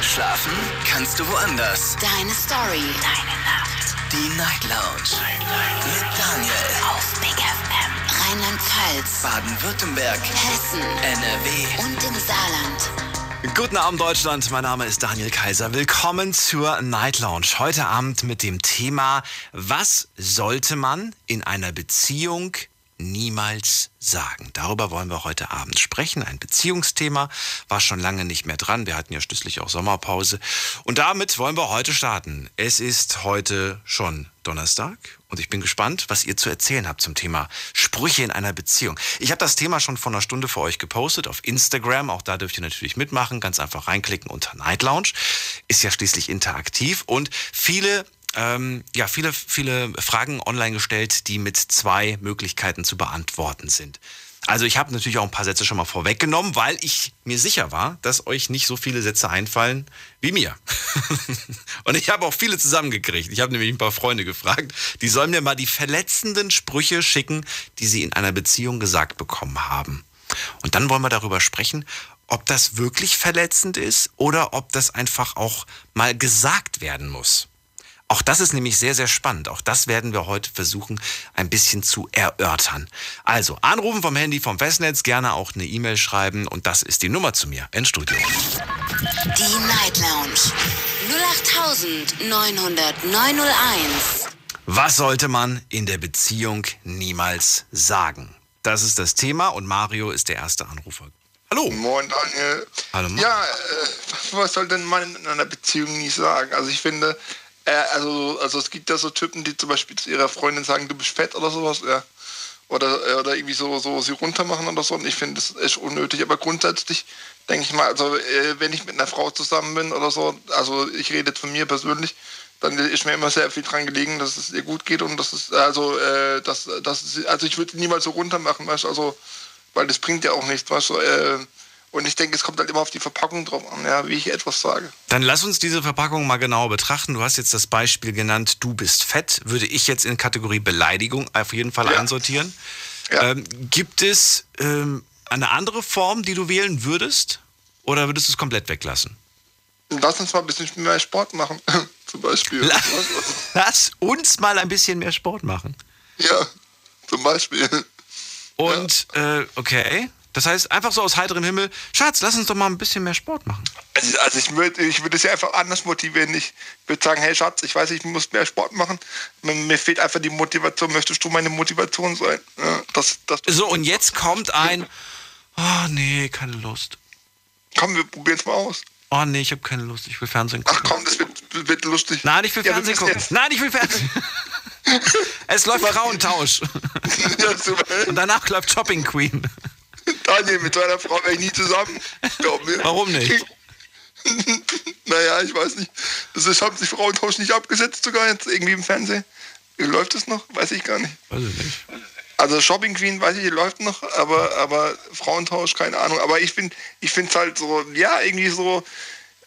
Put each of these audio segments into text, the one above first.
Schlafen kannst du woanders. Deine Story. Deine Nacht. Die Night Lounge. Night, Night. Mit Daniel. Auf Big FM. Rheinland-Pfalz. Baden-Württemberg. Hessen. NRW. Und im Saarland. Guten Abend Deutschland, mein Name ist Daniel Kaiser. Willkommen zur Night Lounge. Heute Abend mit dem Thema, was sollte man in einer Beziehung niemals sagen. Darüber wollen wir heute Abend sprechen. Ein Beziehungsthema war schon lange nicht mehr dran. Wir hatten ja schließlich auch Sommerpause. Und damit wollen wir heute starten. Es ist heute schon Donnerstag und ich bin gespannt, was ihr zu erzählen habt zum Thema Sprüche in einer Beziehung. Ich habe das Thema schon vor einer Stunde für euch gepostet auf Instagram. Auch da dürft ihr natürlich mitmachen. Ganz einfach reinklicken unter Night Lounge. Ist ja schließlich interaktiv und viele ähm, ja, viele, viele Fragen online gestellt, die mit zwei Möglichkeiten zu beantworten sind. Also ich habe natürlich auch ein paar Sätze schon mal vorweggenommen, weil ich mir sicher war, dass euch nicht so viele Sätze einfallen wie mir. und ich habe auch viele zusammengekriegt. Ich habe nämlich ein paar Freunde gefragt, die sollen mir mal die verletzenden Sprüche schicken, die sie in einer Beziehung gesagt bekommen haben. Und dann wollen wir darüber sprechen, ob das wirklich verletzend ist oder ob das einfach auch mal gesagt werden muss. Auch das ist nämlich sehr, sehr spannend. Auch das werden wir heute versuchen, ein bisschen zu erörtern. Also, anrufen vom Handy, vom Festnetz, gerne auch eine E-Mail schreiben und das ist die Nummer zu mir ins Studio. Die Night Lounge. 08901. Was sollte man in der Beziehung niemals sagen? Das ist das Thema und Mario ist der erste Anrufer. Hallo. Moin, Daniel. Hallo. Mario. Ja, äh, was soll denn man in einer Beziehung nie sagen? Also ich finde, äh, also, also es gibt ja so Typen, die zum Beispiel zu ihrer Freundin sagen, du bist fett oder sowas, ja. Oder, äh, oder irgendwie so, so sie runtermachen oder so. Und ich finde, das ist unnötig. Aber grundsätzlich denke ich mal, also äh, wenn ich mit einer Frau zusammen bin oder so, also ich rede jetzt von mir persönlich, dann ist mir immer sehr viel dran gelegen, dass es ihr gut geht und dass es, also, äh, dass, dass also ich würde niemals so runter machen, weißt also, weil das bringt ja auch nichts, weißt du, äh, und ich denke, es kommt halt immer auf die Verpackung drauf an, ja, wie ich etwas sage. Dann lass uns diese Verpackung mal genauer betrachten. Du hast jetzt das Beispiel genannt, du bist fett. Würde ich jetzt in Kategorie Beleidigung auf jeden Fall Ja. einsortieren. Ja. Ähm, gibt es ähm, eine andere Form, die du wählen würdest? Oder würdest du es komplett weglassen? Lass uns mal ein bisschen mehr Sport machen, zum Beispiel. La- Lass uns mal ein bisschen mehr Sport machen. Ja, zum Beispiel. Und, äh, okay. Das heißt, einfach so aus heiterem Himmel, Schatz, lass uns doch mal ein bisschen mehr Sport machen. Also, also ich würde ich würd es ja einfach anders motivieren. Ich würde sagen, hey Schatz, ich weiß, ich muss mehr Sport machen. Mir, mir fehlt einfach die Motivation. Möchtest du meine Motivation sein? Ja, das, das, So, und jetzt kommt ein, oh nee, keine Lust. Komm, wir probieren es mal aus. Oh nee, ich habe keine Lust, ich will Fernsehen Ach gucken. komm, das wird, wird lustig. Nein, ich will Ja, Fernsehen gucken. jetzt- Nein, ich will Fernsehen. es läuft Frauentausch. Und danach läuft Shopping Queen. Daniel, mit so einer Frau wäre ich nie zusammen. Glaub mir. Warum nicht? naja, ich weiß nicht. Das ist, haben sich Frauentausch nicht abgesetzt, sogar jetzt irgendwie im Fernsehen. Läuft es noch? Weiß ich gar nicht. Weiß ich nicht. Also Shopping Queen, weiß ich, die läuft noch, aber, aber Frauentausch, keine Ahnung. Aber ich finde es halt so, ja, irgendwie so,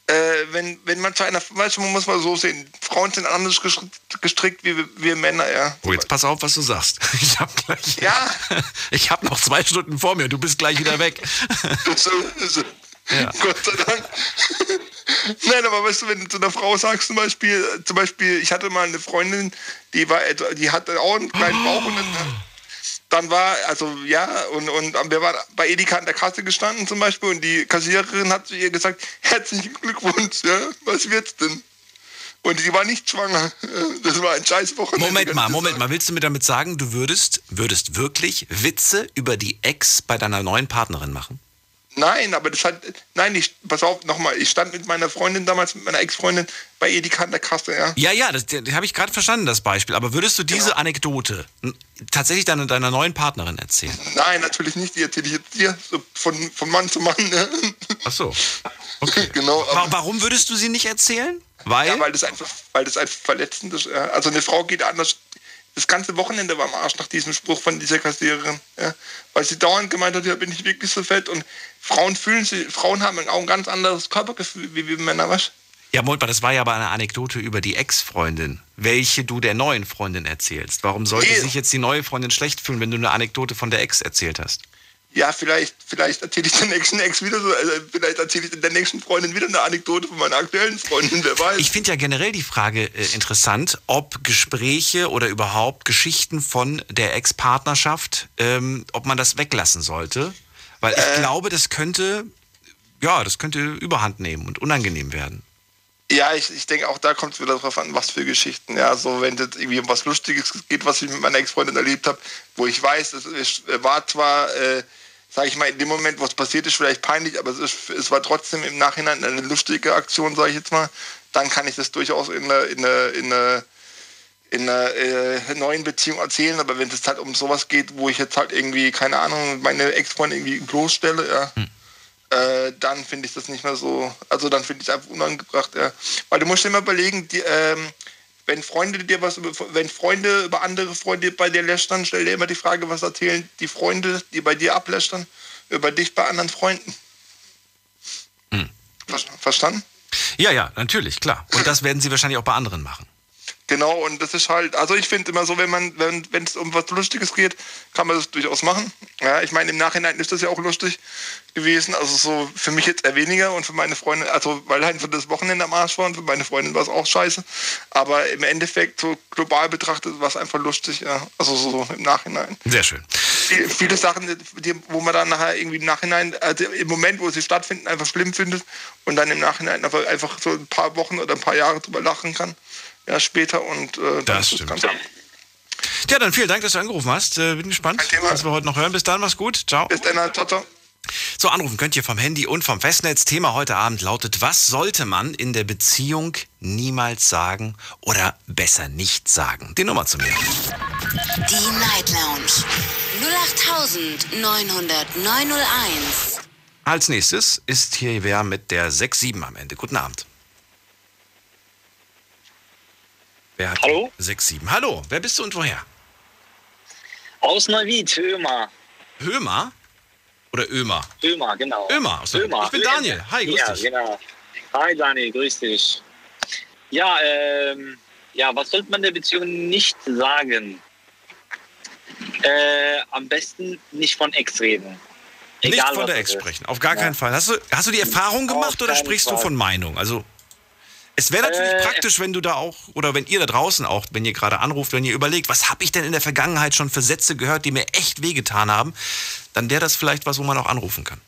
äh, wenn, wenn man zu einer, weißt du, man muss mal so sehen, Frauen sind anders gestrickt, wie wir- Männer, ja. Oh, jetzt pass auf, was du sagst. Ich hab gleich. Ja. Ich hab noch zwei Stunden vor mir. Du bist gleich wieder weg. So, so. Ja. Gott sei Dank. Nein, aber weißt du, wenn du zu einer Frau sagst, zum Beispiel, zum Beispiel, ich hatte mal eine Freundin, die war, die hatte auch einen kleinen Bauch und dann, dann war, also ja, und, und wir waren bei Edeka an der Kasse gestanden zum Beispiel und die Kassiererin hat zu ihr gesagt, herzlichen Glückwunsch, ja, was wird's denn? Und die war nicht schwanger. Das war ein scheiß Wochenende. Moment mal, Moment sagen. mal. Willst du mir damit sagen, du würdest, würdest wirklich Witze über die Ex bei deiner neuen Partnerin machen? Nein, aber das hat. Nein, ich, pass auf, nochmal. Ich stand mit meiner Freundin damals, mit meiner Ex-Freundin, bei Edeka an der Kasse, ja. Ja, ja, das, das habe ich gerade verstanden, das Beispiel. Aber würdest du diese Ja. Anekdote n- tatsächlich deiner, deiner neuen Partnerin erzählen? Nein, natürlich nicht. Die erzähle ich jetzt dir so von, von Mann zu Mann. Ne? Ach so. Okay. genau. Warum würdest du sie nicht erzählen? Weil? ja, weil das einfach, weil das einfach verletzend ist. Also eine Frau geht anders. Das ganze Wochenende war am Arsch nach diesem Spruch von dieser Kassiererin. Ja. Weil sie dauernd gemeint hat, ja, bin ich wirklich so fett. Und Frauen fühlen sich, Frauen haben auch ein ganz anderes Körpergefühl wie wir Männer, was? Ja, Moment mal, das war ja aber eine Anekdote über die Ex-Freundin, welche du der neuen Freundin erzählst. Warum sollte Nee. sich jetzt die neue Freundin schlecht fühlen, wenn du eine Anekdote von der Ex erzählt hast? Ja, vielleicht, vielleicht erzähle ich der nächsten Ex wieder so, also vielleicht erzähle ich der nächsten Freundin wieder eine Anekdote von meiner aktuellen Freundin, wer weiß. Ich finde ja generell die Frage äh, interessant, ob Gespräche oder überhaupt Geschichten von der Ex-Partnerschaft, ähm, ob man das weglassen sollte. Weil ich Äh. glaube, das könnte, ja, das könnte Überhand nehmen und unangenehm werden. Ja, ich, ich denke auch da kommt es wieder drauf an, was für Geschichten. Ja, so wenn es irgendwie um was Lustiges geht, was ich mit meiner Ex-Freundin erlebt habe, wo ich weiß, es war zwar, äh, sage ich mal, in dem Moment, was passiert ist, vielleicht peinlich, aber es, ist, es war trotzdem im Nachhinein eine lustige Aktion, sage ich jetzt mal, dann kann ich das durchaus in einer, in einer, in einer, in einer äh, neuen Beziehung erzählen. Aber wenn es halt um sowas geht, wo ich jetzt halt irgendwie, keine Ahnung, meine Ex-Freundin irgendwie bloßstelle, ja, äh, dann finde ich das nicht mehr so, also dann finde ich es einfach unangebracht, ja. Weil du musst dir immer überlegen, die, ähm, wenn Freunde dir was über, wenn Freunde über andere Freunde bei dir lästern, stell dir immer die Frage, was erzählen die Freunde, die bei dir ablästern, über dich bei anderen Freunden. Ver verstanden? Ja, ja, natürlich, klar. Und das werden sie wahrscheinlich auch bei anderen machen. Genau, und das ist halt, also ich finde immer so, wenn man, wenn wenn es um was Lustiges geht, kann man das durchaus machen. Ja, ich meine, im Nachhinein ist das ja auch lustig gewesen. Also so für mich jetzt eher weniger und für meine Freundin, also weil halt für das Wochenende am Arsch war und für meine Freundin war es auch scheiße. Aber im Endeffekt, so global betrachtet, war es einfach lustig, ja. Also so im Nachhinein. Sehr schön. Viel- Viele Sachen, die, wo man dann nachher irgendwie im Nachhinein, also im Moment, wo sie stattfinden, einfach schlimm findet und dann im Nachhinein einfach, einfach so ein paar Wochen oder ein paar Jahre drüber lachen kann. Ja, später und äh, dann Das stimmt. ganz Ja, dann vielen Dank, dass du angerufen hast. Äh, bin gespannt, was wir heute noch hören. Bis dann, mach's gut. Ciao. Bis dann, ciao, ciao. So, anrufen könnt ihr vom Handy und vom Festnetz. Thema heute Abend lautet, was sollte man in der Beziehung niemals sagen oder besser nicht sagen? Die Nummer zu mir. Die Night Lounge 0890901. Als nächstes ist hier wer mit der 6-7 am Ende. Guten Abend. Wer hat Hallo? 6-7? Hallo, wer bist du und woher? Aus Neuwied, Ömer. Hömer? Oder Ömer? Ömer, genau. Ömer, aus. Ömer. Ich bin Daniel. Hi, grüß ja, dich. genau. Hi Daniel, grüß dich. Ja, ähm, ja, was sollte man der Beziehung nicht sagen? Äh, am besten nicht von Ex reden. Nicht Egal, von was der Ex sprechen. Auf gar Ja. keinen Fall. Hast du, hast du die Erfahrung Auf gemacht oder keinen sprichst du Fall. von Meinung? Also, es wäre natürlich Äh, praktisch, wenn du da auch, oder wenn ihr da draußen auch, wenn ihr gerade anruft, wenn ihr überlegt, was habe ich denn in der Vergangenheit schon für Sätze gehört, die mir echt wehgetan haben, dann wäre das vielleicht was, wo man auch anrufen kann.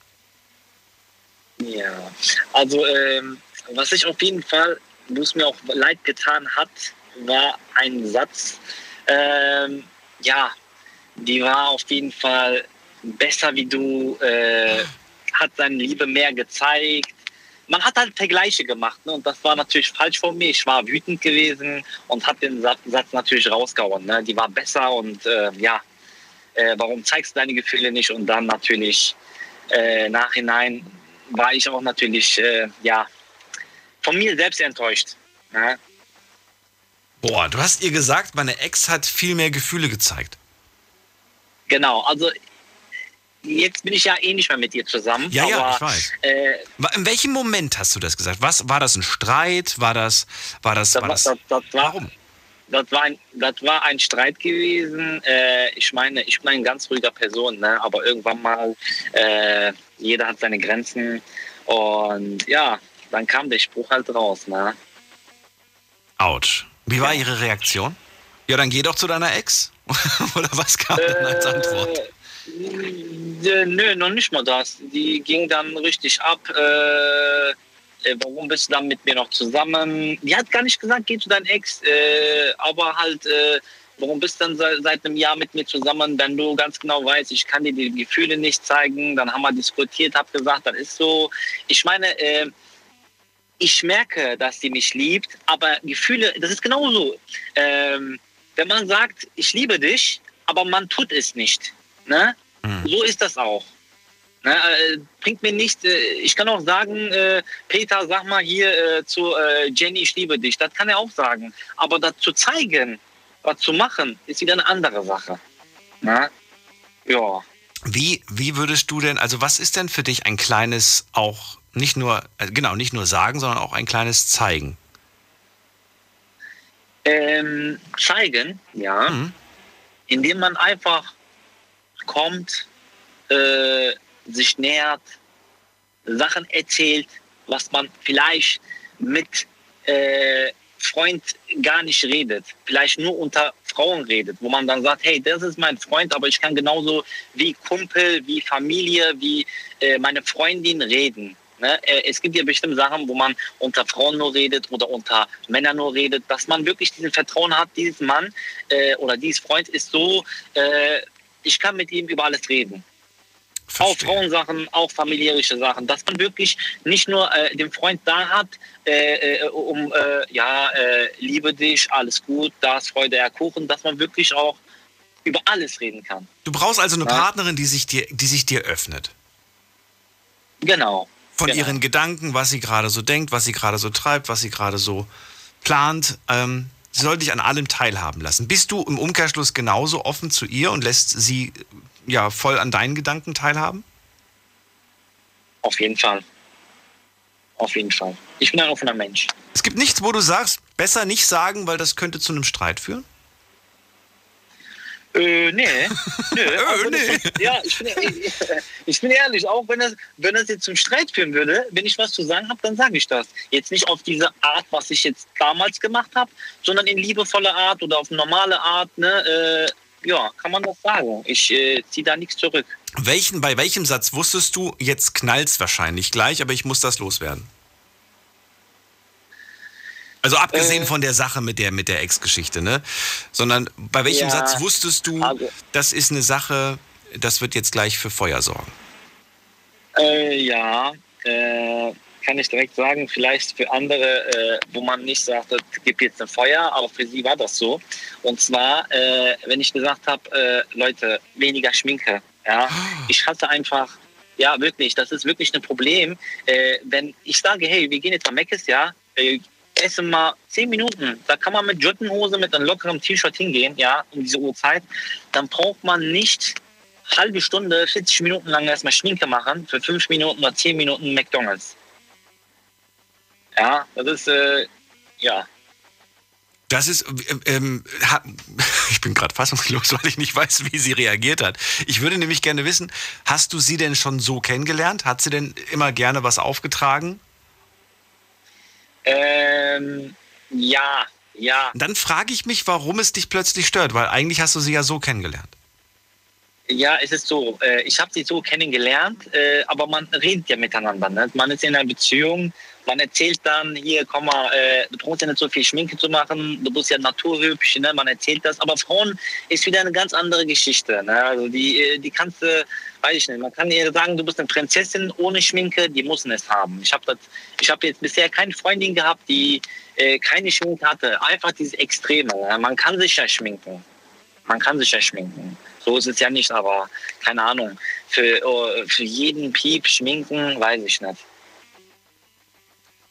Ja, also ähm, was ich auf jeden Fall, wo es mir auch leid getan hat, war ein Satz. Ähm, ja, die war auf jeden Fall besser wie du, äh, hat seine Liebe mehr gezeigt. Man hat halt Vergleiche gemacht ne? und das war natürlich falsch von mir. Ich war wütend gewesen und habe den Satz, natürlich rausgehauen. Ne? Die war besser und äh, ja, äh, warum zeigst du deine Gefühle nicht? Und dann natürlich äh, nachhinein war ich auch natürlich äh, ja von mir selbst enttäuscht. Ne? Boah, du hast ihr gesagt, meine Ex hat viel mehr Gefühle gezeigt. Genau, also jetzt bin ich ja eh nicht mehr mit ihr zusammen. Ja, ja, aber, ich weiß. Äh, In welchem Moment hast du das gesagt? Was, war das ein Streit? War das, war das, das, war das, das, das, war, warum? das, war ein, das war ein Streit gewesen. Äh, ich meine, ich bin eine ganz ruhige Person, ne? aber irgendwann mal, äh, jeder hat seine Grenzen. Und ja, dann kam der Spruch halt raus. Ne? Autsch. Wie war ihre Reaktion? Ja, dann geh doch zu deiner Ex. Oder was kam dann als Antwort? Äh, nö, noch nicht mal das. Die ging dann richtig ab. Äh, äh, warum bist du dann mit mir noch zusammen? Die hat gar nicht gesagt, geh zu deinem Ex. Äh, aber halt, äh, warum bist du dann seit, einem Jahr mit mir zusammen, wenn du ganz genau weißt, ich kann dir die Gefühle nicht zeigen. Dann haben wir diskutiert, hab gesagt, das ist so. Ich meine, äh, ich merke, dass sie mich liebt, aber Gefühle, das ist genauso. Ähm, wenn man sagt, ich liebe dich, aber man tut es nicht. Ne? So ist das auch. Ne? Äh, bringt mir nicht, äh, ich kann auch sagen, äh, Peter, sag mal hier zu Jenny, ich liebe dich. Das kann er auch sagen. Aber das zu zeigen, was zu machen, ist wieder eine andere Sache. Ne? Ja. Wie, wie würdest du denn, also was ist denn für dich ein kleines auch, nicht nur, genau, nicht nur sagen, sondern auch ein kleines Zeigen? Ähm, zeigen, ja, Mhm. indem man einfach kommt, äh, sich nähert, Sachen erzählt, was man vielleicht mit äh, Freund gar nicht redet, vielleicht nur unter Frauen redet, wo man dann sagt, hey, das ist mein Freund, aber ich kann genauso wie Kumpel, wie Familie, wie äh, meine Freundin reden. Ne? Äh, es gibt ja bestimmte Sachen, wo man unter Frauen nur redet oder unter Männern nur redet, dass man wirklich diesen Vertrauen hat, dieses Mann äh, oder dieses Freund ist so, äh, ich kann mit ihm über alles reden. Verstehe. Auch Frauensachen, auch familiärische Sachen, dass man wirklich nicht nur äh, den Freund da hat, äh, äh, um äh, ja, äh, liebe dich, alles gut, da ist Freude, Herr Kuchen, dass man wirklich auch über alles reden kann. Du brauchst also eine Ja. Partnerin, die sich dir, die sich dir öffnet. Genau. Von genau. ihren Gedanken, was sie gerade so denkt, was sie gerade so treibt, was sie gerade so plant. Ähm, sie soll dich an allem teilhaben lassen. Bist du im Umkehrschluss genauso offen zu ihr und lässt sie ja voll an deinen Gedanken teilhaben? Auf jeden Fall. Auf jeden Fall. Ich bin ein offener Mensch. Es gibt nichts, wo du sagst, besser nicht sagen, weil das könnte zu einem Streit führen? Äh, nee. Wenn nee. es jetzt- ja, ich bin, ich, ich bin ehrlich, auch wenn es, wenn es jetzt zum Streit führen würde, wenn ich was zu sagen habe, dann sage ich das. Jetzt nicht auf diese Art, was ich jetzt damals gemacht habe, sondern in liebevoller Art oder auf normale Art, ne, äh, ja, kann man das sagen. Ich äh, ziehe da nichts zurück. Welchen, bei welchem Satz wusstest du, jetzt knallt's wahrscheinlich gleich, aber ich muss das loswerden? Also abgesehen Äh. von der Sache mit der, mit der Ex-Geschichte, ne? Sondern bei welchem Ja, Satz wusstest du, also- das ist eine Sache, das wird jetzt gleich für Feuer sorgen? Äh, ja, äh, kann ich direkt sagen, vielleicht für andere, äh, wo man nicht sagt, es gibt jetzt ein Feuer, aber für sie war das so. Und zwar, äh, wenn ich gesagt habe, äh, Leute, weniger Schminke. Ja, ich hasse einfach, ja wirklich, das ist wirklich ein Problem. Äh, wenn ich sage, hey, wir gehen jetzt am Meckes, ja, äh, essen mal zehn Minuten, da kann man mit Jogginghose, mit einem lockeren T-Shirt hingehen, ja, um diese Uhrzeit, dann braucht man nicht halbe Stunde, 40 Minuten lang erstmal Schminke machen, für fünf Minuten oder zehn Minuten McDonalds. Ja, das ist, äh, ja. Das ist, ähm, ähm, ha- ich bin gerade fassungslos, weil ich nicht weiß, wie sie reagiert hat. Ich würde nämlich gerne wissen, hast du sie denn schon so kennengelernt? Hat sie denn immer gerne was aufgetragen? Ähm, ja, ja. Dann frage ich mich, warum es dich plötzlich stört, weil eigentlich hast du sie ja so kennengelernt. Ja, es ist so. Äh, ich habe sie so kennengelernt, äh, aber man redet ja miteinander. Ne? Man ist in einer Beziehung, man erzählt dann, hier, komm mal, äh, du brauchst ja nicht so viel Schminke zu machen, du bist ja naturhübsch, ne? man erzählt das. Aber Frauen ist wieder eine ganz andere Geschichte. Ne? Also die, äh, die kannst du, weiß ich nicht, man kann ihr sagen, du bist eine Prinzessin ohne Schminke, die müssen es haben. Ich habe hab jetzt bisher keine Freundin gehabt, die äh, keine Schminke hatte. Einfach dieses Extreme. Ne? Man kann sich ja schminken. Man kann sich ja schminken. So ist es ja nicht, aber keine Ahnung. Für, äh, für jeden Piep schminken, weiß ich nicht.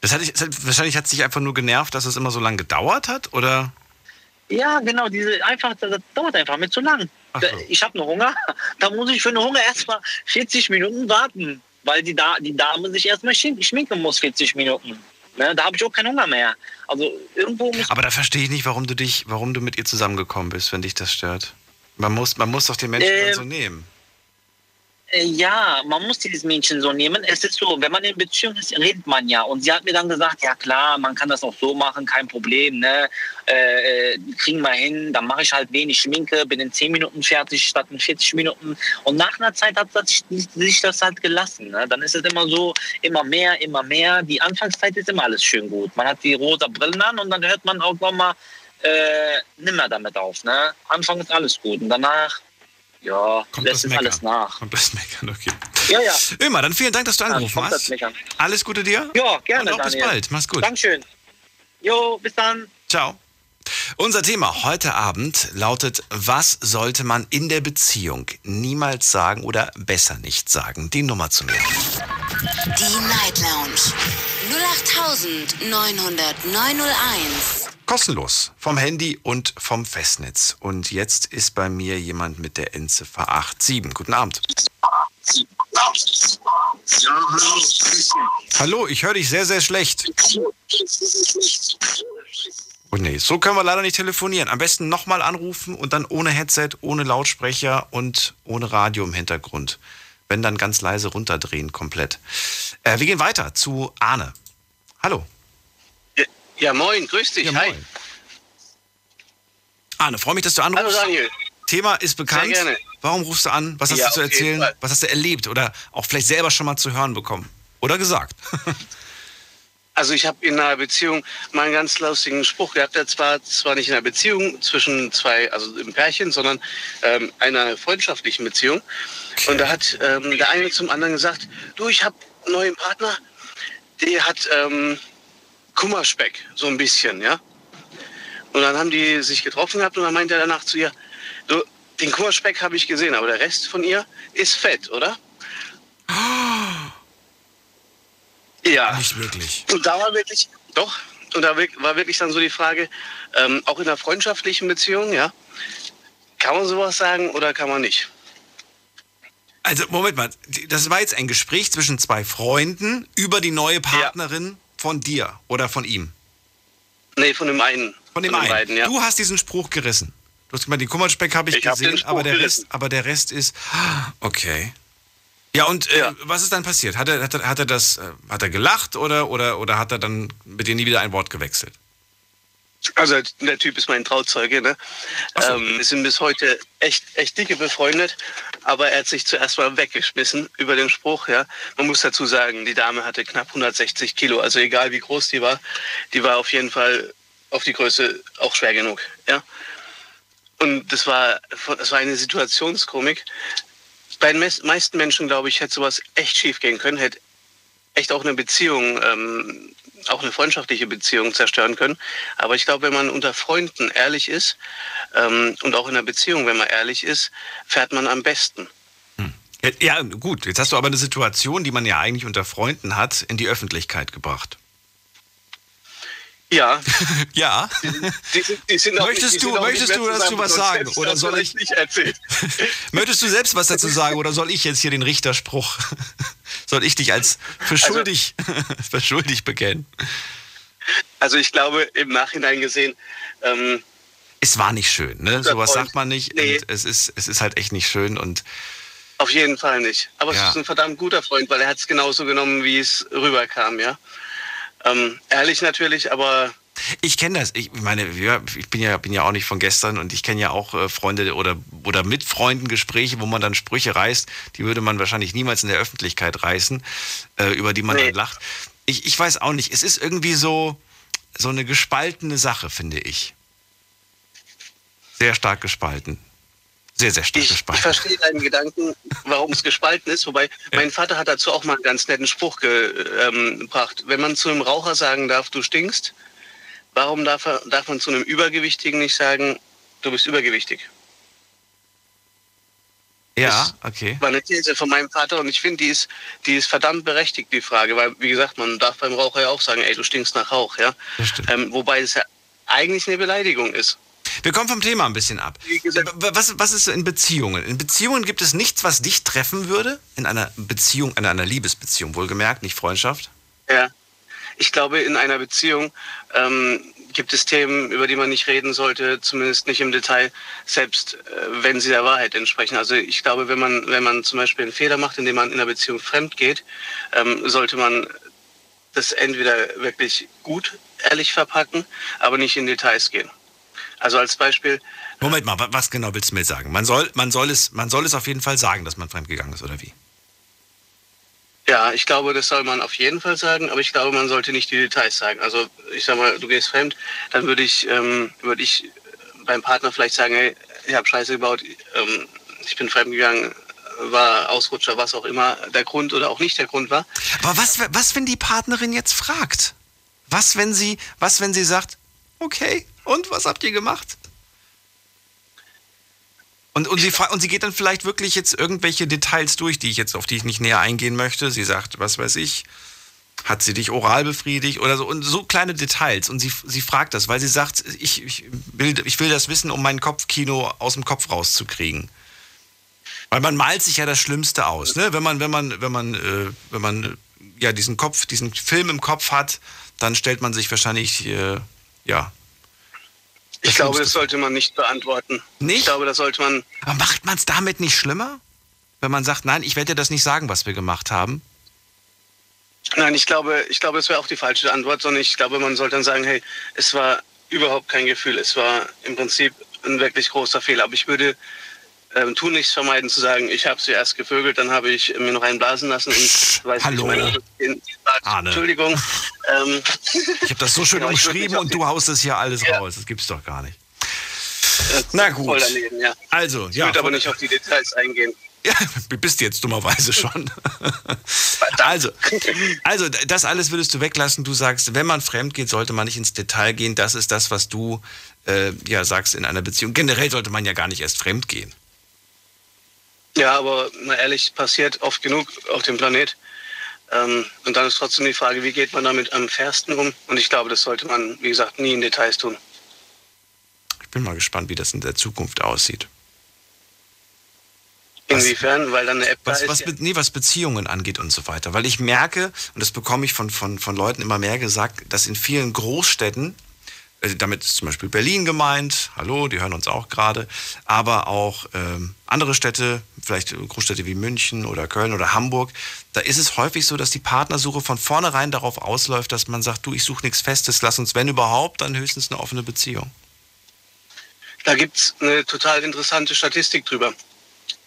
Das hat, dich- das hat, wahrscheinlich hat es dich einfach nur genervt, dass es immer so lange gedauert hat, oder? Ja, genau, diese einfach, das dauert einfach mit zu lang. So. Ich habe einen Hunger, da muss ich für einen Hunger erstmal 40 Minuten warten, weil die, da die Dame sich erstmal schmin- schminken muss, 40 Minuten. Ne, da habe ich auch keinen Hunger mehr. Also irgendwo Aber da verstehe ich nicht, warum du dich, warum du mit ihr zusammengekommen bist, wenn dich das stört. Man muss, man muss doch den Menschen Ähm, so nehmen. Äh, Ja, man muss dieses Mädchen so nehmen. Es ist so, wenn man in Beziehung ist, redet man ja. Und sie hat mir dann gesagt, ja klar, man kann das auch so machen, kein Problem, ne? Äh, äh, kriegen wir hin, dann mache ich halt wenig Schminke, bin in 10 Minuten fertig statt in 40 Minuten. Und nach einer Zeit hat das, sich das halt gelassen. Ne? Dann ist es immer so, immer mehr, immer mehr. Die Anfangszeit ist immer alles schön gut. Man hat die rosa Brillen an und dann hört man irgendwann mal, äh, nimmer damit auf. Ne? Anfang ist alles gut und danach, ja, Kommt lässt das es alles Meckern. nach. Kommt das Meckern, okay. Ja, ja. Immer, dann vielen Dank, dass du Dann angerufen kommt das hast. Meckern. Alles Gute dir. Ja, gerne, Und auch bis Daniel. bald. Mach's gut. Dankeschön. Jo, bis dann. Ciao. Unser Thema heute Abend lautet, was sollte man in der Beziehung niemals sagen oder besser nicht sagen? Die Nummer zu mir. Die Night Lounge 08901. Kostenlos vom Handy und vom Festnetz. Und jetzt ist bei mir jemand mit der Endziffer 87. Guten Abend. Hallo, ich höre dich sehr, sehr schlecht. Oh nee, so können wir leider nicht telefonieren. Am besten nochmal anrufen und dann ohne Headset, ohne Lautsprecher und ohne Radio im Hintergrund. Wenn dann ganz leise runterdrehen, komplett. Äh, wir gehen weiter zu Arne. Hallo. Ja, moin, grüß dich. Ja, Hi. moin. Arne, freue mich, dass du Hallo anrufst. Daniel. Thema ist bekannt. Sehr gerne. Warum rufst du an? Was hast Ja, du zu erzählen? Was hast du erlebt oder auch vielleicht selber schon mal zu hören bekommen? Oder gesagt? Also ich habe in einer Beziehung mal einen ganz lustigen Spruch gehabt. Der zwar zwar nicht in einer Beziehung zwischen zwei, also im Pärchen, sondern ähm, einer freundschaftlichen Beziehung. Und da hat ähm, der eine zum anderen gesagt: Du, ich habe einen neuen Partner, der hat ähm, Kummerspeck, so ein bisschen, ja. Und dann haben die sich getroffen gehabt und dann meinte er danach zu ihr: Du, den Kummerspeck habe ich gesehen, aber der Rest von ihr ist fett, oder? Ja. Nicht wirklich. Und da war wirklich, doch, und da war wirklich dann so die Frage, ähm, auch in einer freundschaftlichen Beziehung, ja, kann man sowas sagen oder kann man nicht? Also, Moment mal. Das war jetzt ein Gespräch zwischen zwei Freunden über die neue Partnerin von dir oder von ihm. Nee, von dem einen. Von dem den einen. beiden, ja. Du hast diesen Spruch gerissen. Du hast gemeint, den Kummerspeck habe ich, Ich hab gesehen, Spruch aber, der gerissen. Rest, aber der Rest ist. Okay. Ja, und äh, Ja. was ist dann passiert? Hat er, hat er, hat er das, äh, hat er gelacht oder, oder, oder hat er dann mit dir nie wieder ein Wort gewechselt? Also der Typ ist mein Trauzeuge, ne? So. Ähm, wir sind bis heute echt, echt dicke befreundet, aber er hat sich zuerst mal weggeschmissen über den Spruch, ja. Man muss dazu sagen, die Dame hatte knapp 160 Kilo, also egal wie groß die war, die war auf jeden Fall auf die Größe auch schwer genug, ja. Und das war, das war eine Situationskomik. Bei den meisten Menschen, glaube ich, hätte sowas echt schief gehen können, hätte echt auch eine Beziehung, ähm, auch eine freundschaftliche Beziehung zerstören können. Aber ich glaube, wenn man unter Freunden ehrlich ist ähm, und auch in einer Beziehung, wenn man ehrlich ist, fährt man am besten. Ja, Ja, gut. Jetzt hast du aber eine Situation, die man ja eigentlich unter Freunden hat, in die Öffentlichkeit gebracht. Ja, Ja. die, sind- die sind Möchtest nicht, die du- möchtest du dazu was sagen, oder soll ich- nicht erzählen? Möchtest du selbst was dazu sagen oder soll ich jetzt hier den Richterspruch, soll ich dich als für Also- für schuldig bekennen? Also ich glaube, im Nachhinein gesehen, ähm, Es war nicht schön, ne? Sowas sagt man nicht. Nee. Und es ist, es ist halt echt nicht schön und auf jeden Fall nicht. Aber Ja. es ist ein verdammt guter Freund, weil er hat es genauso genommen, wie es rüberkam, ja. Ähm, ehrlich natürlich, aber ich kenne das. Ich meine, ich bin ja, bin ja auch nicht von gestern und ich kenne ja auch äh, Freunde oder, oder mit Freunden Gespräche, wo man dann Sprüche reißt, die würde man wahrscheinlich niemals in der Öffentlichkeit reißen, äh, über die man Nee. dann lacht. Ich, ich weiß auch nicht. Es ist irgendwie so, so eine gespaltene Sache, finde ich. Sehr stark gespalten. Sehr, sehr stark Ich, ich verstehe deinen Gedanken, warum es gespalten ist. Wobei, mein Vater hat dazu auch mal einen ganz netten Spruch ähm, gebracht. Wenn man zu einem Raucher sagen darf, du stinkst, warum darf, er, darf man zu einem Übergewichtigen nicht sagen, du bist übergewichtig? ja, okay. War eine These von meinem Vater und ich finde, die ist, die ist verdammt berechtigt, die Frage. Weil, wie gesagt, man darf beim Raucher ja auch sagen, ey, du stinkst nach Rauch. Ja? Das. Ähm, wobei es ja eigentlich eine Beleidigung ist. Wir kommen vom Thema ein bisschen ab. Was, was ist in Beziehungen? In Beziehungen gibt es nichts, was dich treffen würde? In einer Beziehung, in einer Liebesbeziehung, wohlgemerkt, nicht Freundschaft? Ja. Ich glaube, in einer Beziehung ähm, gibt es Themen, über die man nicht reden sollte, zumindest nicht im Detail, selbst äh, wenn sie der Wahrheit entsprechen. Also ich glaube, wenn man, wenn man zum Beispiel einen Fehler macht, indem man in einer Beziehung fremd geht, ähm, sollte man das entweder wirklich gut, ehrlich verpacken, aber nicht in Details gehen. Also als Beispiel, Moment mal, wa- was genau willst du mir sagen? Man soll, man soll, es, man soll es auf jeden Fall sagen, dass man fremdgegangen ist, oder wie? Ja, ich glaube, das soll man auf jeden Fall sagen, aber ich glaube, man sollte nicht die Details sagen. Also ich sag mal, du gehst fremd, dann würde ich, ähm, würde ich beim Partner vielleicht sagen, hey, ich habe Scheiße gebaut, ähm, ich bin fremd gegangen, war Ausrutscher, was auch immer der Grund oder auch nicht der Grund war. Aber was, was, wenn die Partnerin jetzt fragt? Was, wenn sie, was, wenn sie sagt, okay, und was habt ihr gemacht? Und, und, sie, und sie geht dann vielleicht wirklich jetzt irgendwelche Details durch, die ich jetzt, auf die ich nicht näher eingehen möchte. Sie sagt, was weiß ich, hat sie dich oral befriedigt oder so und so kleine Details. Und sie, sie fragt das, weil sie sagt, ich, ich, will, ich will das wissen, um mein Kopfkino aus dem Kopf rauszukriegen. Weil man malt sich ja das Schlimmste aus, ne? Wenn man, wenn man, wenn man, äh, wenn man äh, ja diesen Kopf, diesen Film im Kopf hat, dann stellt man sich wahrscheinlich, äh, ja. Ich glaube, das sollte man nicht beantworten. Nicht? Ich glaube, das sollte man Aber macht man es damit nicht schlimmer? wenn man sagt, nein, ich werde dir das nicht sagen, was wir gemacht haben? Nein, ich glaube, ich glaube, es wäre auch die falsche Antwort, sondern ich glaube, man sollte dann sagen, hey, es war überhaupt kein Gefühl. Es war im Prinzip ein wirklich großer Fehler. Aber ich würde ähm, tun nichts vermeiden zu sagen, ich habe sie erst gevögelt, dann habe ich mir noch einen blasen lassen und weiß Hallo. nicht, meine, den, Arne. Entschuldigung. Ähm, Ich habe das so schön Genau, umschrieben und du haust das hier alles Ja. raus. Das gibt's doch gar nicht. äh, Na gut. Daneben, ja. Also, Ich ja. würde aber nicht auf die Details eingehen. Ja, bist du jetzt dummerweise schon. also, also, das alles würdest du weglassen. Du sagst, wenn man fremd geht, sollte man nicht ins Detail gehen. Das ist das, was du äh, ja sagst in einer Beziehung. Generell sollte man ja gar nicht erst fremd gehen. Ja, aber mal ehrlich, passiert oft genug auf dem Planet. Ähm, und dann ist trotzdem die Frage, wie geht man damit am fairsten um? Und ich glaube, das sollte man, wie gesagt, nie in Details tun. Ich bin mal gespannt, wie das in der Zukunft aussieht. Inwiefern? Weil dann eine App da Was, ist. was, ja. Nee, was Beziehungen angeht und so weiter. Weil ich merke, und das bekomme ich von, von, von Leuten immer mehr gesagt, dass in vielen Großstädten, damit ist zum Beispiel Berlin gemeint, hallo, die hören uns auch gerade, aber auch ähm, andere Städte, vielleicht Großstädte wie München oder Köln oder Hamburg, da ist es häufig so, dass die Partnersuche von vornherein darauf ausläuft, dass man sagt, du, ich suche nichts Festes, lass uns, wenn überhaupt, dann höchstens eine offene Beziehung. Da gibt es eine total interessante Statistik drüber.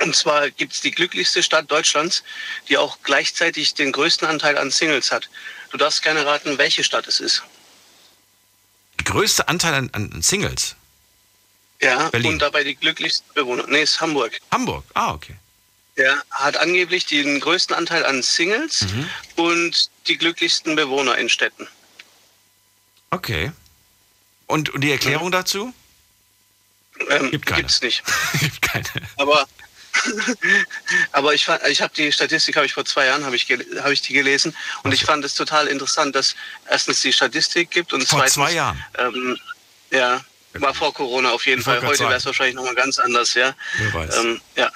Und zwar gibt es die glücklichste Stadt Deutschlands, die auch gleichzeitig den größten Anteil an Singles hat. Du darfst gerne raten, welche Stadt es ist. Größte Anteil an, an Singles. Ja, Berlin. und dabei die glücklichsten Bewohner. Nee, ist Hamburg. Hamburg, ah, okay. Der hat angeblich den größten Anteil an Singles Mhm. und die glücklichsten Bewohner in Städten. Okay. Und, und die Erklärung dazu? Ähm, Gibt keine. Gibt's nicht. Gibt keine. Aber, aber ich, fand- ich habe die Statistik, habe ich vor zwei Jahren, habe ich, habe ich die gelesen und ich fand es total interessant, dass erstens die Statistik gibt und Vor zweitens, zwei Jahren. Ähm, ja, war vor Corona auf jeden Ich Fall. Heute wäre es wahrscheinlich nochmal ganz anders, ja. Wer weiß. Ähm, ja.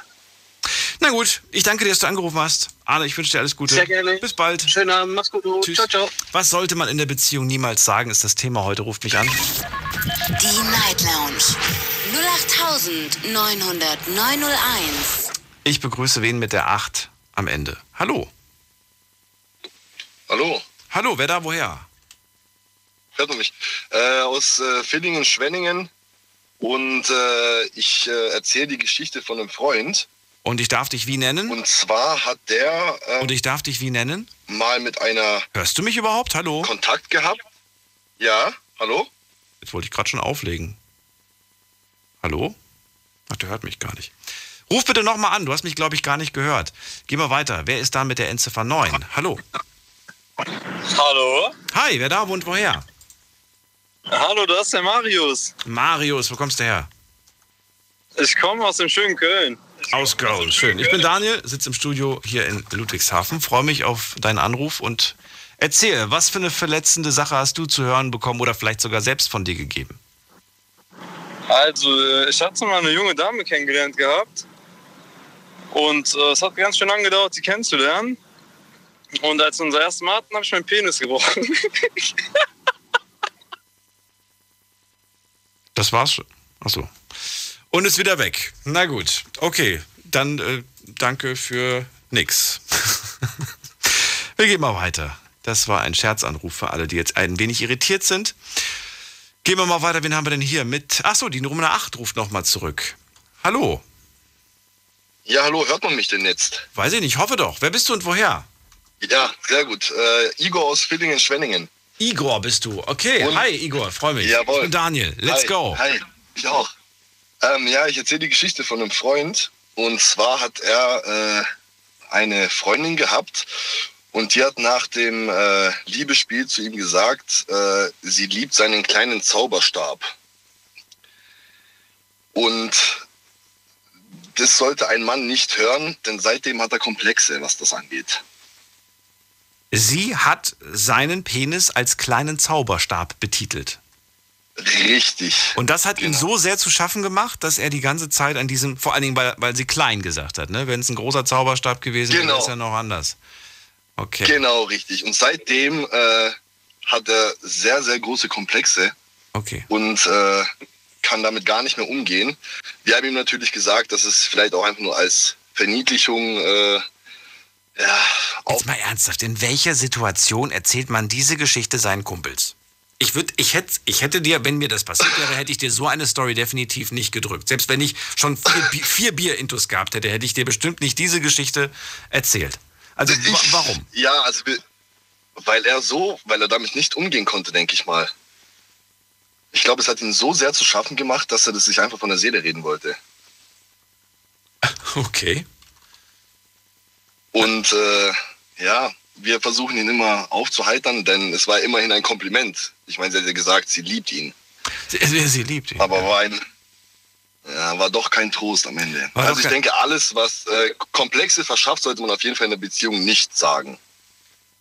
Na gut, ich danke dir, dass du angerufen hast. Arne, ich wünsche dir alles Gute. Sehr gerne. Bis bald. Schönen Abend, mach's gut. Tschüss. Ciao, ciao. Was sollte man in der Beziehung niemals sagen, ist das Thema heute. Ruft mich an. Die Night Lounge 0890901. Ich begrüße wen mit der 8 am Ende. Hallo. Hallo, Hallo, wer da, woher? hört man mich? Äh, aus äh, Villingen, Schwenningen. Und äh, ich äh, erzähle die Geschichte von einem Freund. Und ich darf dich wie nennen? Und zwar hat der äh, Und ich darf dich wie nennen? mal mit einer Hörst du mich überhaupt? Hallo? Kontakt gehabt. Ja, hallo? Jetzt wollte ich gerade schon auflegen. Hallo? Ach, der hört mich gar nicht. Ruf bitte nochmal an, du hast mich, glaube ich, gar nicht gehört. Geh mal weiter. Wer ist da mit der Endziffer 9? Hallo. Hallo? Hi, wer da wohnt woher? Hallo, das ist der Marius. Marius, wo kommst du her? Ich komme aus dem schönen Köln. Aus Köln, schön. Ich bin Daniel, sitze im Studio hier in Ludwigshafen, freue mich auf deinen Anruf und erzähl, was für eine verletzende Sache hast du zu hören bekommen oder vielleicht sogar selbst von dir gegeben? Also, äh, ich hatte mal eine junge Dame kennengelernt gehabt. Und äh, es hat ganz schön lange gedauert, sie kennenzulernen. Und als wir unser erstes Mal hatten, habe ich meinen Penis gebrochen. Das war's. Achso. Und ist wieder weg. Na gut, okay. Dann äh, danke für nix. Wir gehen mal weiter. Das war ein Scherzanruf für alle, die jetzt ein wenig irritiert sind. Gehen wir mal weiter. Wen haben wir denn hier mit? Achso, die Nummer 8 ruft nochmal zurück. Hallo. Ja, hallo, hört man mich denn jetzt? Weiß ich nicht, hoffe doch. Wer bist du und woher? Ja, sehr gut. Äh, Igor aus Villingen, Schwenningen. Igor bist du. Okay, Und- hi Igor, freue mich. Jawohl. Ich bin Daniel. Let's hi, go. Hi, ich auch. Ähm, ja, ich erzähle die Geschichte von einem Freund. Und zwar hat er äh, eine Freundin gehabt und die hat nach dem äh, Liebesspiel zu ihm gesagt, äh, sie liebt seinen kleinen Zauberstab. Und das sollte ein Mann nicht hören, denn seitdem hat er Komplexe, was das angeht. Sie hat seinen Penis als kleinen Zauberstab betitelt. Richtig. Und das hat ihm Genau. so sehr zu schaffen gemacht, dass er die ganze Zeit an diesem, vor allen Dingen, weil, weil sie klein gesagt hat, ne? Wenn es ein großer Zauberstab gewesen wäre, Genau. ist ja noch anders. Okay. Genau, richtig. Und seitdem äh, hat er sehr, sehr große Komplexe. Okay. und äh, kann damit gar nicht mehr umgehen. Wir haben ihm natürlich gesagt, dass es vielleicht auch einfach nur als Verniedlichung, äh, ja, auch Jetzt mal ernsthaft, in welcher Situation erzählt man diese Geschichte seinen Kumpels? Ich, würd, ich, hätte, ich hätte dir, wenn mir das passiert wäre, hätte ich dir so eine Story definitiv nicht gedrückt. Selbst wenn ich schon vier, vier Bier-Intus gehabt hätte, hätte ich dir bestimmt nicht diese Geschichte erzählt. Also Ich- warum? Ja, also weil er so, weil er damit nicht umgehen konnte, denke ich mal. Ich glaube, es hat ihn so sehr zu schaffen gemacht, dass er das sich einfach von der Seele reden wollte. Okay. Und äh, ja, wir versuchen ihn immer aufzuheitern, denn es war immerhin ein Kompliment. Ich meine, sie hat ja gesagt, sie liebt ihn. Sie, sie liebt ihn. Aber war ein ja, war doch kein Trost am Ende. War doch also ich denke, alles, was äh, Komplexe verschafft, sollte man auf jeden Fall in der Beziehung nicht sagen.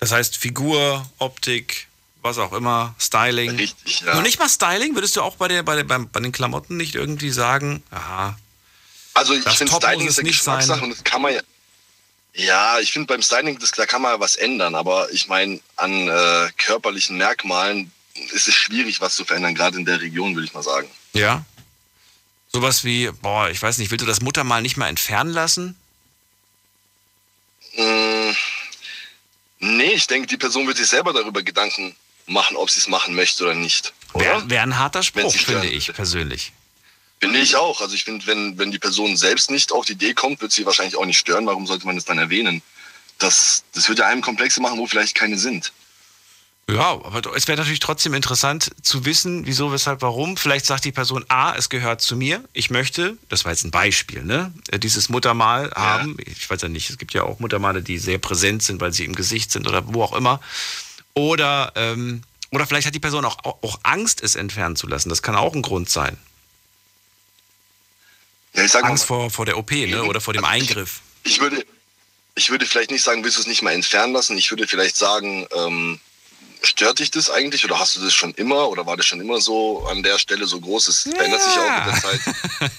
Das heißt Figur, Optik, was auch immer, Styling. Richtig, ja. Noch nicht mal Styling? Würdest du auch bei, der, bei, der, beim, bei den Klamotten nicht irgendwie sagen, aha, Also ich finde Styling ist eine nicht Geschmackssache sein. und das kann man ja. Ja, ich finde beim Styling, das, da kann man ja was ändern, aber ich meine, an äh, körperlichen Merkmalen ist es schwierig, was zu verändern, gerade in der Region, würde ich mal sagen. ja? Sowas wie, boah, ich weiß nicht, willst du das Muttermal nicht mal entfernen lassen? Mm, nee, ich denke, die Person wird sich selber darüber Gedanken machen, ob sie es machen möchte oder nicht. Oder? Wäre wär ein harter Spruch, finde ich persönlich. Finde ich auch. Also ich finde, wenn, wenn die Person selbst nicht auf die Idee kommt, wird sie wahrscheinlich auch nicht stören. Warum sollte man das dann erwähnen? Das, das wird ja einem Komplexe machen, wo vielleicht keine sind. Ja, aber es wäre natürlich trotzdem interessant zu wissen, wieso, weshalb, warum. Vielleicht sagt die Person, A, es gehört zu mir. Ich möchte, das war jetzt ein Beispiel, ne, äh, dieses Muttermal haben. Ich weiß ja nicht, es gibt ja auch Muttermale, die sehr präsent sind, weil sie im Gesicht sind oder wo auch immer. Oder, ähm, oder vielleicht hat die Person auch, auch Angst, es entfernen zu lassen. Das kann auch ein Grund sein. Ja, ich sag mal, Angst vor, vor der OP, ne, oder vor dem Also ich- Eingriff. ich würde, ich würde vielleicht nicht sagen, willst du es nicht mal entfernen lassen? Ich würde vielleicht sagen, ähm, stört dich das eigentlich oder hast du das schon immer oder war das schon immer so an der Stelle so groß? Es verändert sich auch mit der Zeit.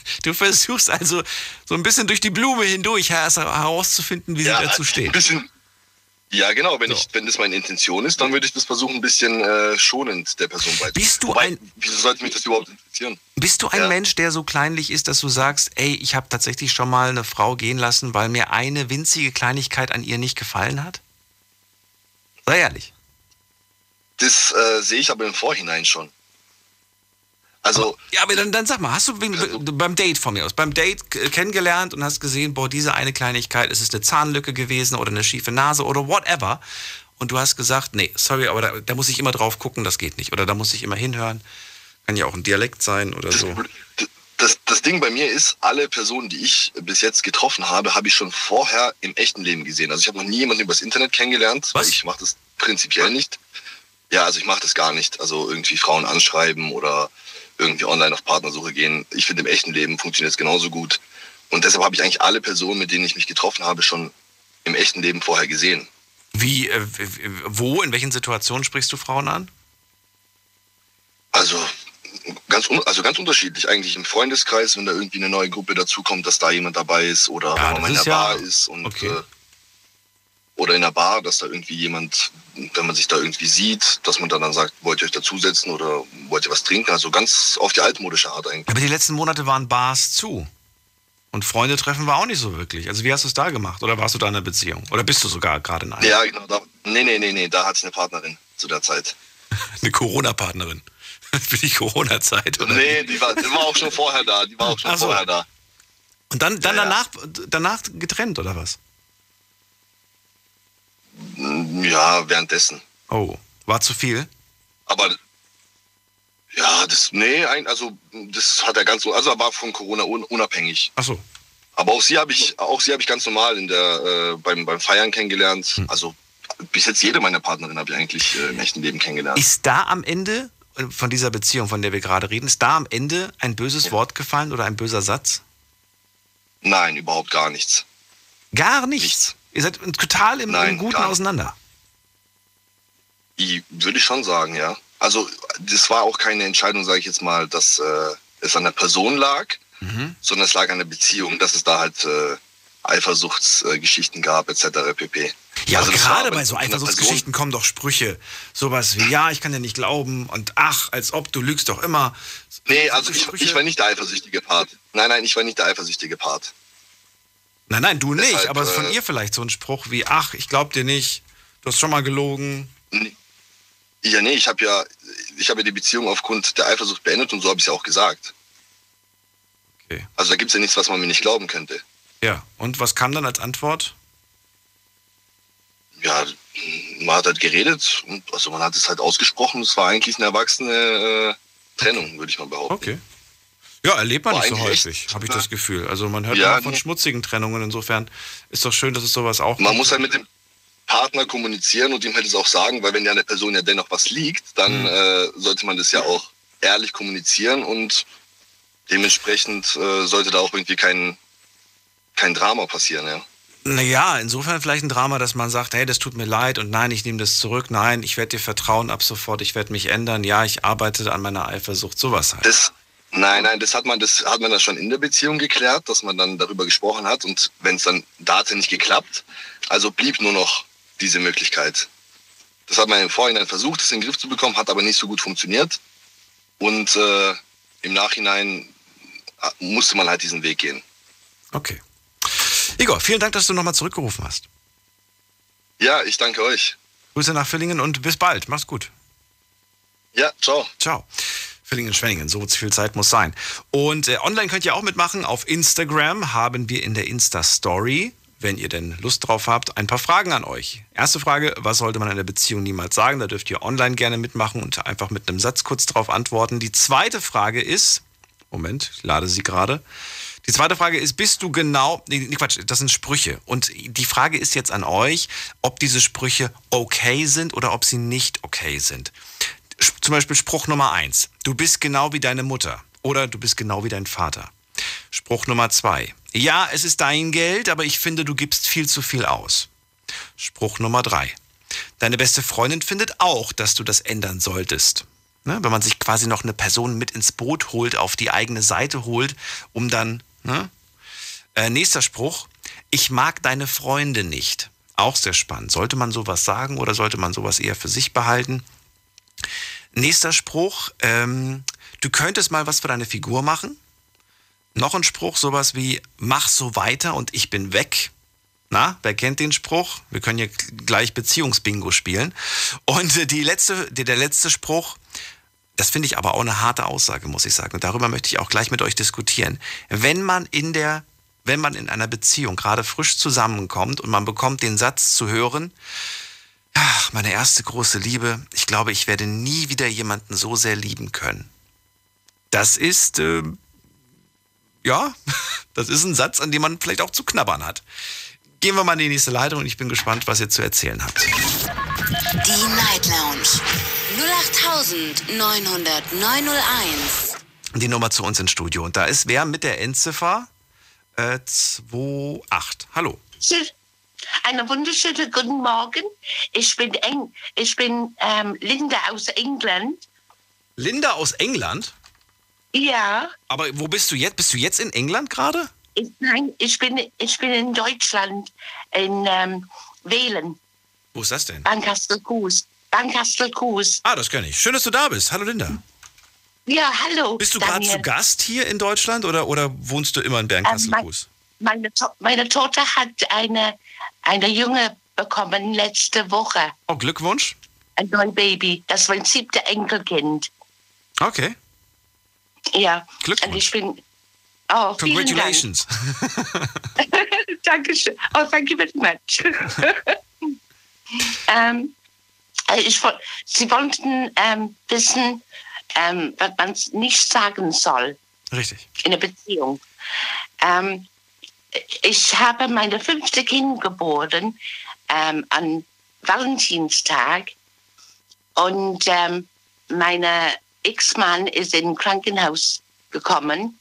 Du versuchst also so ein bisschen durch die Blume hindurch her- herauszufinden, wie sie dazu steht. bisschen, ja, genau. Wenn, So. ich, wenn das meine Intention ist, dann würde ich das versuchen, ein bisschen äh, schonend der Person beizubringen. Bist du Wobei, ein- Wieso sollte mich das überhaupt interessieren? Bist du ein Ja. Mensch, der so kleinlich ist, dass du sagst, ey, ich habe tatsächlich schon mal eine Frau gehen lassen, weil mir eine winzige Kleinigkeit an ihr nicht gefallen hat? Sei ehrlich. Das äh, sehe ich aber im Vorhinein schon. Also, Ja, aber dann, dann sag mal, hast du wegen- beim Date von mir aus, beim Date kennengelernt und hast gesehen, boah, diese eine Kleinigkeit, es ist eine Zahnlücke gewesen oder eine schiefe Nase oder whatever. Und du hast gesagt, nee, sorry, aber da, da muss ich immer drauf gucken, das geht nicht. Oder da muss ich immer hinhören. Kann ja auch ein Dialekt sein oder das, so. das, das Ding bei mir ist, alle Personen, die ich bis jetzt getroffen habe, habe ich schon vorher im echten Leben gesehen. Also ich habe noch nie jemanden übers Internet kennengelernt, Was? weil ich mache das prinzipiell nicht. Ja, also ich mache das gar nicht. Also irgendwie Frauen anschreiben oder irgendwie online auf Partnersuche gehen. Ich finde, im echten Leben funktioniert es genauso gut. Und deshalb habe ich eigentlich alle Personen, mit denen ich mich getroffen habe, schon im echten Leben vorher gesehen. Wie, äh, wo, in welchen Situationen sprichst du Frauen an? Also ganz, also ganz unterschiedlich. Eigentlich im Freundeskreis, wenn da irgendwie eine neue Gruppe dazukommt, dass da jemand dabei ist oder Ja, wenn man in ist der ja- Bar ist und okay. äh, oder in der Bar, dass da irgendwie jemand, wenn man sich da irgendwie sieht, dass man dann, dann sagt, wollt ihr euch dazusetzen oder wollt ihr was trinken? Also ganz auf die altmodische Art eigentlich. Aber die letzten Monate waren Bars zu. Und Freunde treffen war auch nicht so wirklich. Also wie hast du es da gemacht? Oder warst du da in einer Beziehung? Oder bist du sogar gerade in einer? Ja, genau. Da, nee, nee, nee, nee, da hat eine Partnerin zu der Zeit. Eine Corona-Partnerin. Für die Corona-Zeit, oder? Nee, die war, die war auch schon vorher da. Die war auch schon so. vorher da. Und dann, dann Ja, ja. danach, danach getrennt, oder was? Ja, währenddessen. Oh, war zu viel? Aber ja, das, nee, also das hat er ganz so, also er war von Corona un, unabhängig. Ach so. Aber auch sie habe ich, auch sie habe ich ganz normal in der, äh, beim, beim Feiern kennengelernt. Hm. Also bis jetzt jede meiner Partnerin habe ich eigentlich äh, im echten Leben kennengelernt. Ist da am Ende äh, von dieser Beziehung, von der wir gerade reden, ist da am Ende ein böses Wort gefallen oder ein böser Satz? Nein, überhaupt gar nichts. Gar nichts. Nichts. Ihr seid total im, Nein, im Guten auseinander. I, würde ich schon sagen, ja. Also das war auch keine Entscheidung, sage ich jetzt mal, dass äh, es an der Person lag, Mhm. sondern es lag an der Beziehung, dass es da halt äh, Eifersuchtsgeschichten gab etc. pp. Ja, Also gerade bei so Eifersuchtsgeschichten kommen doch Sprüche. Sowas wie, ja, ich kann dir nicht glauben und ach, als ob, du lügst doch immer. Nee, also ich, ich war nicht der eifersüchtige Part. Nein, nein, ich war nicht der eifersüchtige Part. Nein, nein, du nicht, Deshalb, aber es ist von äh, ihr vielleicht so ein Spruch wie, ach, ich glaub dir nicht, du hast schon mal gelogen. Ja, nee, ich habe ja, ich habe ja die Beziehung aufgrund der Eifersucht beendet und so habe ich es ja auch gesagt. Okay. Also da gibt es ja nichts, was man mir nicht glauben könnte. Ja, und was kam dann als Antwort? Ja, man hat halt geredet und also man hat es halt ausgesprochen. Es war eigentlich eine erwachsene äh, Trennung, würde ich mal behaupten. Okay. Ja, erlebt man War nicht so häufig, habe ich das Gefühl. Also man hört Ja, immer von nee. schmutzigen Trennungen. Insofern ist doch schön, dass es sowas auch Man gibt. muss halt mit dem Partner kommunizieren und ihm halt es auch sagen, weil wenn ja der Person ja dennoch was liegt, dann Mhm. äh, sollte man das ja auch ehrlich kommunizieren und dementsprechend äh, sollte da auch irgendwie kein, kein Drama passieren, ja. Naja, insofern vielleicht ein Drama, dass man sagt, hey, das tut mir leid und nein, ich nehme das zurück. Nein, ich werde dir vertrauen ab sofort, ich werde mich ändern. Ja, ich arbeite an meiner Eifersucht, sowas halt. Das, nein, nein, das hat man, das hat man dann schon in der Beziehung geklärt, dass man dann darüber gesprochen hat und wenn es dann, da hat es ja nicht geklappt, also blieb nur noch diese Möglichkeit. Das hat man im Vorhinein versucht, es in den Griff zu bekommen, hat aber nicht so gut funktioniert und äh, im Nachhinein äh, musste man halt diesen Weg gehen. Okay. Igor, vielen Dank, dass du nochmal zurückgerufen hast. Ja, ich danke euch. Grüße nach Villingen und bis bald. Mach's gut. Ja, ciao. Ciao. Villingen, Schwenningen, so viel Zeit muss sein. Und äh, online könnt ihr auch mitmachen. Auf Instagram haben wir in der Insta-Story, wenn ihr denn Lust drauf habt, ein paar Fragen an euch. Erste Frage, was sollte man in einer Beziehung niemals sagen? Da dürft ihr online gerne mitmachen und einfach mit einem Satz kurz drauf antworten. Die zweite Frage ist, Moment, ich lade sie gerade. Die zweite Frage ist, bist du genau, nee, Quatsch, das sind Sprüche. Und die Frage ist jetzt an euch, ob diese Sprüche okay sind oder ob sie nicht okay sind. Zum Beispiel Spruch Nummer eins: Du bist genau wie deine Mutter oder du bist genau wie dein Vater. Spruch Nummer zwei: Ja, es ist dein Geld, aber ich finde, du gibst viel zu viel aus. Spruch Nummer drei: Deine beste Freundin findet auch, dass du das ändern solltest. Ne? Wenn man sich quasi noch eine Person mit ins Boot holt, auf die eigene Seite holt, um dann. Ne? Äh, nächster Spruch: Ich mag deine Freunde nicht. Auch sehr spannend. Sollte man sowas sagen oder sollte man sowas eher für sich behalten? Nächster Spruch, ähm, du könntest mal was für deine Figur machen. Noch ein Spruch, sowas wie, mach so weiter und ich bin weg. Na, wer kennt den Spruch? Wir können hier gleich Beziehungsbingo spielen. Und äh, die letzte, der letzte Spruch, das finde ich aber auch eine harte Aussage, muss ich sagen. Und darüber möchte ich auch gleich mit euch diskutieren. Wenn man in der, wenn man in einer Beziehung gerade frisch zusammenkommt und man bekommt den Satz zu hören, Ach, meine erste große Liebe. Ich glaube, ich werde nie wieder jemanden so sehr lieben können. Das ist, ähm, ja, das ist ein Satz, an dem man vielleicht auch zu knabbern hat. Gehen wir mal in die nächste Leitung und ich bin gespannt, was ihr zu erzählen habt. Die Night Lounge 0890901. Die Nummer zu uns ins Studio. Und da ist wer mit der Endziffer? Äh, 28. Hallo. Einen wunderschönen guten Morgen. Ich bin, Eng ich bin ähm, Linda aus England. Linda aus England? Ja, Aber wo bist du jetzt? Bist du jetzt in England gerade? nein, ich bin, ich bin in Deutschland, in ähm, Wählen, Wo ist das denn? Bankastel-Kues. Bankastel-Kues. Ah, das kenne ich. Schön, dass du da bist. Hallo Linda. Ja, hallo. Bist du gerade zu Gast hier in Deutschland oder, oder wohnst du immer in Bernkastel-Kues? Meine, to meine Tochter hat eine, eine Junge bekommen letzte Woche. Oh, Glückwunsch. Ein neues Baby. Das ist mein siebte Enkelkind. Okay. Ja. Glückwunsch. Und ich bin. Oh, vielen Dank. Congratulations. Dankeschön. Oh, thank you very much. ähm, äh, ich, Sie wollten ähm, wissen, ähm, was man nicht sagen soll Richtig. in einer Beziehung. Ähm, ich habe meine fünfte Kind geboren ähm, an Valentinstag. Und ähm, mein Ex-Mann ist in ein Krankenhaus gekommen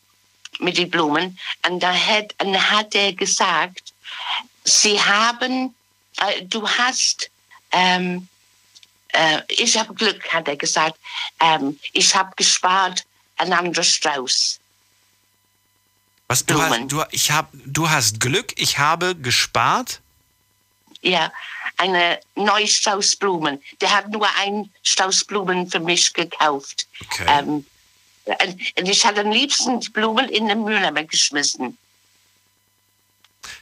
mit den Blumen. Und da hat, und hat er gesagt, sie haben, äh, du hast, ähm, äh, ich habe Glück, hat er gesagt, ähm, ich habe gespart ein anderer Strauß. Was, du, hast, du, ich hab, du hast Glück, ich habe gespart. Ja, eine neue Strauß Blumen. Der hat nur einen Strauß Blumen für mich gekauft. Okay. Ähm, und ich hatte am liebsten die Blumen in den Mülleimer geschmissen.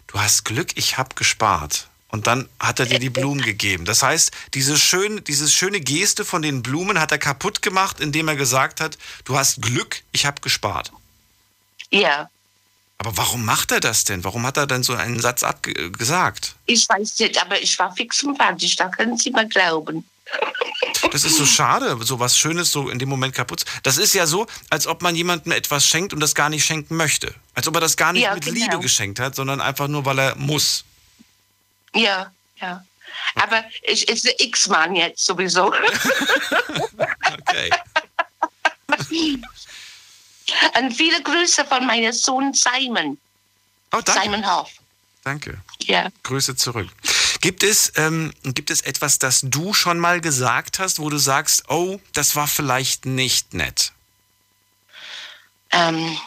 du hast Glück, ich habe gespart. Und dann hat er dir die Blumen gegeben. Das heißt, diese schöne, diese schöne Geste von den Blumen hat er kaputt gemacht, indem er gesagt hat, du hast Glück, ich habe gespart. Ja, Aber warum macht er das denn? Warum hat er dann so einen Satz abgesagt? ich weiß nicht, aber ich war fix und fertig, da können Sie mal glauben. Das ist so schade, so was Schönes so in dem Moment kaputt. Das ist ja so, als ob man jemandem etwas schenkt und das gar nicht schenken möchte. Als ob er das gar nicht Ja, mit genau. Liebe geschenkt hat, sondern einfach nur, weil er muss. Ja, ja. Aber ich ist der X-Mann jetzt sowieso. Okay. Und viele Grüße von meinem Sohn Simon. Oh, danke. Simon Hoff. Danke. Ja. Grüße zurück. Gibt es, ähm, gibt es etwas, das du schon mal gesagt hast, wo du sagst, oh, das war vielleicht nicht nett? Ähm,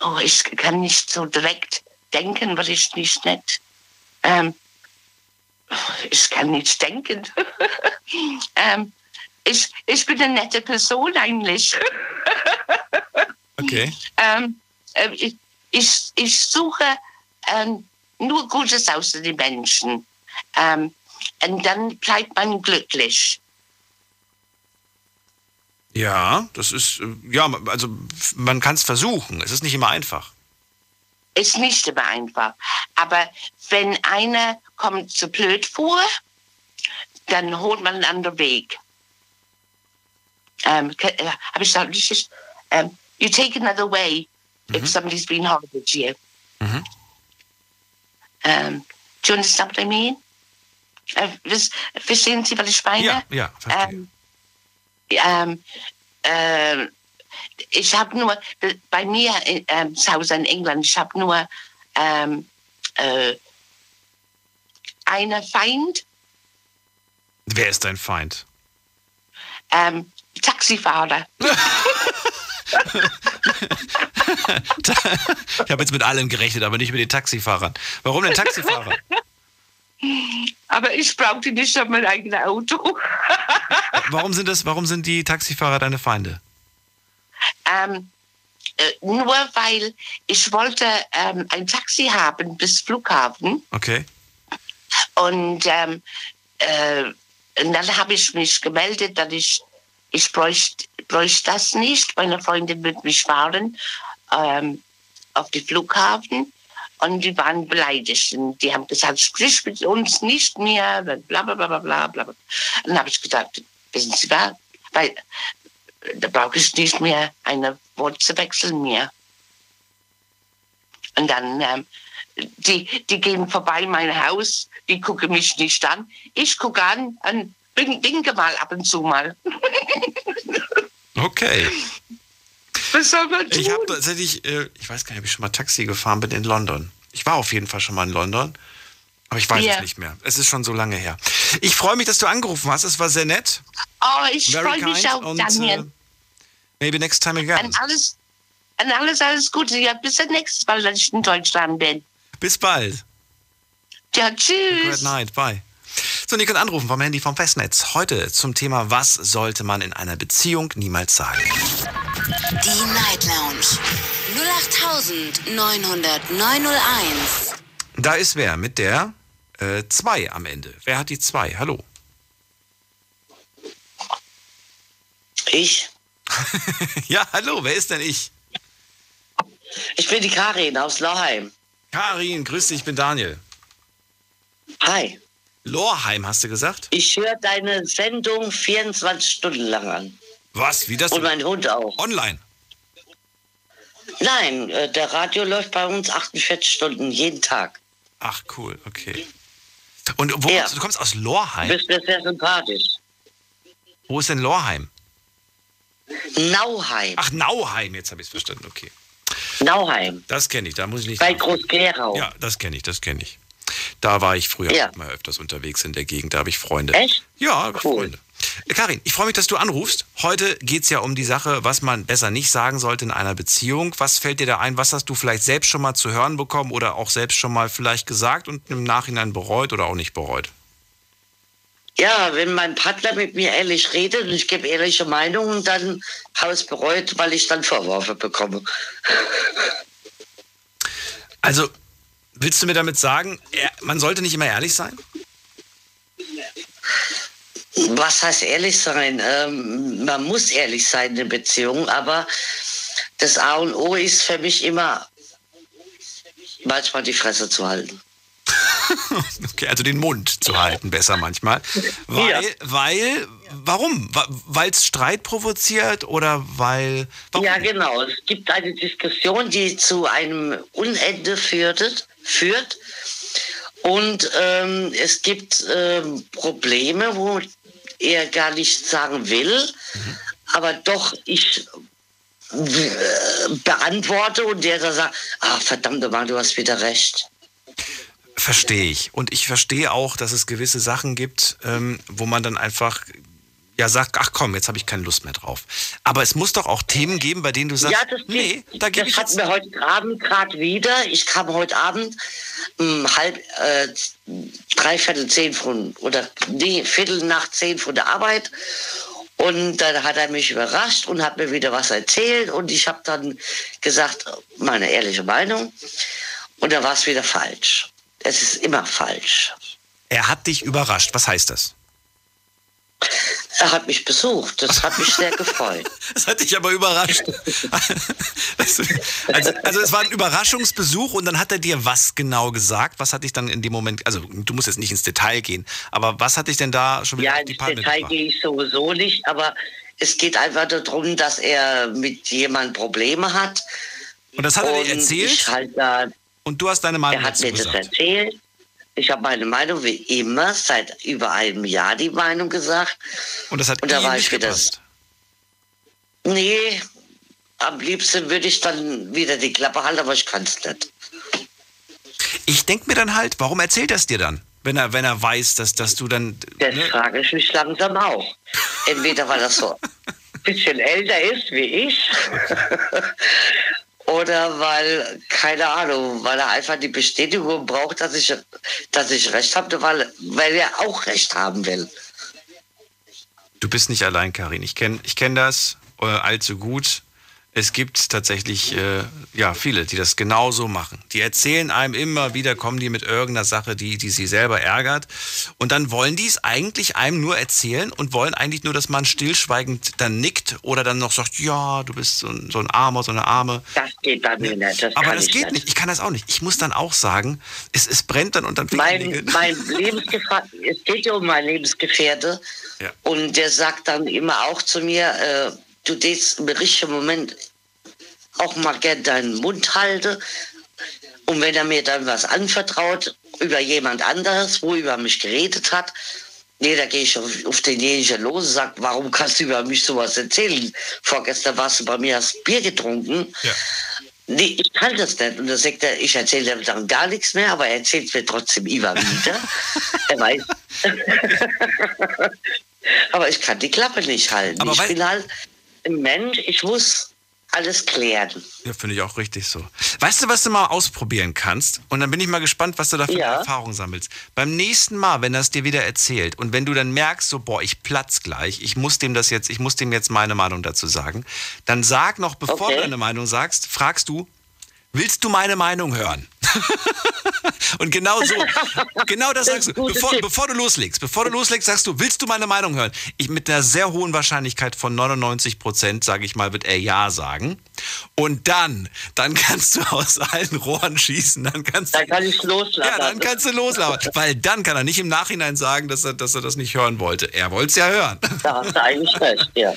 oh, ich kann nicht so direkt denken, was ist nicht nett. Ähm, ich kann nicht denken. ähm, ich, ich bin eine nette Person eigentlich. Okay. ähm, äh, ich, ich, ich suche ähm, nur Gutes außer den Menschen. Ähm, und dann bleibt man glücklich. Ja, das ist, äh, ja, also man kann es versuchen. Es ist nicht immer einfach. Ist nicht immer einfach. Aber wenn einer kommt zu blöd vor, dann holt man einen anderen Weg. Gesagt, richtig? Ähm, you take another way if somebody's been horrible to you. Mhm. Um, do you understand what I mean? Verstehen Sie, was ich meine? Ja, ja, verstehe. Ähm, ähm, äh, ich habe nur, bei mir in, ähm, zu Hause in England, ich habe nur ähm, äh, einen Feind, Wer ist dein Feind? ähm, Taxifahrer. Ich habe jetzt mit allen gerechnet, aber nicht mit den Taxifahrern. Warum denn Taxifahrer? Aber ich brauchte nicht auf mein eigenes Auto. Warum sind das, warum sind die Taxifahrer deine Feinde? ähm, äh, nur weil ich wollte ähm, ein Taxi haben bis Flughafen. Okay. Und, ähm, äh, und dann habe ich mich gemeldet, dass ich, ich bräuchte, bräuchte das nicht. Meine Freundin wird mich fahren ähm, auf den Flughafen. Und die waren beleidigt. Und die haben gesagt, sprich mit uns nicht mehr, bla bla bla bla bla. bla. Und dann habe ich gesagt, wissen Sie was? Weil äh, da brauche ich nicht mehr eine Wort zu wechseln mehr. Und dann, ähm, die, die gehen vorbei mein Haus, die gucken mich nicht an. Ich gucke an und wink- winke mal ab und zu mal. Okay. Was soll man tun? Ich habe tatsächlich, äh, ich weiß gar nicht, ob ich schon mal Taxi gefahren bin in London. Ich war auf jeden Fall schon mal in London, aber ich weiß Ja. es nicht mehr. Es ist schon so lange her. Ich freue mich, dass du angerufen hast. Es war sehr nett. oh, ich freue mich auch, und Daniel. äh, maybe next time again. an alles, an alles, alles Gute. Ja, bis zum nächsten Mal, wenn ich in Deutschland bin. Bis bald. Ja, Good tschüss. night. Bye. So, und ihr könnt anrufen vom Handy vom Festnetz. Heute zum Thema, was sollte man in einer Beziehung niemals sagen? Die Night Lounge 0890901. Da ist wer mit der 2 am Ende. Wer hat die 2? Hallo. Ich? Ja, hallo, wer ist denn ich? Ich bin die Karin aus Loheim. Karin, grüß dich, ich bin Daniel. Hi. Lorheim, hast du gesagt? Ich höre deine Sendung 24 Stunden lang an. Was? Wie das? Und mein Hund auch. Online. Nein, äh, der Radio läuft bei uns 48 Stunden jeden Tag. Ach, cool, okay. Und wo Ja. kommst du? Du kommst aus Du Lorheim? bist mir sehr sympathisch. Wo ist denn Lorheim? Nauheim. Ach, Nauheim, jetzt habe ich es verstanden, okay. Nauheim. Das kenne ich, da muss ich nicht. Bei. Groß-Gerau. Ja, das kenne ich, das kenne ich. Da war ich früher Ja. mal öfters unterwegs in der Gegend, da habe ich Freunde. Echt? Ja, Cool. Freunde. Äh, Karin, ich freue mich, dass du anrufst. Heute geht es ja um die Sache, was man besser nicht sagen sollte in einer Beziehung. Was fällt dir da ein? Was hast du vielleicht selbst schon mal zu hören bekommen oder auch selbst schon mal vielleicht gesagt und im Nachhinein bereut oder auch nicht bereut? Ja, wenn mein Partner mit mir ehrlich redet und ich gebe ehrliche Meinungen, dann habe ich es bereut, weil ich dann Vorwürfe bekomme. Also, Willst du mir damit sagen, man sollte nicht immer ehrlich sein? Was heißt ehrlich sein? Ähm, man muss ehrlich sein in der Beziehung, aber das A und O ist für mich immer manchmal die Fresse zu halten. Okay, also den Mund zu halten, besser manchmal. Weil, Ja. weil, warum? Weil es Streit provoziert oder weil. Warum? Ja, genau. Es gibt eine Diskussion, die zu einem Unende führte, führt. Und ähm, es gibt ähm, Probleme, wo er gar nicht sagen will, aber doch ich äh, beantworte und der dann sagt, ah, verdammt Mann, du hast wieder recht. Verstehe ich. Und ich verstehe auch, dass es gewisse Sachen gibt, ähm, wo man dann einfach ja sagt, ach komm, jetzt habe ich keine Lust mehr drauf. Aber es muss doch auch Themen geben, bei denen du sagst, ja, das, nee, da gebe ich hatten wir heute Abend gerade wieder. Ich kam heute Abend um halb, äh, dreiviertel zehn von, oder nee, Viertel nach zehn von der Arbeit. Und dann hat er mich überrascht und hat mir wieder was erzählt. Und ich habe dann gesagt, meine ehrliche Meinung. Und da war es wieder falsch. Es ist immer falsch. Er hat dich überrascht. Was heißt das? Er hat mich besucht. Das hat mich sehr gefreut. Das hat dich aber überrascht. also, also es war ein Überraschungsbesuch und dann hat er dir was genau gesagt? Was hat dich dann in dem Moment, also du musst jetzt nicht ins Detail gehen, aber was hat dich denn da schon wieder Ja, ins Detail gehe ich sowieso nicht, aber es geht einfach darum, dass er mit jemandem Probleme hat. Und das hat er dir erzählt? Halt da, Und du hast deine Meinung er hat mir das gesagt? erzählt. Ich habe meine Meinung wie immer seit über einem Jahr die Meinung gesagt. Und das hat Und da war nicht ich gepasst. Nee, am liebsten würde ich dann wieder die Klappe halten, aber ich kann es nicht. Ich denke mir dann halt, warum erzählt er es dir dann? Wenn er, wenn er weiß, dass, dass du dann. Das ne? frage ich mich langsam auch. Entweder weil er so ein bisschen älter ist wie ich. Oder weil, keine Ahnung, weil er einfach die Bestätigung braucht, dass ich, dass ich recht habe, weil, weil er auch recht haben will. Du bist nicht allein, Karin. Ich kenne ich kenn das äh, allzu gut. Es gibt tatsächlich äh, ja, viele, die das genauso machen. Die erzählen einem immer wieder, kommen die mit irgendeiner Sache, die, die sie selber ärgert. Und dann wollen die es eigentlich einem nur erzählen und wollen eigentlich nur, dass man stillschweigend dann nickt oder dann noch sagt, ja, du bist so ein, so ein Armer, so eine Arme. Das geht bei mir nicht. Das Aber das geht nicht. Ich kann das auch nicht. Ich muss dann auch sagen, es, es brennt dann unter den Mein, mein Lebensgefährte, es geht ja um meinen Lebensgefährte. Ja. Und der sagt dann immer auch zu mir, äh, du darfst im richtigen Moment auch mal gern deinen Mund halten. Und wenn er mir dann was anvertraut über jemand anderes, wo er über mich geredet hat, nee, da gehe ich auf, auf denjenigen los und sage, warum kannst du über mich sowas erzählen? Vorgestern warst du bei mir, hast Bier getrunken. Ja. Nee, ich kann das nicht. Und dann sagt er, ich erzähle dann gar nichts mehr, aber er erzählt mir trotzdem immer wieder. er weiß. aber ich kann die Klappe nicht halten. Aber ich bin halt Mensch, ich muss alles klären. Ja, finde ich auch richtig so. Weißt du, was du mal ausprobieren kannst? Und dann bin ich mal gespannt, was du da für Ja. Erfahrungen sammelst. Beim nächsten Mal, wenn er es dir wieder erzählt und wenn du dann merkst, so, boah, ich platz gleich, ich muss dem das jetzt, ich muss dem jetzt meine Meinung dazu sagen, dann sag noch, bevor Okay. du deine Meinung sagst, fragst du, willst du meine Meinung hören? und genau so, genau das Das sagst du. Bevor, bevor du loslegst, bevor du loslegst, sagst du, willst du meine Meinung hören? Ich mit einer sehr hohen Wahrscheinlichkeit von 99 Prozent, sage ich mal, wird er ja sagen. Und dann, dann kannst du aus allen Rohren schießen. Dann kannst du, Dann kann ich loslassen. ja, dann kannst du loslaufen. Weil dann kann er nicht im Nachhinein sagen, dass er, dass er das nicht hören wollte. Er wollte es ja hören. Da hast du eigentlich recht, ja.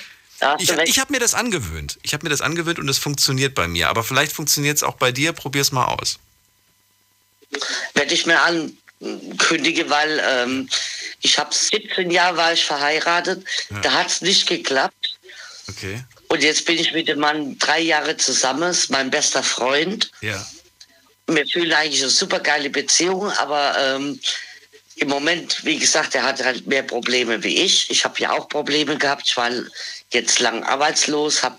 Ich, ich habe mir das angewöhnt. Ich habe mir das angewöhnt und es funktioniert bei mir. Aber vielleicht funktioniert es auch bei dir. Probier's mal aus. werde ich mir ankündigen, weil ähm, ich habe 17 Jahre war ich verheiratet, da hat es nicht geklappt. Okay. Und jetzt bin ich mit dem Mann drei Jahre zusammen, ist mein bester Freund. Ja. Wir fühlen eigentlich eine super geile Beziehung, aber ähm, im Moment, wie gesagt, er hat halt mehr Probleme wie ich. Ich habe ja auch Probleme gehabt. Ich war jetzt lang arbeitslos, habe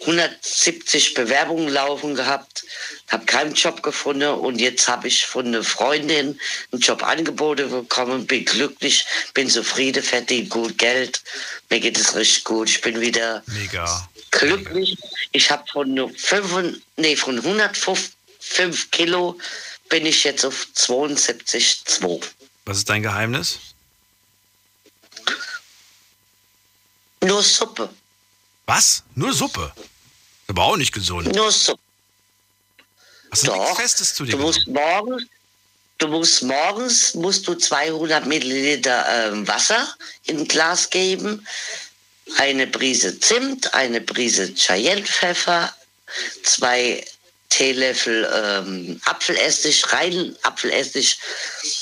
170 Bewerbungen laufen gehabt, habe keinen Job gefunden und jetzt habe ich von einer Freundin einen Job angeboten bekommen, bin glücklich, bin zufrieden, verdiene gut Geld, mir geht es richtig gut, ich bin wieder Mega. glücklich. Ich habe von, nee, von 105 Kilo bin ich jetzt auf 72,2. Was ist dein Geheimnis? Nur Suppe. Was? Nur Suppe? Aber auch nicht gesund. Nur Suppe. Hast du Doch. nichts Festes zu dir Du musst morgens, du musst morgens musst du 200 Milliliter ähm, Wasser in ein Glas geben, eine Prise Zimt, eine Prise Cayennepfeffer, zwei Teelöffel ähm, Apfelessig, rein Apfelessig.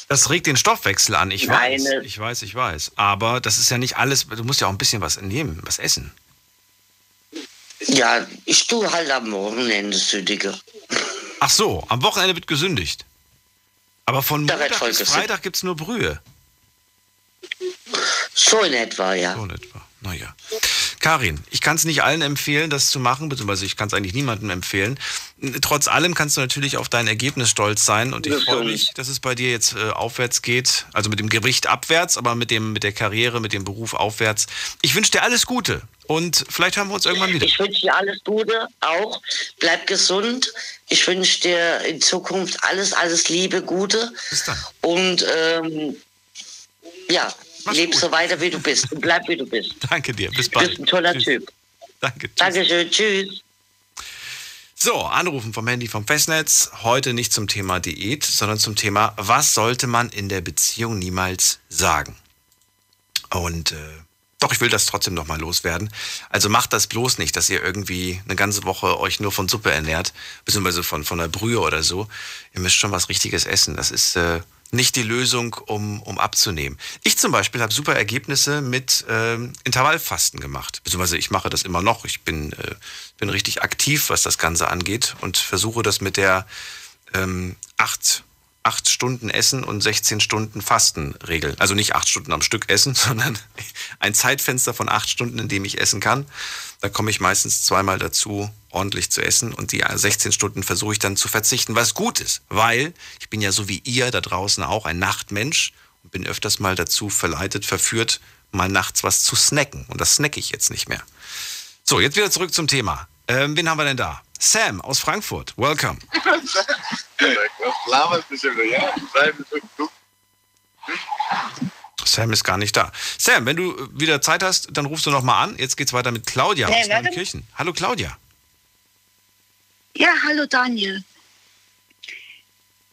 Das regt den Stoffwechsel an, ich weiß. Eine- Ich weiß, ich weiß. Aber das ist ja nicht alles, du musst ja auch ein bisschen was nehmen, was essen. Ja, ich tue halt am Wochenende sündige. Ach so, am Wochenende wird gesündigt. Aber von Da Montag bis. Freitag gibt es nur Brühe. So in etwa, ja. So in etwa. Naja. Karin, ich kann es nicht allen empfehlen, das zu machen, beziehungsweise ich kann es eigentlich niemandem empfehlen. Trotz allem kannst du natürlich auf dein Ergebnis stolz sein und ich freue mich, dass es bei dir jetzt äh, aufwärts geht, also mit dem Gewicht abwärts, aber mit dem mit der Karriere, mit dem Beruf aufwärts. Ich wünsche dir alles Gute und vielleicht hören wir uns irgendwann wieder. Ich wünsche dir alles Gute, auch. Bleib gesund. Ich wünsche dir in Zukunft alles, alles Liebe, Gute. Bis dann. Und ähm, ja, Mach's leb gut. so weiter, wie du bist. Und bleib, wie du bist. Danke dir, bis Du bald. bist ein toller Tschüss. Typ. Danke. Tschüss. Dankeschön. Tschüss. So, anrufen vom Handy vom Festnetz. Heute nicht zum Thema Diät, sondern zum Thema, was sollte man in der Beziehung niemals sagen? Und äh, doch, ich will das trotzdem nochmal loswerden. Also macht das bloß nicht, dass ihr irgendwie eine ganze Woche euch nur von Suppe ernährt, beziehungsweise von, von einer Brühe oder so. Ihr müsst schon was Richtiges essen. Das ist äh, nicht die Lösung, um, um abzunehmen. Ich zum Beispiel habe super Ergebnisse mit ähm, Intervallfasten gemacht. Beziehungsweise ich mache das immer noch. Ich bin, äh, bin richtig aktiv, was das Ganze angeht und versuche das mit der ähm, acht, acht Stunden Essen und 16 Stunden Fasten Regel. Also nicht acht Stunden am Stück essen, sondern ein Zeitfenster von acht Stunden, in dem ich essen kann. Da komme ich meistens zweimal dazu, ordentlich zu essen und die 16 Stunden versuche ich dann zu verzichten, was gut ist, weil ich bin ja so wie ihr da draußen auch ein Nachtmensch und bin öfters mal dazu verleitet, verführt, mal nachts was zu snacken und das snacke ich jetzt nicht mehr. So, jetzt wieder zurück zum Thema. Ähm, wen haben wir denn da? Sam aus Frankfurt. Welcome. Sam ist gar nicht da. Sam, wenn du wieder Zeit hast, dann rufst du noch mal an. Jetzt geht's weiter mit Claudia Nee, aus. Neunkirchen. Hallo Claudia. Ja, hallo Daniel.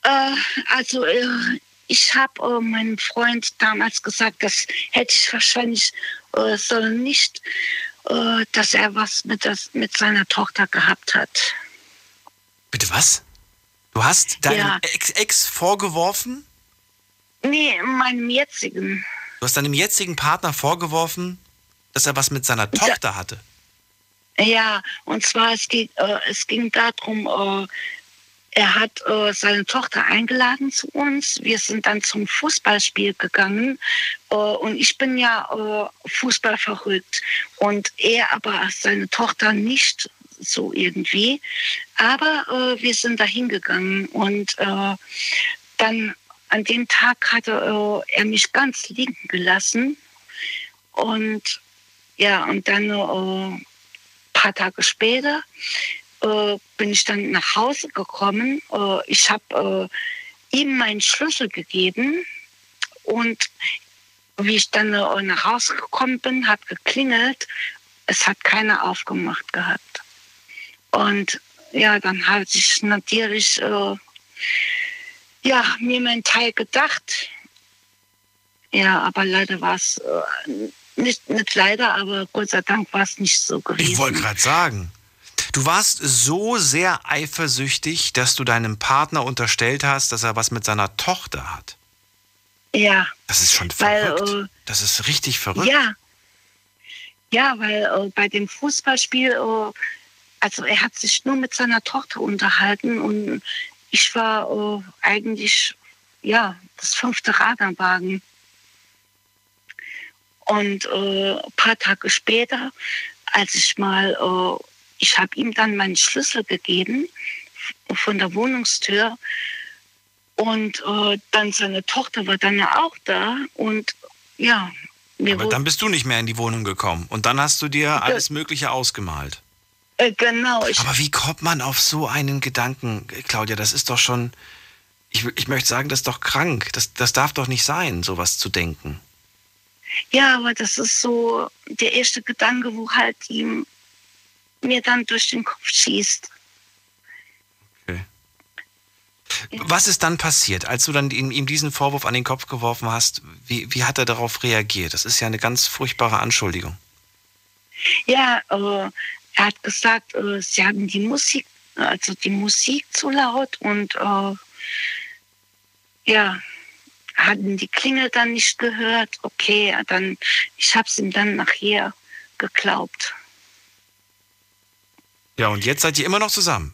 Äh, also äh, ich habe äh, meinem Freund damals gesagt, das hätte ich wahrscheinlich äh, soll nicht, dass er was mit, das, mit seiner Tochter gehabt hat. Bitte was? Du hast deinem Ja. Ex, Ex vorgeworfen? Nee, meinem jetzigen. Du hast deinem jetzigen Partner vorgeworfen, dass er was mit seiner Tochter hatte. Ja, und zwar es ging, äh, es ging darum, äh, er hat äh, seine Tochter eingeladen zu uns. Wir sind dann zum Fußballspiel gegangen äh, und ich bin ja äh, Fußball und er aber seine Tochter nicht so irgendwie. Aber äh, wir sind da hingegangen und äh, dann an dem Tag hatte äh, er mich ganz liegen gelassen und ja, und dann äh, paar Tage später äh, bin ich dann nach Hause gekommen. Äh, ich habe äh, ihm meinen Schlüssel gegeben und wie ich dann äh, nach Hause gekommen bin, hat geklingelt. Es hat keiner aufgemacht gehabt. Und ja, dann habe ich natürlich ja, mir meinen Teil gedacht. Ja, aber leider war es äh, nicht, nicht leider, aber Gott sei Dank war es nicht so gewesen. Ich wollte gerade sagen. Du warst so sehr eifersüchtig, dass du deinem Partner unterstellt hast, dass er was mit seiner Tochter hat. Ja. Das ist schon Weil, verrückt. äh, das ist richtig verrückt. Ja. Ja, weil äh, bei dem Fußballspiel, äh, also er hat sich nur mit seiner Tochter unterhalten und ich war äh, eigentlich, ja, das fünfte Rad am Wagen. Und äh, ein paar Tage später, als ich mal, äh, ich habe ihm dann meinen Schlüssel gegeben von der Wohnungstür und äh, dann seine Tochter war dann ja auch da und ja, Aber dann bist du nicht mehr in die Wohnung gekommen. Und dann hast du dir alles Mögliche ausgemalt. Äh, genau, ich, Aber wie kommt man auf so einen Gedanken, Claudia? Das ist doch schon. Ich, ich möchte sagen, das ist doch krank. Das, das darf doch nicht sein, sowas zu denken. Ja, aber das ist so der erste Gedanke, wo halt ihm mir dann durch den Kopf schießt. Okay. Was ist dann passiert, als du dann ihm, ihm diesen Vorwurf an den Kopf geworfen hast? Wie, wie hat er darauf reagiert? Das ist ja eine ganz furchtbare Anschuldigung. Ja, äh, er hat gesagt, äh, sie haben die Musik, also die Musik zu laut und äh, ja, hatten die Klingel dann nicht gehört. Okay, dann ich habe es ihm dann nachher geglaubt. Ja, und jetzt seid ihr immer noch zusammen.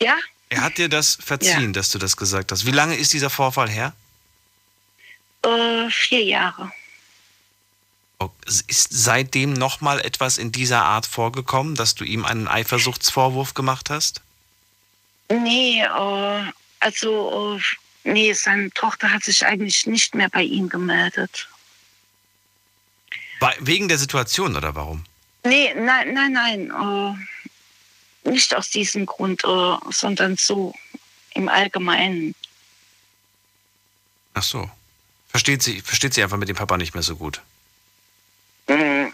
Ja? Er hat dir das verziehen, Ja. dass du das gesagt hast. Wie lange ist dieser Vorfall her? Äh, vier Jahre. Ist seitdem nochmal etwas in dieser Art vorgekommen, dass du ihm einen Eifersuchtsvorwurf gemacht hast? Nee, äh, also, äh, nee, seine Tochter hat sich eigentlich nicht mehr bei ihm gemeldet. Bei- Wegen der Situation oder warum? Nee, nein, nein, nein. Äh, nicht aus diesem Grund, äh, sondern so im Allgemeinen. Ach so. Versteht sie, versteht sie einfach mit dem Papa nicht mehr so gut. Mm,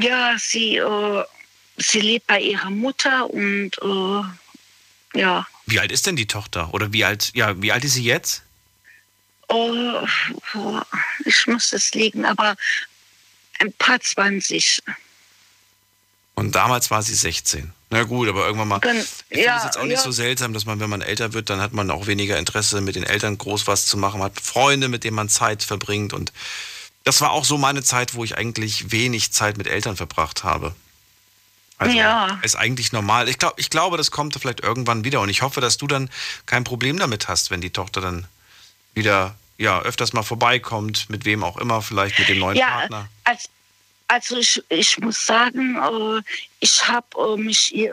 Ja, sie, äh, sie lebt bei ihrer Mutter und äh, ja, Wie alt ist denn die Tochter? Oder wie alt, ja, wie alt ist sie jetzt? äh, ich muss es liegen, aber ein paar 20. Und damals war sie 16. Na gut, aber irgendwann mal. Gen- Ich finde ja, es jetzt auch nicht ja. so seltsam, dass man, wenn man älter wird, dann hat man auch weniger Interesse, mit den Eltern groß was zu machen. Man hat Freunde, mit denen man Zeit verbringt. Und das war auch so meine Zeit, wo ich eigentlich wenig Zeit mit Eltern verbracht habe. Also Ja. ist eigentlich normal. Ich, glaub, ich glaube, das kommt vielleicht irgendwann wieder. Und ich hoffe, dass du dann kein Problem damit hast, wenn die Tochter dann wieder ja, öfters mal vorbeikommt, mit wem auch immer, vielleicht mit dem neuen ja, Partner. als, also ich, ich muss sagen, äh, ich habe äh, mich äh,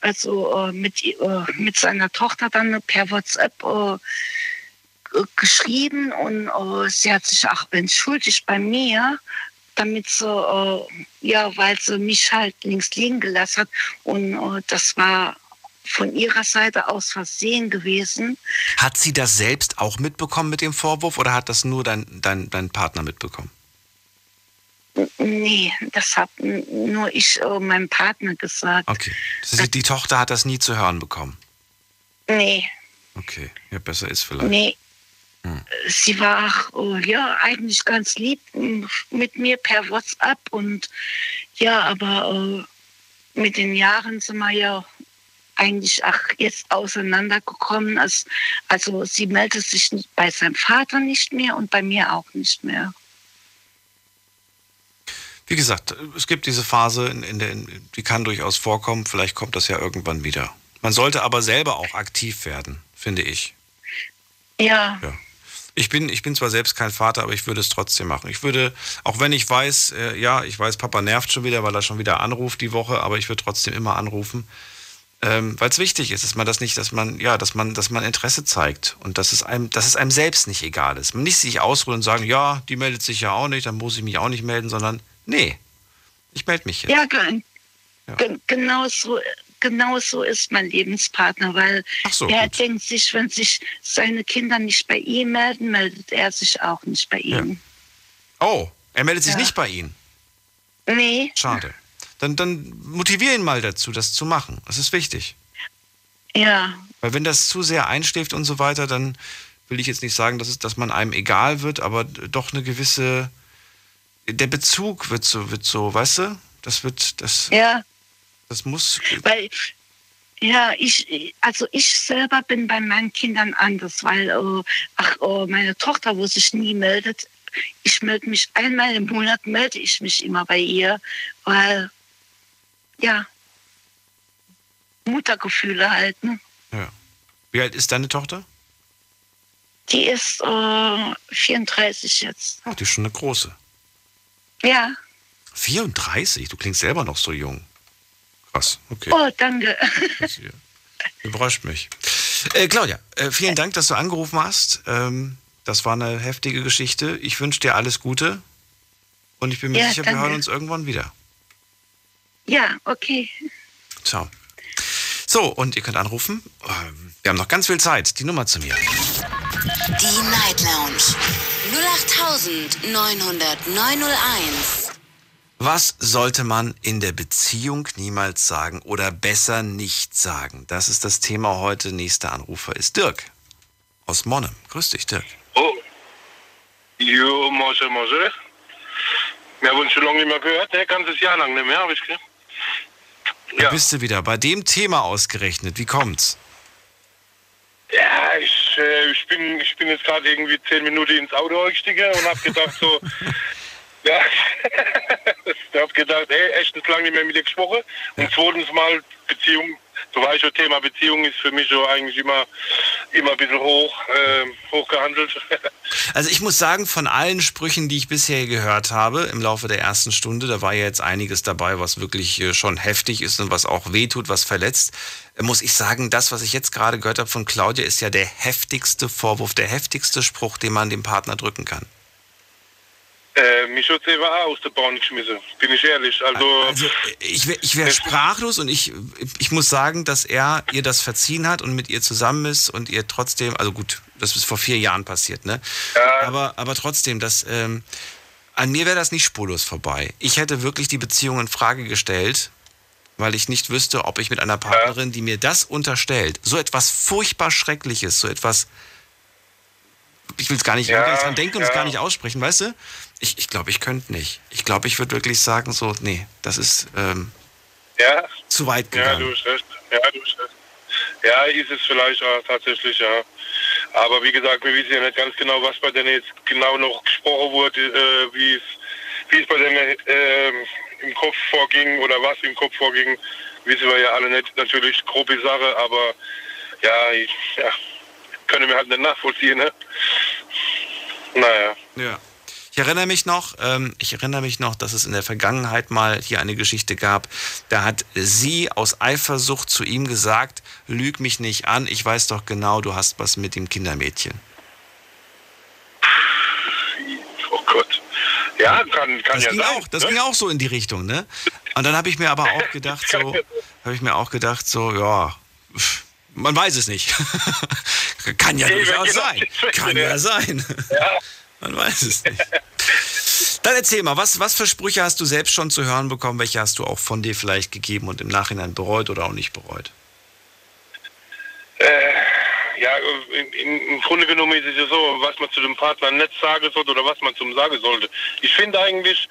also äh, mit, äh, mit seiner Tochter dann per WhatsApp äh, geschrieben und sie hat sich auch entschuldigt bei mir, damit sie, ja, weil sie mich halt links liegen gelassen hat und das war von ihrer Seite aus Versehen gewesen. Hat sie das selbst auch mitbekommen mit dem Vorwurf oder hat das nur dein, dein, dein Partner mitbekommen? Nee, das hat n- nur ich äh, meinem Partner gesagt. Okay. Heißt, die Tochter hat das nie zu hören bekommen. Nee, Okay. Ja, besser ist vielleicht. nee. Hm. Sie war auch, äh, ja eigentlich ganz lieb m, mit mir per WhatsApp und ja, aber äh, mit den Jahren sind wir ja eigentlich auch jetzt auseinandergekommen. Also, also sie meldet sich bei seinem Vater nicht mehr und bei mir auch nicht mehr. Wie gesagt, es gibt diese Phase, in, in der, die kann durchaus vorkommen. Vielleicht kommt das ja irgendwann wieder. Man sollte aber selber auch aktiv werden, finde ich. Ja, Ja. Ich bin, ich bin zwar selbst kein Vater, aber ich würde es trotzdem machen. Ich würde, auch wenn ich weiß, äh, ja, ich weiß, Papa nervt schon wieder, weil er schon wieder anruft die Woche, aber ich würde trotzdem immer anrufen, ähm, weil es wichtig ist, dass man das nicht, dass man, ja, dass man, dass man Interesse zeigt und dass es einem, dass es einem selbst nicht egal ist. Man nicht sich ausruhen und sagen, ja, die meldet sich ja auch nicht, dann muss ich mich auch nicht melden, sondern nee, ich melde mich jetzt. Ja, ge ge genau, so, genau so ist mein Lebenspartner, weil so, er gut. denkt sich, wenn sich seine Kinder nicht bei ihm melden, meldet er sich auch nicht bei ihnen. Oh, er meldet sich Ja. nicht bei Ihnen. Nee, Schade. Dann, dann motivier ihn mal dazu, das zu machen. Das ist wichtig. ja, Weil wenn das zu sehr einschläft und so weiter, dann will ich jetzt nicht sagen, dass, es, dass man einem egal wird, aber doch eine gewisse. Der Bezug wird so, wird so, weißt du? Das wird, das, ja, das muss. weil ja, ich, also ich selber bin bei meinen Kindern anders, weil äh, ach, äh, meine Tochter, wo sich nie meldet, ich melde mich einmal im Monat, melde ich mich immer bei ihr, weil ja, Muttergefühle halt, ne? Ja. Wie alt ist deine Tochter? Die ist äh, 34 jetzt. Ach, die ist schon eine große. Ja. 34? Du klingst selber noch so jung. Krass, okay. Oh, danke. Überrascht mich. Äh, Claudia, äh, vielen Dank, dass du angerufen hast. Ähm, das war eine heftige Geschichte. Ich wünsche dir alles Gute. Und ich bin mir Ja, sicher, wir danke. hören uns irgendwann wieder. Ja, okay. Ciao. So, und ihr könnt anrufen. Ähm, Wir haben noch ganz viel Zeit. Die Nummer zu mir. Die Night Lounge 0890901. Was sollte man in der Beziehung niemals sagen oder besser nicht sagen? Das ist das Thema heute. Nächster Anrufer ist Dirk aus Monnem. Grüß dich, Dirk. Oh. Jo, Mosche, Mosche. Wir haben uns schon lange nicht mehr gehört, ne? Ganzes Jahr lang nicht mehr, habe ich gehört. Da bist du wieder bei dem Thema ausgerechnet. Wie kommt's? Ja, ich, äh, ich, bin, ich bin jetzt gerade irgendwie zehn Minuten ins Auto eingestiegen und habe gedacht so, ja, ich habe gedacht, ey, ist lange nicht mehr mit dir gesprochen. Und zweitens mal Beziehung, du weißt schon, Thema Beziehung ist für mich so eigentlich immer, immer ein bisschen hoch, äh, hoch gehandelt. Also ich muss sagen, von allen Sprüchen, die ich bisher gehört habe im Laufe der ersten Stunde, da war ja jetzt einiges dabei, was wirklich äh, schon heftig ist und was auch wehtut, was verletzt, muss ich sagen, das, was ich jetzt gerade gehört habe von Claudia, ist ja der heftigste Vorwurf, der heftigste Spruch, den man dem Partner drücken kann. äh, mich hat selber auch aus der Bahn geschmissen, bin ich ehrlich. Also, Also ich wäre wär sprachlos und ich, ich muss sagen, dass er ihr das verziehen hat und mit ihr zusammen ist und ihr trotzdem, also gut, das ist vor vier Jahren passiert, ne? Aber, aber trotzdem, das, ähm, an mir wäre das nicht spurlos vorbei. Ich hätte wirklich die Beziehung in Frage gestellt, weil ich nicht wüsste, ob ich mit einer Partnerin, die mir das unterstellt, so etwas furchtbar Schreckliches, so etwas, ich will es gar nicht, Ja, dran denke und es ja. gar nicht aussprechen, weißt du? Ich, ich glaube, ich könnte nicht. Ich glaube, ich würde wirklich sagen, so, nee, das ist ähm, ja, zu weit ja, gegangen. du hast recht. Ja, du hast recht. Ja, ist es vielleicht auch tatsächlich, ja. Aber wie gesagt, wir wissen ja nicht ganz genau, was bei denen jetzt genau noch gesprochen wurde, äh, wie es wie es bei denen ähm, im Kopf vorging oder was im Kopf vorging, wissen wir ja alle nicht. Natürlich grobe Sache, aber ja, ich, ja können wir halt nicht nachvollziehen, ne? Naja. Ja. Ich erinnere mich noch, ähm, ich erinnere mich noch, dass es in der Vergangenheit mal hier eine Geschichte gab. Da hat sie aus Eifersucht zu ihm gesagt: Lüg mich nicht an, ich weiß doch genau, du hast was mit dem Kindermädchen. Oh Gott. Ja, kann, kann Das ja ging sein. auch, das ne? ging auch so in die Richtung, ne? Und dann habe ich mir aber auch gedacht, so, habe ich mir auch gedacht, so, ja, man weiß es nicht. Kann ja durchaus genau, sein. Kann ja. ja sein. Man weiß es nicht. Dann erzähl mal, was, was für Sprüche hast du selbst schon zu hören bekommen? Welche hast du auch von dir vielleicht gegeben und im Nachhinein bereut oder auch nicht bereut? Äh, ja, im, Grunde genommen ist es ja so, was man zu dem Partner nicht sagen sollte oder was man zum sagen sollte. Ich finde eigentlich,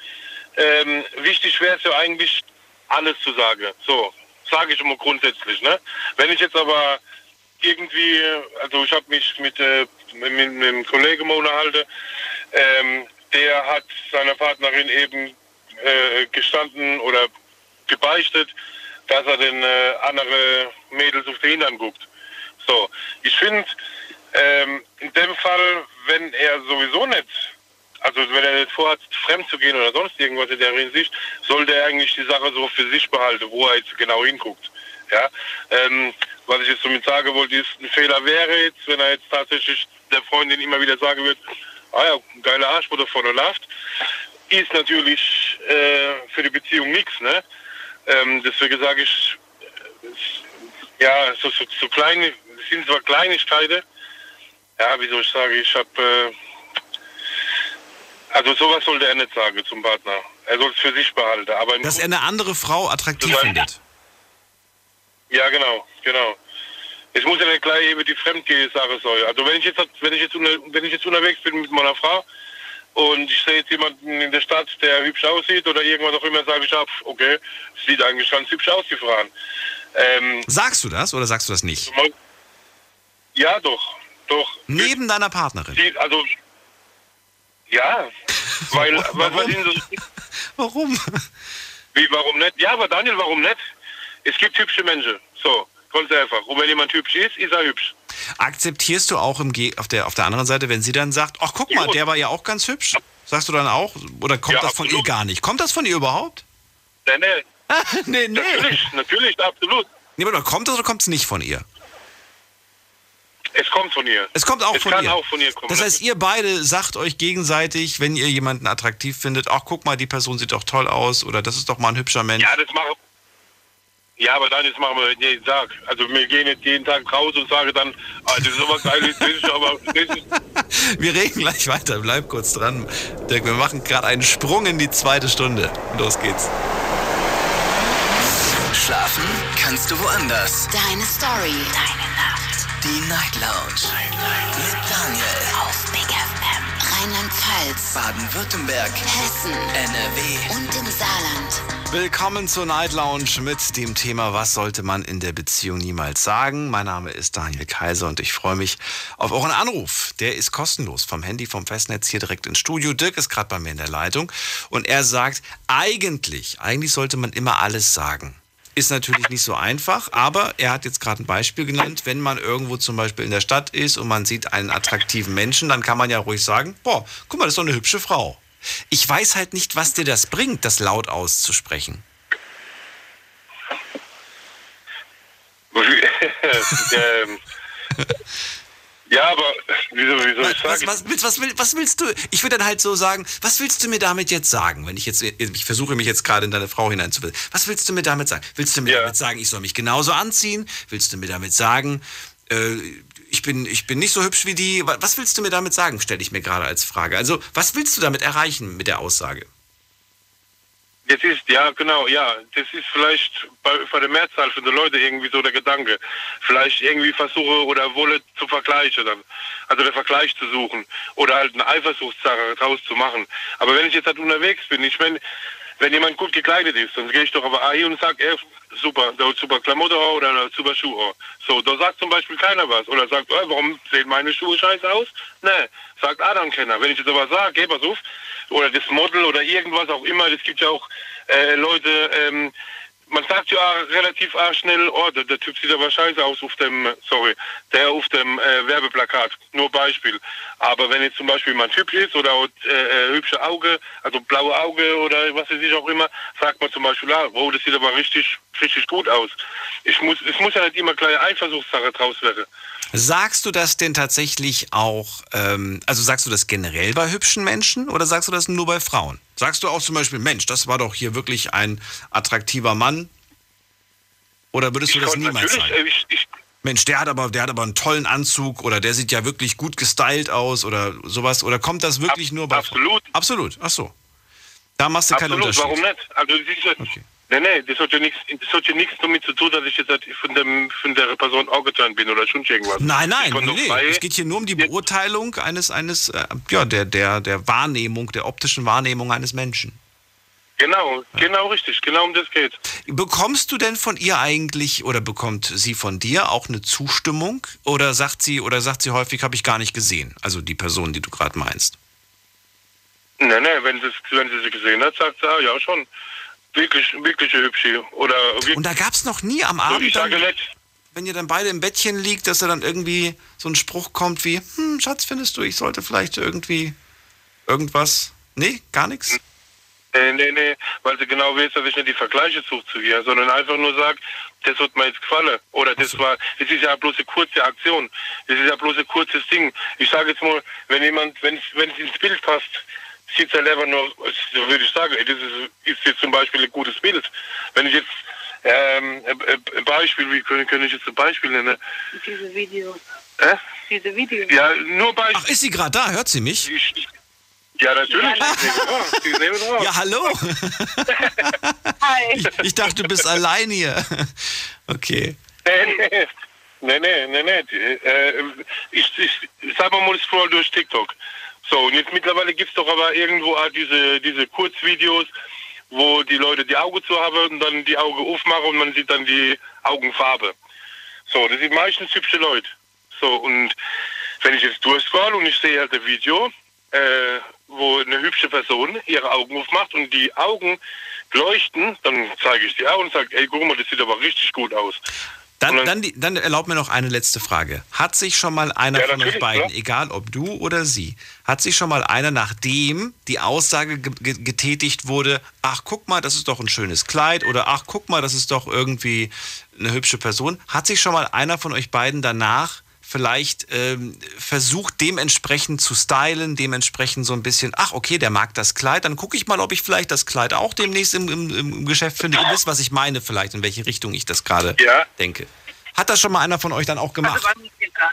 ähm, wichtig wäre es ja eigentlich, alles zu sagen. So, sage ich immer grundsätzlich. Ne? Wenn ich jetzt aber irgendwie, also ich habe mich mit, äh, mit, mit einem Kollegen mal unterhalten, ähm, der hat seiner Partnerin eben äh, gestanden oder gebeichtet, dass er den äh, andere Mädels auf den Hintern guckt. So, ich finde, ähm, in dem Fall, wenn er sowieso nicht, also wenn er nicht vorhat, fremd zu gehen oder sonst irgendwas in der Hinsicht, sollte er eigentlich die Sache so für sich behalten, wo er jetzt genau hinguckt. Ja, ähm, was ich jetzt somit sagen wollte, ist, ein Fehler wäre jetzt, wenn er jetzt tatsächlich der Freundin immer wieder sagen wird, ah ja, geiler Arsch, wo da vorne läuft, ist natürlich äh, für die Beziehung nichts, ne? Ähm, deswegen sage ich, äh, ja, so, so, so kleine, es sind zwar Kleinigkeiten, ja, wie soll ich sagen, ich habe, äh, also sowas sollte er nicht sagen zum Partner. Er soll es für sich behalten, aber Dass er eine andere Frau attraktiv findet. Ja, genau, genau. Es muss ja nicht gleich über die Fremdgehe-Sache sein. Also wenn ich jetzt wenn ich jetzt unter, wenn ich jetzt unterwegs bin mit meiner Frau und ich sehe jetzt jemanden in der Stadt, der hübsch aussieht oder irgendwas auch immer, sage ich ab, okay, sieht eigentlich ganz hübsch aus, die Frauen. Ähm, Sagst du das oder sagst du das nicht? Ja, doch, doch. Neben deiner Partnerin. Die, also ja, weil was ihnen so Warum? Wie, warum nicht? Ja, aber Daniel, warum nicht? Es gibt hübsche Menschen. So, ganz einfach. Und wenn jemand hübsch ist, ist er hübsch. Akzeptierst du auch im Ge auf, der, auf der anderen Seite, wenn sie dann sagt, ach guck mal, der war ja auch ganz hübsch? Sagst du dann auch? Oder kommt Ja, das von ihr gar nicht? Kommt das von ihr überhaupt? Nee, nee. nee, nee. Natürlich, natürlich, absolut. Nee, aber kommt das oder kommt es nicht von ihr? Es kommt von ihr. Es kommt auch es von kann ihr. auch von ihr kommen. Das heißt, ihr beide sagt euch gegenseitig, wenn ihr jemanden attraktiv findet, ach guck mal, die Person sieht doch toll aus oder das ist doch mal ein hübscher Mensch. ja, das mache Ja, aber dann jetzt machen wir jeden Tag. Also wir gehen jetzt jeden Tag raus und sagen dann, ah, das ist sowas Geiles, das ist aber das ist, Wir reden gleich weiter. Bleib kurz dran. Dirk, wir machen gerade einen Sprung in die zweite Stunde. Los geht's. Schlafen kannst du woanders. Deine Story. Deine. Die Night Lounge. Mit Daniel. Auf Big FM. Rheinland-Pfalz. Baden-Württemberg. Hessen. NRW. Und im Saarland. Willkommen zur Night Lounge mit dem Thema Was sollte man in der Beziehung niemals sagen? Mein Name ist Daniel Kaiser und ich freue mich auf euren Anruf. Der ist kostenlos vom Handy vom Festnetz hier direkt ins Studio. Dirk ist gerade bei mir in der Leitung und er sagt, eigentlich, eigentlich sollte man immer alles sagen. Ist natürlich nicht so einfach, aber er hat jetzt gerade ein Beispiel genannt. Wenn man irgendwo zum Beispiel in der Stadt ist und man sieht einen attraktiven Menschen, dann kann man ja ruhig sagen, boah, guck mal, das ist doch eine hübsche Frau. Ich weiß halt nicht, was dir das bringt, das laut auszusprechen. ähm, ja, aber wieso, wieso ich Was, sage, was, willst- was, will, was willst du? Ich würde dann halt so sagen, was willst du mir damit jetzt sagen? Wenn ich jetzt, ich versuche mich jetzt gerade in deine Frau hineinzubilden. Was willst du mir damit sagen? Willst du mir damit sagen, ich soll mich genauso anziehen? Willst du mir damit sagen, äh, ich bin, ich bin nicht so hübsch wie die? Wa- Was willst du mir damit sagen? Stelle ich mir gerade als Frage. Also, was willst du damit erreichen mit der Aussage? Das ist, ja, genau, ja. Das ist vielleicht bei, bei der Mehrzahl von den Leuten irgendwie so der Gedanke. Vielleicht irgendwie versuche oder wolle zu vergleichen dann. Also den Vergleich zu suchen. Oder halt eine Eifersuchtssache draus zu machen. Aber wenn ich jetzt halt unterwegs bin, ich meine, wenn jemand gut gekleidet ist, dann gehe ich doch aber hin und sage, ey, super, da hat super Klamotte oder super Schuhe. So, da sagt zum Beispiel keiner was. Oder sagt, warum sehen meine Schuhe scheiße aus? Ne, sagt Adam keiner. Wenn ich jetzt aber sage, geh pass auf, oder das Model oder irgendwas auch immer, es gibt ja auch äh, Leute, ähm, man sagt ja relativ schnell, oh, der, der Typ sieht aber scheiße aus auf dem, sorry, der auf dem äh, Werbeplakat. Nur Beispiel. Aber wenn jetzt zum Beispiel ein Typ ist oder äh, äh, hübsche Auge, also blaue Auge oder was weiß ich auch immer, sagt man zum Beispiel, ah, wow, das sieht aber richtig, richtig gut aus. Ich muss, es muss ja nicht immer gleich Eifersuchtssache draus werden. Sagst du das denn tatsächlich auch, ähm, also sagst du das generell bei hübschen Menschen oder sagst du das nur bei Frauen? Sagst du auch zum Beispiel, Mensch, das war doch hier wirklich ein attraktiver Mann? Oder würdest du das niemals sagen? äh, ich, ich, Mensch, der hat aber, der hat aber einen tollen Anzug oder der sieht ja wirklich gut gestylt aus oder sowas. Oder kommt das wirklich nur bei Absolut. Frauen? Absolut, ach so. Da machst du keinen Absolut, Unterschied. warum nicht? Also das ist ja, nee, nee, das hat ja nichts, das hat ja nichts damit zu tun, dass ich jetzt von dem von der Person angetan bin oder schon irgendwas. Nein, nein, nee, Es geht hier nur um die Beurteilung eines, eines, äh, ja, der, der, der Wahrnehmung, der optischen Wahrnehmung eines Menschen. Genau, genau richtig, genau um das geht. Bekommst du denn von ihr eigentlich oder bekommt sie von dir auch eine Zustimmung oder sagt sie oder sagt sie häufig habe ich gar nicht gesehen, also die Person, die du gerade meinst? Nee, nee, wenn sie, wenn sie sie gesehen hat, sagt sie, ah, ja schon, wirklich, wirklich hübsche. Oder wirklich, Und da gab es noch nie am Abend, dann, wenn ihr dann beide im Bettchen liegt, dass da dann irgendwie so ein Spruch kommt wie, hm, Schatz, findest du, ich sollte vielleicht irgendwie irgendwas? Nee, gar nichts? nee, nee, nee, weil sie genau weiß, dass ich nicht die Vergleiche suche zu ihr, sondern einfach nur sagt, das hat mir jetzt gefallen. Oder das war, das ist ja bloß eine kurze Aktion. Das ist ja bloß ein kurzes Ding. Ich sage jetzt mal, wenn jemand, es wenn es ins Bild passt, sieht er einfach nur, so würde ich sagen, ey, das ist, ist jetzt zum Beispiel ein gutes Bild. Wenn ich jetzt ähm, ein- Beispiel, wie kann, kann ich jetzt ein Beispiel nennen? Diese Video. Äh? Diese Video. Ja, nur Beispiel. Ach, ist sie gerade da? Hört sie mich? Ja, natürlich. Dran. Ja, hallo. Hi. Ich, ich dachte, du bist allein hier. Okay. Nee, nee, nee, nee, nee. nee. Äh, ich, ich sag mal, ich scroll durch TikTok. So, und jetzt mittlerweile gibt es doch aber irgendwo auch diese, diese Kurzvideos, wo die Leute die Augen zu haben und dann die Augen aufmachen und man sieht dann die Augenfarbe. So, das sind meistens hübsche Leute. So, und wenn ich jetzt durchscroll und ich sehe halt ein Video, äh, wo eine hübsche Person ihre Augen aufmacht und die Augen leuchten, dann zeige ich die auch und sage, ey, guck mal, das sieht aber richtig gut aus. Dann, dann, die, dann erlaub mir noch eine letzte Frage. Hat sich schon mal einer Ja, von euch beiden, klar. egal ob du oder sie, hat sich schon mal einer, nachdem die Aussage ge ge getätigt wurde, ach guck mal, das ist doch ein schönes Kleid oder ach guck mal, das ist doch irgendwie eine hübsche Person, hat sich schon mal einer von euch beiden danach vielleicht ähm, versucht dementsprechend zu stylen, dementsprechend so ein bisschen, ach okay, der mag das Kleid, dann gucke ich mal, ob ich vielleicht das Kleid auch demnächst im, im, im Geschäft finde. Ihr wisst, was ich meine vielleicht, in welche Richtung ich das gerade Ja. denke. Hat das schon mal einer von euch dann auch gemacht? Also bei mir, gar,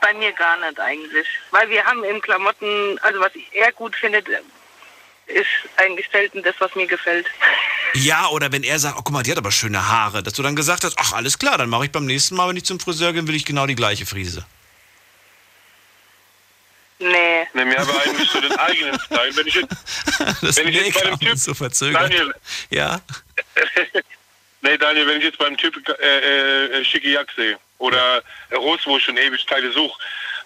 bei mir gar nicht eigentlich. Weil wir haben im Klamotten, also was er gut findet, ist eigentlich selten das, was mir gefällt. Ja, oder wenn er sagt, oh guck mal, die hat aber schöne Haare, dass du dann gesagt hast, ach alles klar, dann mache ich beim nächsten Mal, wenn ich zum Friseur gehe, will ich genau die gleiche Frise. Nee. Nee, mir aber eigentlich so den eigenen Style. Wenn ich jetzt, Das wenn ich jetzt bei dem Typ, so verzögert. Daniel, Ja. nee, Daniel, wenn ich jetzt beim Typ äh, äh, schicke Jack sehe oder äh, Rose, wo ich schon ewig Teile suche,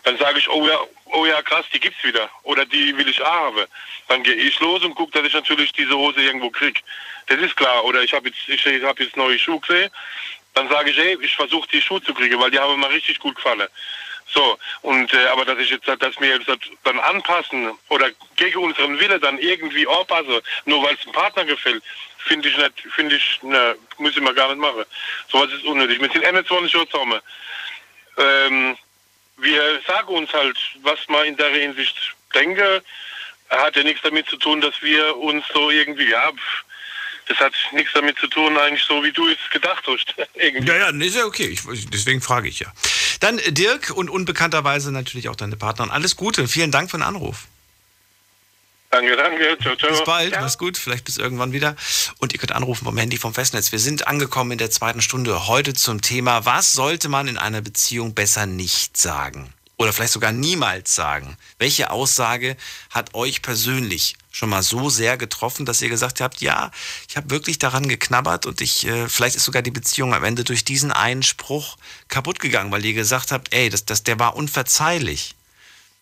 dann sage ich, oh ja, oh ja, krass, die gibt's wieder. Oder die will ich auch haben. Dann gehe ich los und gucke, dass ich natürlich diese Hose irgendwo krieg. Das ist klar. Oder ich habe jetzt, ich habe jetzt neue Schuhe gesehen. Dann sage ich, ey, ich versuche die Schuhe zu kriegen, weil die haben mir richtig gut gefallen. So, und äh, aber dass ich jetzt dass mir jetzt dann anpassen oder gegen unseren Wille dann irgendwie anpasse, nur weil es dem Partner gefällt, finde ich nicht, finde ich, ne, müssen wir gar nicht machen. Sowas ist unnötig. Wir sind 21 Jahre zusammen. Ähm, wir sagen uns halt, was man in der Hinsicht denke. Hat ja nichts damit zu tun, dass wir uns so irgendwie, ja, das hat nichts damit zu tun, eigentlich so, wie du es gedacht hast. irgendwie. Ja, ja, ist ja okay. Ich, deswegen frage ich ja. Dann äh, Dirk und unbekannterweise natürlich auch deine Partnerin. Alles Gute. Vielen Dank für den Anruf. Danke, danke. Ciao, ciao. Bis bald, mach's gut, vielleicht bis irgendwann wieder. Und ihr könnt anrufen vom Handy vom Festnetz. Wir sind angekommen in der zweiten Stunde heute zum Thema, was sollte man in einer Beziehung besser nicht sagen? Oder vielleicht sogar niemals sagen. Welche Aussage hat euch persönlich schon mal so sehr getroffen, dass ihr gesagt habt, ja, ich habe wirklich daran geknabbert und ich, äh, vielleicht ist sogar die Beziehung am Ende durch diesen einen Spruch kaputt gegangen, weil ihr gesagt habt, ey, das, das, der war unverzeihlich.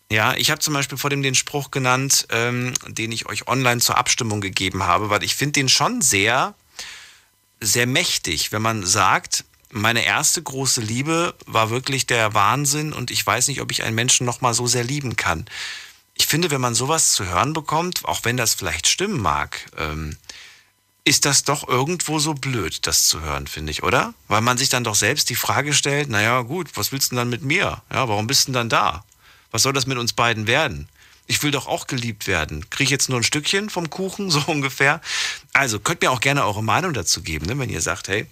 Ja, ich habe zum Beispiel vor dem den Spruch genannt, ähm, den ich euch online zur Abstimmung gegeben habe, weil ich finde den schon sehr, sehr mächtig, wenn man sagt, meine erste große Liebe war wirklich der Wahnsinn und ich weiß nicht, ob ich einen Menschen noch mal so sehr lieben kann. Ich finde, wenn man sowas zu hören bekommt, auch wenn das vielleicht stimmen mag, ähm, ist das doch irgendwo so blöd, das zu hören, finde ich, oder? Weil man sich dann doch selbst die Frage stellt, naja gut, was willst du denn dann mit mir? Ja, warum bist du denn dann da? Was soll das mit uns beiden werden? Ich will doch auch geliebt werden. Kriege ich jetzt nur ein Stückchen vom Kuchen, so ungefähr? Also könnt mir auch gerne eure Meinung dazu geben, ne? wenn ihr sagt, hey,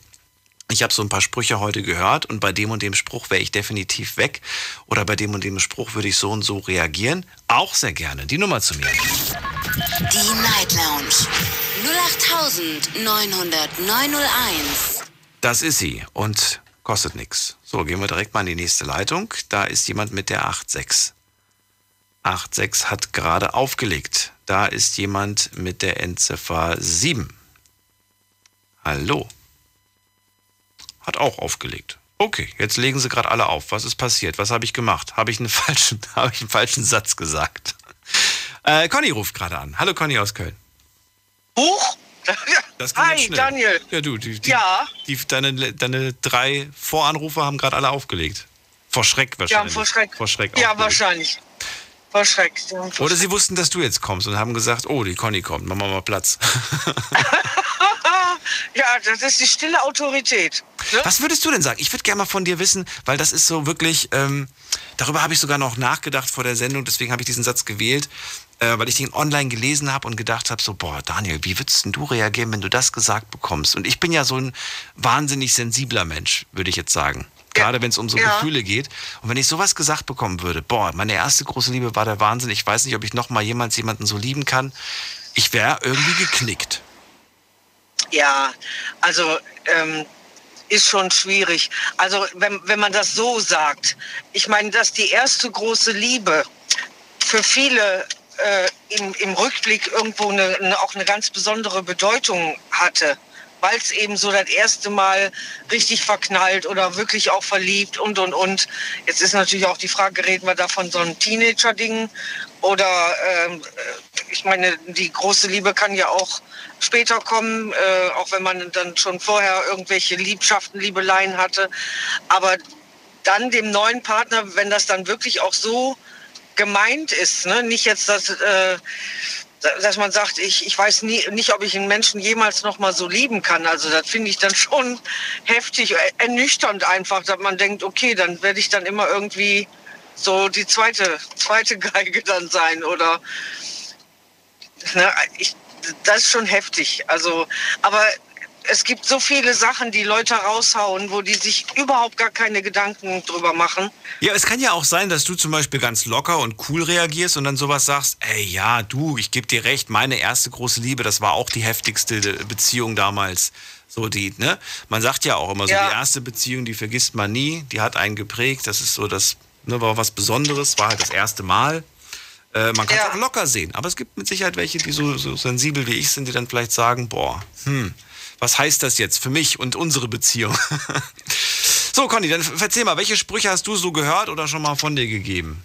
ich habe so ein paar Sprüche heute gehört und bei dem und dem Spruch wäre ich definitiv weg oder bei dem und dem Spruch würde ich so und so reagieren. Auch sehr gerne. Die Nummer zu mir. Die Night Lounge 0890901. Das ist sie und kostet nichts. So, gehen wir direkt mal in die nächste Leitung. Da ist jemand mit der 86. 86 hat gerade aufgelegt. Da ist jemand mit der Endziffer 7. Hallo. Hat auch aufgelegt. Okay, jetzt legen sie gerade alle auf. Was ist passiert? Was habe ich gemacht? Habe ich, einen falschen, ich einen falschen Satz gesagt? Äh, Conny ruft gerade an. Hallo Conny aus Köln. Huch! Hi. Daniel. Ja, du, die, die, Ja. die, deine, deine drei Voranrufe haben gerade alle aufgelegt. Vor Schreck wahrscheinlich. Ja, vor Schreck. Vor Schreck Ja, aufgelegt. wahrscheinlich. Vor Schreck. Ja, vor Oder sie wussten, dass du jetzt kommst und haben gesagt, oh, die Conny kommt, machen wir mal Platz. Ja, das ist die stille Autorität. Ne? Was würdest du denn sagen? Ich würde gerne mal von dir wissen, weil das ist so wirklich, ähm, darüber habe ich sogar noch nachgedacht vor der Sendung, deswegen habe ich diesen Satz gewählt, äh, weil ich den online gelesen habe und gedacht habe, so, boah, Daniel, wie würdest denn du reagieren, wenn du das gesagt bekommst? Und ich bin ja so ein wahnsinnig sensibler Mensch, würde ich jetzt sagen. Gerade wenn es um so Ja. Gefühle geht. Und wenn ich sowas gesagt bekommen würde, boah, meine erste große Liebe war der Wahnsinn, ich weiß nicht, ob ich noch mal jemals jemanden so lieben kann, ich wäre irgendwie geknickt. Ja, also ähm, ist schon schwierig. Also wenn, wenn man das so sagt, ich meine, dass die erste große Liebe für viele äh, im, im Rückblick irgendwo eine, eine, auch eine ganz besondere Bedeutung hatte, weil es eben so das erste Mal richtig verknallt oder wirklich auch verliebt und und und. Jetzt ist natürlich auch die Frage, reden wir da von so einem Teenager-Ding oder ähm, äh, ich meine, die große Liebe kann ja auch später kommen, äh, auch wenn man dann schon vorher irgendwelche Liebschaften, Liebeleien hatte. Aber dann dem neuen Partner, wenn das dann wirklich auch so gemeint ist, ne? nicht jetzt, dass, äh, dass man sagt, ich, ich weiß nie, nicht, ob ich einen Menschen jemals noch mal so lieben kann. Also das finde ich dann schon heftig, äh, ernüchternd einfach, dass man denkt, okay, dann werde ich dann immer irgendwie so die zweite, zweite Geige dann sein oder ne, ich, das ist schon heftig. Also, aber es gibt so viele Sachen, die Leute raushauen, wo die sich überhaupt gar keine Gedanken drüber machen. Ja, es kann ja auch sein, dass du zum Beispiel ganz locker und cool reagierst und dann sowas sagst, ey, ja, du, ich gebe dir recht, meine erste große Liebe, das war auch die heftigste Beziehung damals. So die, ne? Man sagt ja auch immer so, Ja. die erste Beziehung, die vergisst man nie, die hat einen geprägt, das ist so das, ne, war was Besonderes, war halt das erste Mal. Äh, man kann es auch locker sehen, aber es gibt mit Sicherheit welche, die so, so sensibel wie ich sind, die dann vielleicht sagen, boah, hm, was heißt das jetzt für mich und unsere Beziehung? so, Conny, dann erzähl mal, welche Sprüche hast du so gehört oder schon mal von dir gegeben?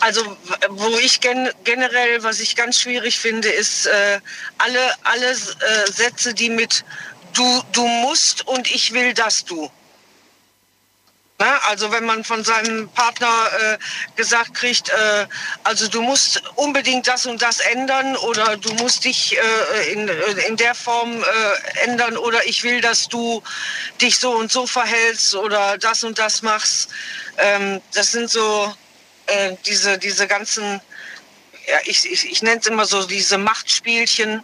Also wo ich gen generell, was ich ganz schwierig finde, ist äh, alle, alle äh, Sätze, die mit du, du musst und ich will, dass du. Na, also wenn man von seinem Partner äh, gesagt kriegt, äh, also du musst unbedingt das und das ändern oder du musst dich äh, in, in der Form äh, ändern oder ich will, dass du dich so und so verhältst oder das und das machst. Ähm, das sind so äh, diese, diese ganzen, ja, ich, ich, ich nenne es immer so diese Machtspielchen.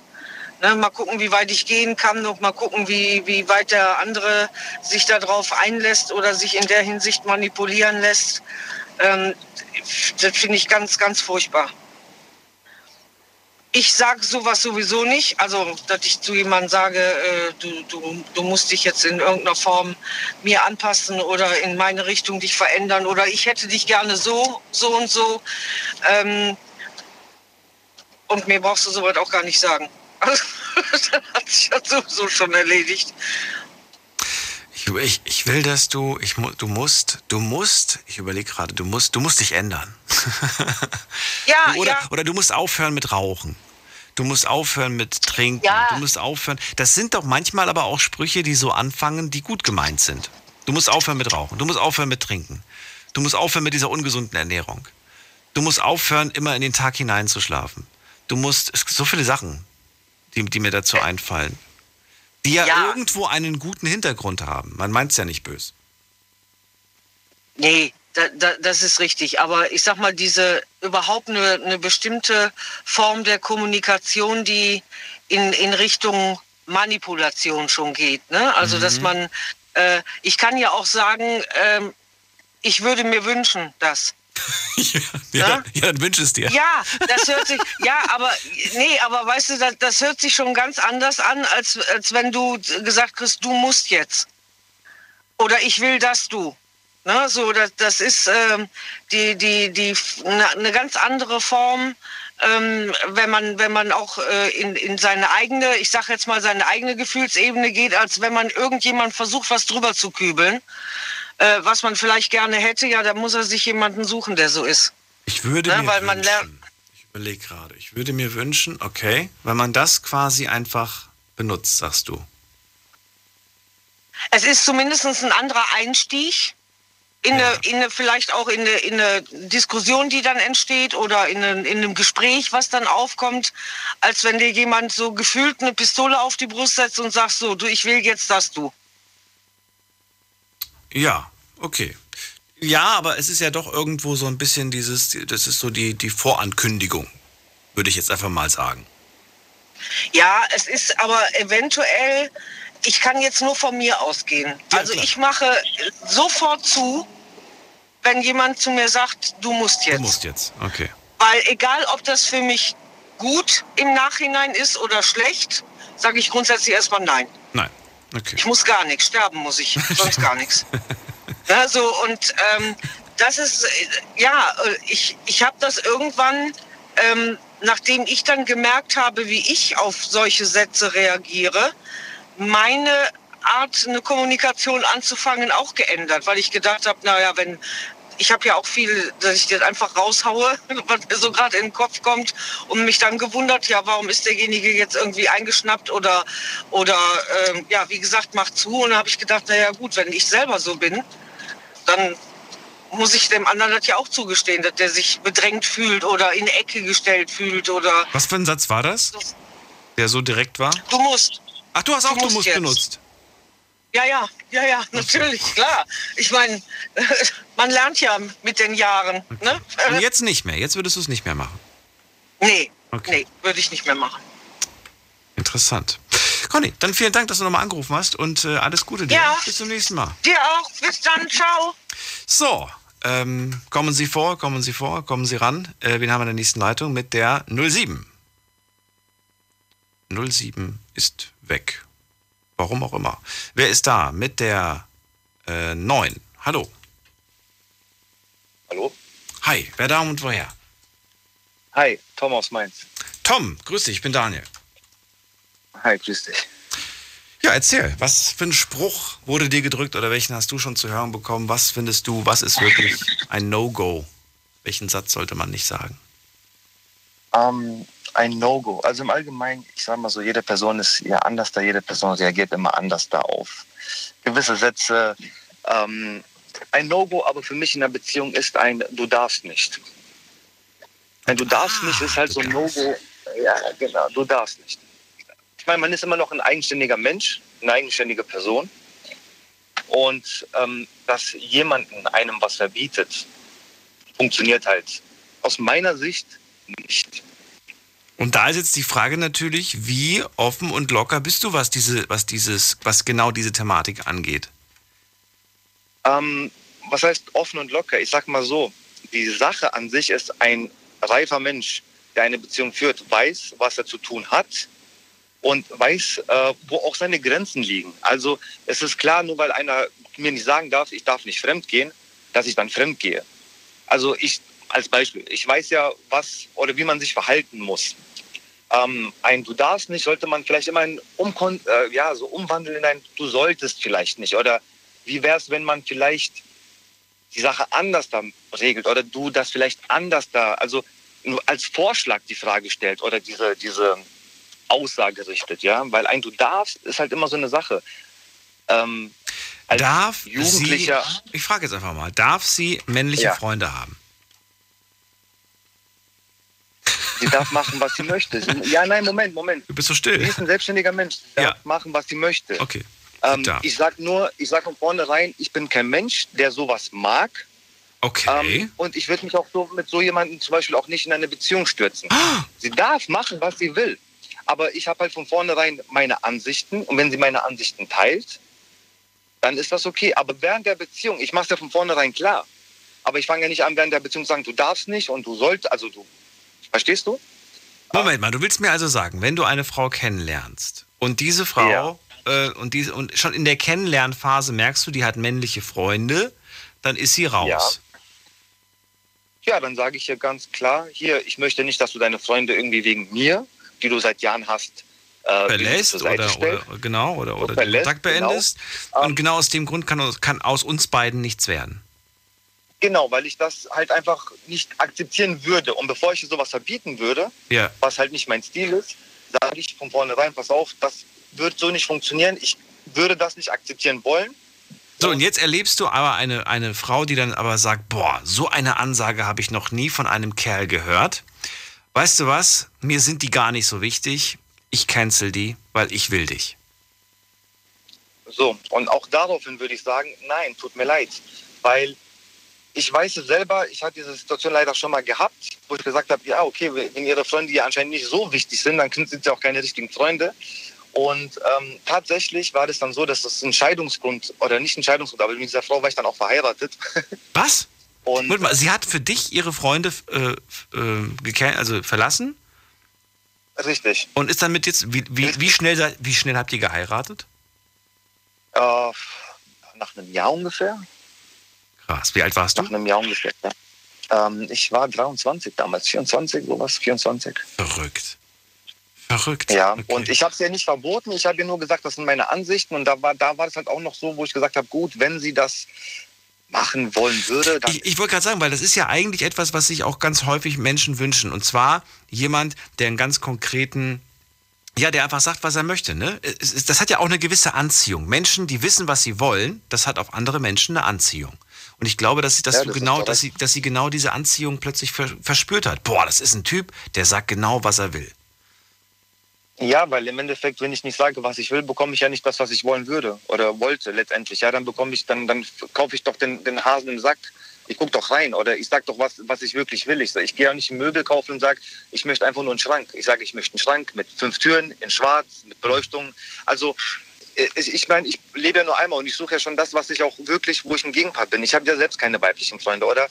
Ne, mal gucken, wie weit ich gehen kann und mal gucken, wie, wie weit der andere sich darauf einlässt oder sich in der Hinsicht manipulieren lässt. Ähm, das finde ich ganz, ganz furchtbar. Ich sage sowas sowieso nicht. Also, dass ich zu jemandem sage, äh, du, du, du musst dich jetzt in irgendeiner Form mir anpassen oder in meine Richtung dich verändern oder ich hätte dich gerne so, so und so. Ähm, und mir brauchst du sowas auch gar nicht sagen. Also, das hat sich ja sowieso schon erledigt. Ich, ich, ich will, dass du, ich, du musst, du musst, ich überlege gerade, du musst, du musst dich ändern. Ja, oder, ja. oder du musst aufhören mit Rauchen. Du musst aufhören mit Trinken. Ja. Du musst aufhören. Das sind doch manchmal aber auch Sprüche, die so anfangen, die gut gemeint sind. Du musst aufhören mit Rauchen. Du musst aufhören mit Trinken. Du musst aufhören mit dieser ungesunden Ernährung. Du musst aufhören, immer in den Tag hineinzuschlafen. Du musst, so viele Sachen, die, die mir dazu einfallen, die ja, Ja. irgendwo einen guten Hintergrund haben. Man meint es ja nicht böse. Nee, da, da, das ist richtig. Aber ich sag mal, diese überhaupt eine, eine bestimmte Form der Kommunikation, die in, in Richtung Manipulation schon geht. Ne? Also, dass Mhm. man, äh, ich kann ja auch sagen, ähm, ich würde mir wünschen, dass. Ja, ja dann wünsch es dir. Ja, das hört sich, ja, aber, nee, aber weißt du, das, das hört sich schon ganz anders an, als, als wenn du gesagt kriegst, du musst jetzt. Oder ich will, dass du. Ne, so, das, das ist ähm, die, die, die, eine ne ganz andere Form, ähm, wenn man, wenn man auch äh, in, in seine eigene, ich sag jetzt mal, seine eigene Gefühlsebene geht, als wenn man irgendjemand versucht, was drüber zu kübeln, äh, was man vielleicht gerne hätte, ja, da muss er sich jemanden suchen, der so ist. Ich würde Ne, mir weil lernt, Ich überlege gerade. Ich würde mir wünschen, okay, wenn man das quasi einfach benutzt, sagst du. Es ist zumindest ein anderer Einstieg in, eine, in eine, vielleicht auch in eine, in eine Diskussion, die dann entsteht oder in, eine, in einem Gespräch, was dann aufkommt, als wenn dir jemand so gefühlt eine Pistole auf die Brust setzt und sagt so, du, ich will jetzt, dass du. Ja, okay. Ja, aber es ist ja doch irgendwo so ein bisschen dieses, das ist so die, die Vorankündigung, würde ich jetzt einfach mal sagen. Ja, es ist aber eventuell, ich kann jetzt nur von mir ausgehen. also ich mache sofort zu, wenn jemand zu mir sagt, du musst jetzt. Du musst jetzt, okay. Weil egal, ob das für mich gut im Nachhinein ist oder schlecht, sage ich grundsätzlich erstmal nein. Nein, okay. Ich muss gar nichts, sterben muss ich, sonst gar nichts. Ja, so, und ähm, das ist, äh, ja, äh, ich, ich habe das irgendwann, ähm, nachdem ich dann gemerkt habe, wie ich auf solche Sätze reagiere, meine Art, eine Kommunikation anzufangen, auch geändert, weil ich gedacht habe, naja, wenn ich habe ja auch viel, dass ich das einfach raushaue, was mir so gerade in den Kopf kommt und mich dann gewundert, ja, warum ist derjenige jetzt irgendwie eingeschnappt oder, oder ähm, ja, wie gesagt, macht zu. Und dann habe ich gedacht, naja gut, wenn ich selber so bin, dann muss ich dem anderen das ja auch zugestehen, dass der sich bedrängt fühlt oder in die Ecke gestellt fühlt oder. Was für ein Satz war das? Der so direkt war? Du musst. Ach, du hast auch Du du musst musst jetzt. benutzt. Ja, ja, ja, ja, natürlich, klar. Ich meine, man lernt ja mit den Jahren. Ne? Und jetzt nicht mehr. Jetzt würdest du es nicht mehr machen. Nee, Okay. nee, würde ich nicht mehr machen. Interessant. Conny, dann vielen Dank, dass du nochmal angerufen hast und äh, alles Gute dir. Ja. Bis zum nächsten Mal. Dir auch. Bis dann. Ciao. So, ähm, kommen Sie vor, kommen Sie vor, kommen Sie ran. Äh, wen haben wir in der nächsten Leitung? Mit der 07. 07 ist weg. Warum auch immer. Wer ist da? Mit der äh, 9. Hallo. Hallo? Hi, wer da und woher? Hi, Tom aus Mainz. Tom, grüß dich, ich bin Daniel. Hi, grüß dich. Ja, erzähl, was für ein Spruch wurde dir gedrückt oder welchen hast du schon zu hören bekommen? Was findest du, was ist wirklich ein No-Go? Welchen Satz sollte man nicht sagen? Ähm, ein No-Go. Also im Allgemeinen, ich sage mal so, jede Person ist ja anders da, jede Person reagiert immer anders da auf gewisse Sätze. Ähm, ein No-Go aber für mich in einer Beziehung ist ein Du darfst nicht. Ein Du darfst nicht ist halt so ein No-Go. Ja, genau, du darfst nicht. Ich meine, man ist immer noch ein eigenständiger Mensch, eine eigenständige Person. Und ähm, dass jemanden einem was verbietet, funktioniert halt aus meiner Sicht nicht. Und da ist jetzt die Frage natürlich, wie offen und locker bist du, was diese, was dieses, was genau diese Thematik angeht? Ähm, was heißt offen und locker? Ich sag mal so, die Sache an sich ist ein reifer Mensch, der eine Beziehung führt, weiß, was er zu tun hat und weiß, äh, wo auch seine Grenzen liegen. Also es ist klar, nur weil einer mir nicht sagen darf, ich darf nicht fremd gehen, dass ich dann fremd gehe. Also ich als Beispiel, ich weiß ja, was oder wie man sich verhalten muss. Ähm, ein Du darfst nicht sollte man vielleicht immer in umkon äh, ja, so umwandeln in ein Du solltest vielleicht nicht. Oder wie wäre es, wenn man vielleicht die Sache anders da regelt oder du das vielleicht anders da, also nur als Vorschlag die Frage stellt oder diese, diese Aussage richtet, ja, weil ein Du darfst ist halt immer so eine Sache. Ähm, als Darf Jugendlicher, sie, ich frage jetzt einfach mal, darf sie männliche Ja. Freunde haben? Sie darf machen, was sie möchte. Sie, ja, nein, Moment, Moment. Du bist so still. Sie ist ein selbstständiger Mensch. Sie darf machen, was sie möchte. Okay. Ähm, ich sag nur, ich sag von vornherein, ich bin kein Mensch, der sowas mag. Okay. Ähm, und ich würde mich auch so mit so jemandem zum Beispiel auch nicht in eine Beziehung stürzen. Ah! Sie darf machen, was sie will. Aber ich habe halt von vornherein meine Ansichten. Und wenn sie meine Ansichten teilt, dann ist das okay. Aber während der Beziehung, ich mache es ja von vornherein klar. Aber ich fange ja nicht an, während der Beziehung zu sagen, du darfst nicht und du sollst, also du, verstehst du? Moment mal, du willst mir also sagen, wenn du eine Frau kennenlernst und diese Frau äh, und, diese, und schon in der Kennenlernphase merkst du, die hat männliche Freunde, dann ist sie raus. Ja, dann sage ich hier ganz klar, hier, ich möchte nicht, dass du deine Freunde irgendwie wegen mir, die du seit Jahren hast, äh, Verlässt oder, oder genau oder, oder den verlässt, Kontakt beendest. genau. Und genau aus dem Grund kann, kann aus uns beiden nichts werden. Genau, weil ich das halt einfach nicht akzeptieren würde. Und bevor ich dir sowas verbieten würde, Ja. was halt nicht mein Stil ist, sage ich von vornherein, pass auf, das wird so nicht funktionieren. Ich würde das nicht akzeptieren wollen. So, und jetzt erlebst du aber eine, eine Frau, die dann aber sagt, boah, so eine Ansage habe ich noch nie von einem Kerl gehört. Weißt du was? Mir sind die gar nicht so wichtig. Ich cancel die, weil ich will dich. So, und auch daraufhin würde ich sagen, nein, tut mir leid. Weil ich weiß es selber, ich hatte diese Situation leider schon mal gehabt, wo ich gesagt habe, ja, okay, wenn Ihre Freunde ja anscheinend nicht so wichtig sind, dann sind sie auch keine richtigen Freunde. Und ähm, tatsächlich war das dann so, dass das ein Scheidungsgrund, oder nicht ein Scheidungsgrund, aber mit dieser Frau war ich dann auch verheiratet. Was? Und Moment mal, sie hat für dich ihre Freunde äh, äh, also verlassen Richtig. und ist dann mit jetzt, wie, wie, wie, schnell, wie schnell habt ihr geheiratet? Äh, nach einem Jahr ungefähr. Krass, wie alt warst du? Nach einem Jahr ungefähr, ja. Ähm, ich war 23 damals, 24, sowas, 24. Verrückt. Verrückt. Ja, und ich habe es ja nicht verboten, ich habe ihr nur gesagt, das sind meine Ansichten und da war, da war es halt auch noch so, wo ich gesagt habe, gut, wenn sie das machen wollen würde, dann Ich, ich wollte gerade sagen, weil das ist ja eigentlich etwas, was sich auch ganz häufig Menschen wünschen. Und zwar jemand, der einen ganz konkreten, ja, der einfach sagt, was er möchte. Ne? Ist- Das hat ja auch eine gewisse Anziehung. Menschen, die wissen, was sie wollen, das hat auf andere Menschen eine Anziehung. Und ich glaube, dass sie, dass Ja, das genau, dass sie, dass sie genau diese Anziehung plötzlich ver verspürt hat. Boah, das ist ein Typ, der sagt genau, was er will. Ja, weil im Endeffekt, wenn ich nicht sage, was ich will, bekomme ich ja nicht das, was ich wollen würde oder wollte letztendlich. Ja, dann bekomme ich, dann, dann kaufe ich doch den, den Hasen im Sack. Ich gucke doch rein oder ich sage doch, was, was ich wirklich will. Ich, ich gehe ja nicht ein Möbel kaufen und sage, ich möchte einfach nur einen Schrank. Ich sage, ich möchte einen Schrank mit fünf Türen, in schwarz, mit Beleuchtung. Also ich, ich meine, ich lebe ja nur einmal und ich suche ja schon das, was ich auch wirklich, wo ich ein Gegenpart bin. Ich habe ja selbst keine weiblichen Freunde, oder?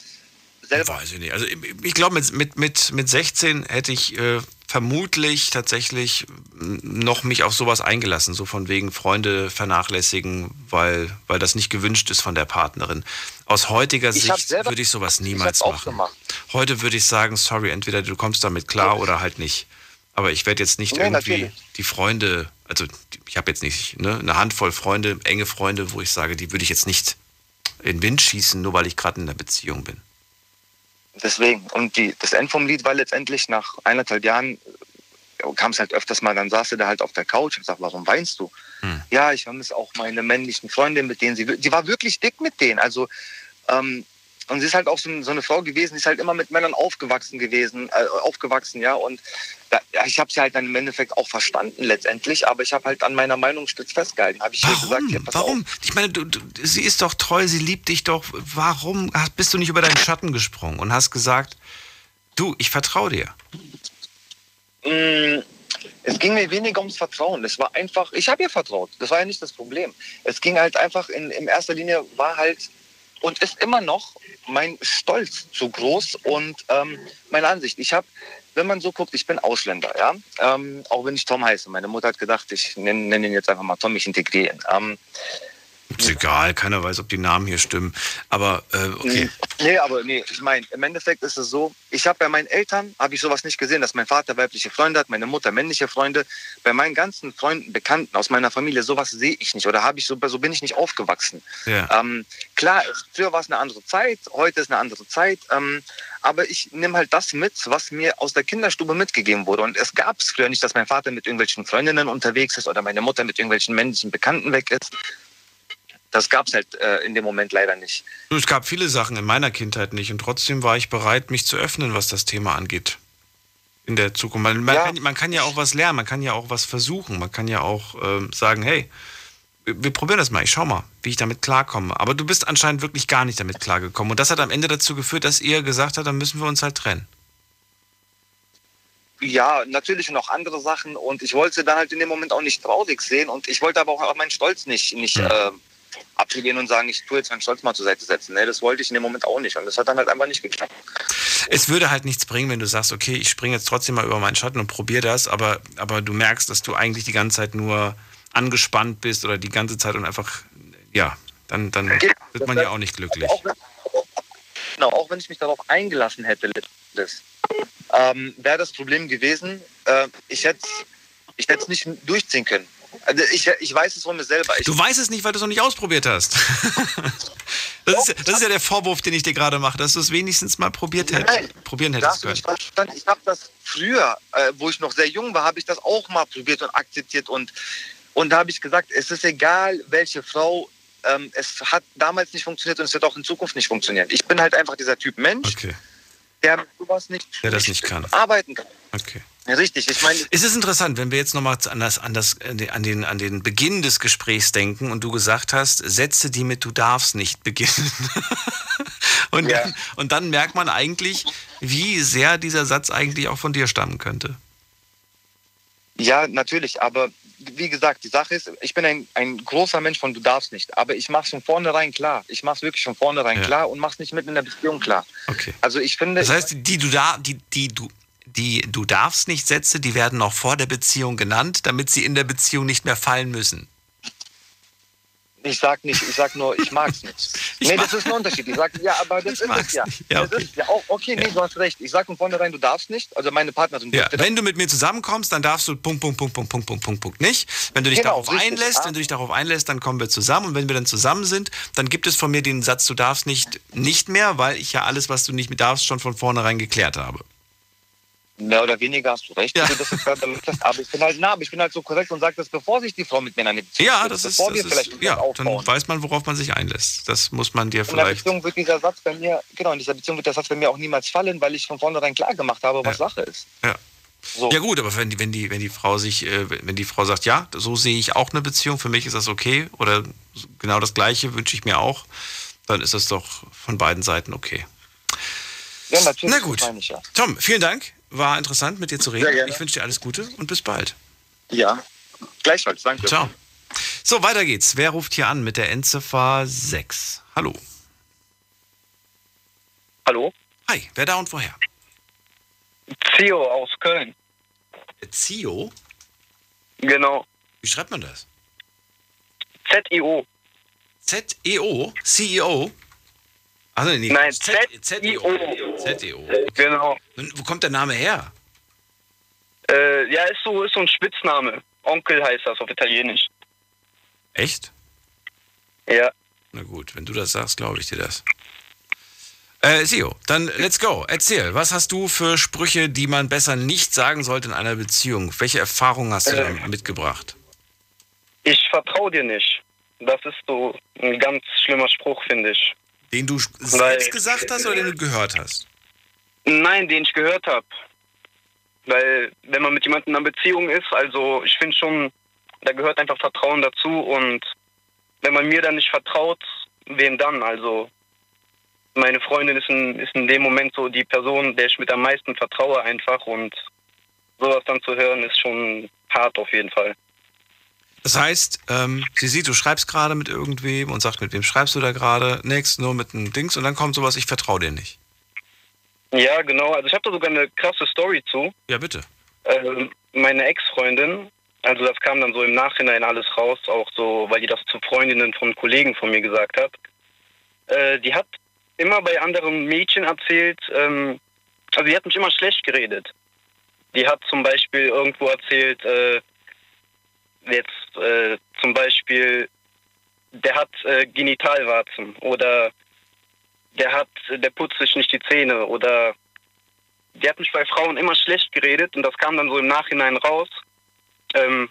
Selber. Weiß ich nicht. Also ich, ich glaube, mit, mit, mit, mit 16 hätte ich äh, vermutlich tatsächlich noch mich auf sowas eingelassen, so von wegen Freunde vernachlässigen, weil, weil das nicht gewünscht ist von der Partnerin. Aus heutiger Ich Sicht selber- würde ich sowas ich niemals auch machen. gemacht. Heute würde ich sagen, sorry, entweder du kommst damit klar oder halt nicht. Aber ich werde jetzt nicht Nee, irgendwie natürlich. die Freunde, also ich habe jetzt nicht ne, eine Handvoll Freunde, enge Freunde, wo ich sage, die würde ich jetzt nicht in den Wind schießen, nur weil ich gerade in einer Beziehung bin. Deswegen. Und die, das End vom Lied war letztendlich nach eineinhalb Jahren, äh, kam es halt öfters mal, dann saß sie da halt auf der Couch und sagt, warum weinst du? Hm. Ja, ich vermisse auch meine männlichen Freundinnen, mit denen sie, die war wirklich dick mit denen. Also, ähm, und sie ist halt auch so, so eine Frau gewesen, die ist halt immer mit Männern aufgewachsen gewesen, äh, aufgewachsen, ja. Und da, ja, ich habe sie halt dann im Endeffekt auch verstanden letztendlich, aber ich habe halt an meiner Meinung stets festgehalten. Habe ich ihr gesagt, ja, Warum? auf. Ich meine, du, du, sie ist doch treu, sie liebt dich doch. Warum bist du nicht über deinen Schatten gesprungen und hast gesagt, du, ich vertraue dir? Mm, Es ging mir weniger ums Vertrauen. Es war einfach, ich habe ihr vertraut. Das war ja nicht das Problem. Es ging halt einfach in, in erster Linie war halt und ist immer noch mein Stolz so groß und ähm, meine Ansicht. Ich habe, wenn man so guckt, ich bin Ausländer, ja, ähm, auch wenn ich Tom heiße. Meine Mutter hat gedacht, ich nenne nenn ihn jetzt einfach mal Tom, ich integriere ihn. Ähm, Ist egal, keiner weiß, ob die Namen hier stimmen. Aber äh, okay. Nee, aber nee, ich meine, im Endeffekt ist es so, ich habe bei meinen Eltern, habe ich sowas nicht gesehen, dass mein Vater weibliche Freunde hat, meine Mutter männliche Freunde. Bei meinen ganzen Freunden, Bekannten aus meiner Familie, sowas sehe ich nicht oder habe ich so, so bin ich nicht aufgewachsen. Ja. Ähm, klar, früher war es eine andere Zeit, heute ist eine andere Zeit, ähm, aber ich nehme halt das mit, was mir aus der Kinderstube mitgegeben wurde. Und es gab es früher nicht, dass mein Vater mit irgendwelchen Freundinnen unterwegs ist oder meine Mutter mit irgendwelchen männlichen Bekannten weg ist. Das gab es halt äh, in dem Moment leider nicht. Es gab viele Sachen in meiner Kindheit nicht und trotzdem war ich bereit, mich zu öffnen, was das Thema angeht. In der Zukunft. Man, man, Ja. kann, man kann ja auch was lernen, man kann ja auch was versuchen, man kann ja auch ähm, sagen, hey, wir, wir probieren das mal, ich schau mal, wie ich damit klarkomme. Aber du bist anscheinend wirklich gar nicht damit klargekommen. Und das hat am Ende dazu geführt, dass ihr gesagt habt, dann müssen wir uns halt trennen. Ja, natürlich noch andere Sachen und ich wollte dann halt in dem Moment auch nicht traurig sehen und ich wollte aber auch meinen Stolz nicht, nicht äh, abgeben und sagen, ich tue jetzt meinen Stolz mal zur Seite setzen. Nee, das wollte ich in dem Moment auch nicht und das hat dann halt einfach nicht geklappt. Es würde halt nichts bringen, wenn du sagst, okay, ich springe jetzt trotzdem mal über meinen Schatten und probiere das, aber, aber du merkst, dass du eigentlich die ganze Zeit nur angespannt bist oder die ganze Zeit und einfach, ja, dann, dann wird man ja auch nicht glücklich. Auch genau, auch wenn ich mich darauf eingelassen hätte, das, ähm, wäre das Problem gewesen, äh, ich hätte ich hätte es nicht durchziehen können. Also ich, ich weiß es von mir selber. Ich, Du weißt es nicht, weil du es noch nicht ausprobiert hast. Das ist, das ist ja der Vorwurf, den ich dir gerade mache, dass du es wenigstens mal probiert Nein, hättest, probieren hättest können. Ich habe das früher, äh, wo ich noch sehr jung war, habe ich das auch mal probiert und akzeptiert. Und, und da habe ich gesagt, es ist egal, welche Frau, ähm, es hat damals nicht funktioniert und es wird auch in Zukunft nicht funktionieren. Ich bin halt einfach dieser Typ Mensch, der mit sowas nicht, Der das nicht kann. arbeiten kann. Okay. Ja, richtig, ich meine, Es ist interessant, wenn wir jetzt nochmal an, das, an, das, an, den, an den Beginn des Gesprächs denken und du gesagt hast, Sätze, die mit du darfst nicht beginnen. und, dann, und dann merkt man eigentlich, wie sehr dieser Satz eigentlich auch von dir stammen könnte. ja, natürlich, aber wie gesagt, die Sache ist, ich bin ein, ein großer Mensch von du darfst nicht, aber ich mache es von vornherein klar. Ich mache es wirklich von vornherein Ja. klar und mache es nicht mitten in der Beziehung klar. Okay. Also ich finde, Das heißt, die du da, die, die du, die du darfst nicht Sätze, die werden auch vor der Beziehung genannt, damit sie in der Beziehung nicht mehr fallen müssen. Ich sag nicht, ich sag nur, ich mag's nicht. nee, das ist ein Unterschied. Ich sag, ja, aber das ist es ja. Ja, Das ist ja auch, okay, nee, du hast recht. Ich sag von vornherein, du darfst nicht. Also meine Partnerin Ja, wenn du mit mir zusammenkommst, dann darfst du Punkt, Punkt, Punkt, Punkt, Punkt, Punkt, Punkt, Punkt nicht. Wenn du dich Genau, darauf richtig. einlässt, Ah. wenn du dich darauf einlässt, dann kommen wir zusammen. Und wenn wir dann zusammen sind, dann gibt es von mir den Satz, du darfst nicht, nicht mehr, weil ich ja alles, was du nicht darfst, schon von vornherein geklärt habe. Mehr oder weniger hast du recht, ja. du das jetzt gerade erläuterst. Aber ich bin halt nah, aber ich bin halt so korrekt und sage das, bevor sich die Frau mit mir in eine Beziehung Ja, das ist, bevor das wir vielleicht ist ja, etwas dann weiß man, worauf man sich einlässt. Das muss man dir In der vielleicht. Beziehung wird dieser Satz bei mir, genau, in dieser Beziehung wird der Satz bei mir auch niemals fallen, weil ich von vornherein klar gemacht habe, was Sache ist. Ja. Ja gut, aber wenn die, wenn die, wenn die Frau sich, äh, wenn die Frau sagt, ja, so sehe ich auch eine Beziehung, für mich ist das okay oder genau das Gleiche wünsche ich mir auch, dann ist das doch von beiden Seiten okay. Ja, natürlich. Na gut. ich ja. Tom, vielen Dank. War interessant mit dir zu reden. Ich wünsche dir alles Gute und bis bald. Ja, gleichfalls, danke. Ciao. So, weiter geht's. Wer ruft hier an mit der Endziffer 6? Hallo. Hallo? Hi, wer da und woher? Zio aus Köln. Zio? Genau. Wie schreibt man das? Z-I-O. Z-E-O? CEO? Also nee, Nein, Z- Z-E-O. Z-E-O. Genau. Und Wo kommt der Name her? Äh, ja, ist so, ist so ein Spitzname. Onkel heißt das auf Italienisch. Echt? Ja. Na gut, wenn du das sagst, glaube ich dir das. Äh, Sio, dann let's go. Erzähl, was hast du für Sprüche, die man besser nicht sagen sollte in einer Beziehung? Welche Erfahrungen hast du Äh. mitgebracht? Ich vertraue dir nicht. Das ist so ein ganz schlimmer Spruch, finde ich. Den du selbst gesagt hast oder den du gehört hast? Nein, den ich gehört habe. Weil, wenn man mit jemandem in einer Beziehung ist, also ich finde schon, da gehört einfach Vertrauen dazu und wenn man mir dann nicht vertraut, wem dann? Also, meine Freundin ist in, ist in dem Moment so die Person, der ich mit am meisten vertraue einfach und sowas dann zu hören, ist schon hart auf jeden Fall. Das heißt, ähm, sie sieht, du schreibst gerade mit irgendwem und sagt, mit wem schreibst du da gerade? Nix, nur mit einem Dings und dann kommt sowas, ich vertraue dir nicht. Ja, genau. Also ich habe da sogar eine krasse Story zu. Ja, bitte. Ähm, meine Ex-Freundin, also das kam dann so im Nachhinein alles raus, auch so, weil die das zu Freundinnen von Kollegen von mir gesagt hat. Äh, die hat immer bei anderen Mädchen erzählt, ähm, also die hat mich immer schlecht geredet. Die hat zum Beispiel irgendwo erzählt, äh, jetzt äh, zum Beispiel, der hat äh, Genitalwarzen oder der hat, der putzt sich nicht die Zähne oder die hat mich bei Frauen immer schlecht geredet und das kam dann so im Nachhinein raus, ähm,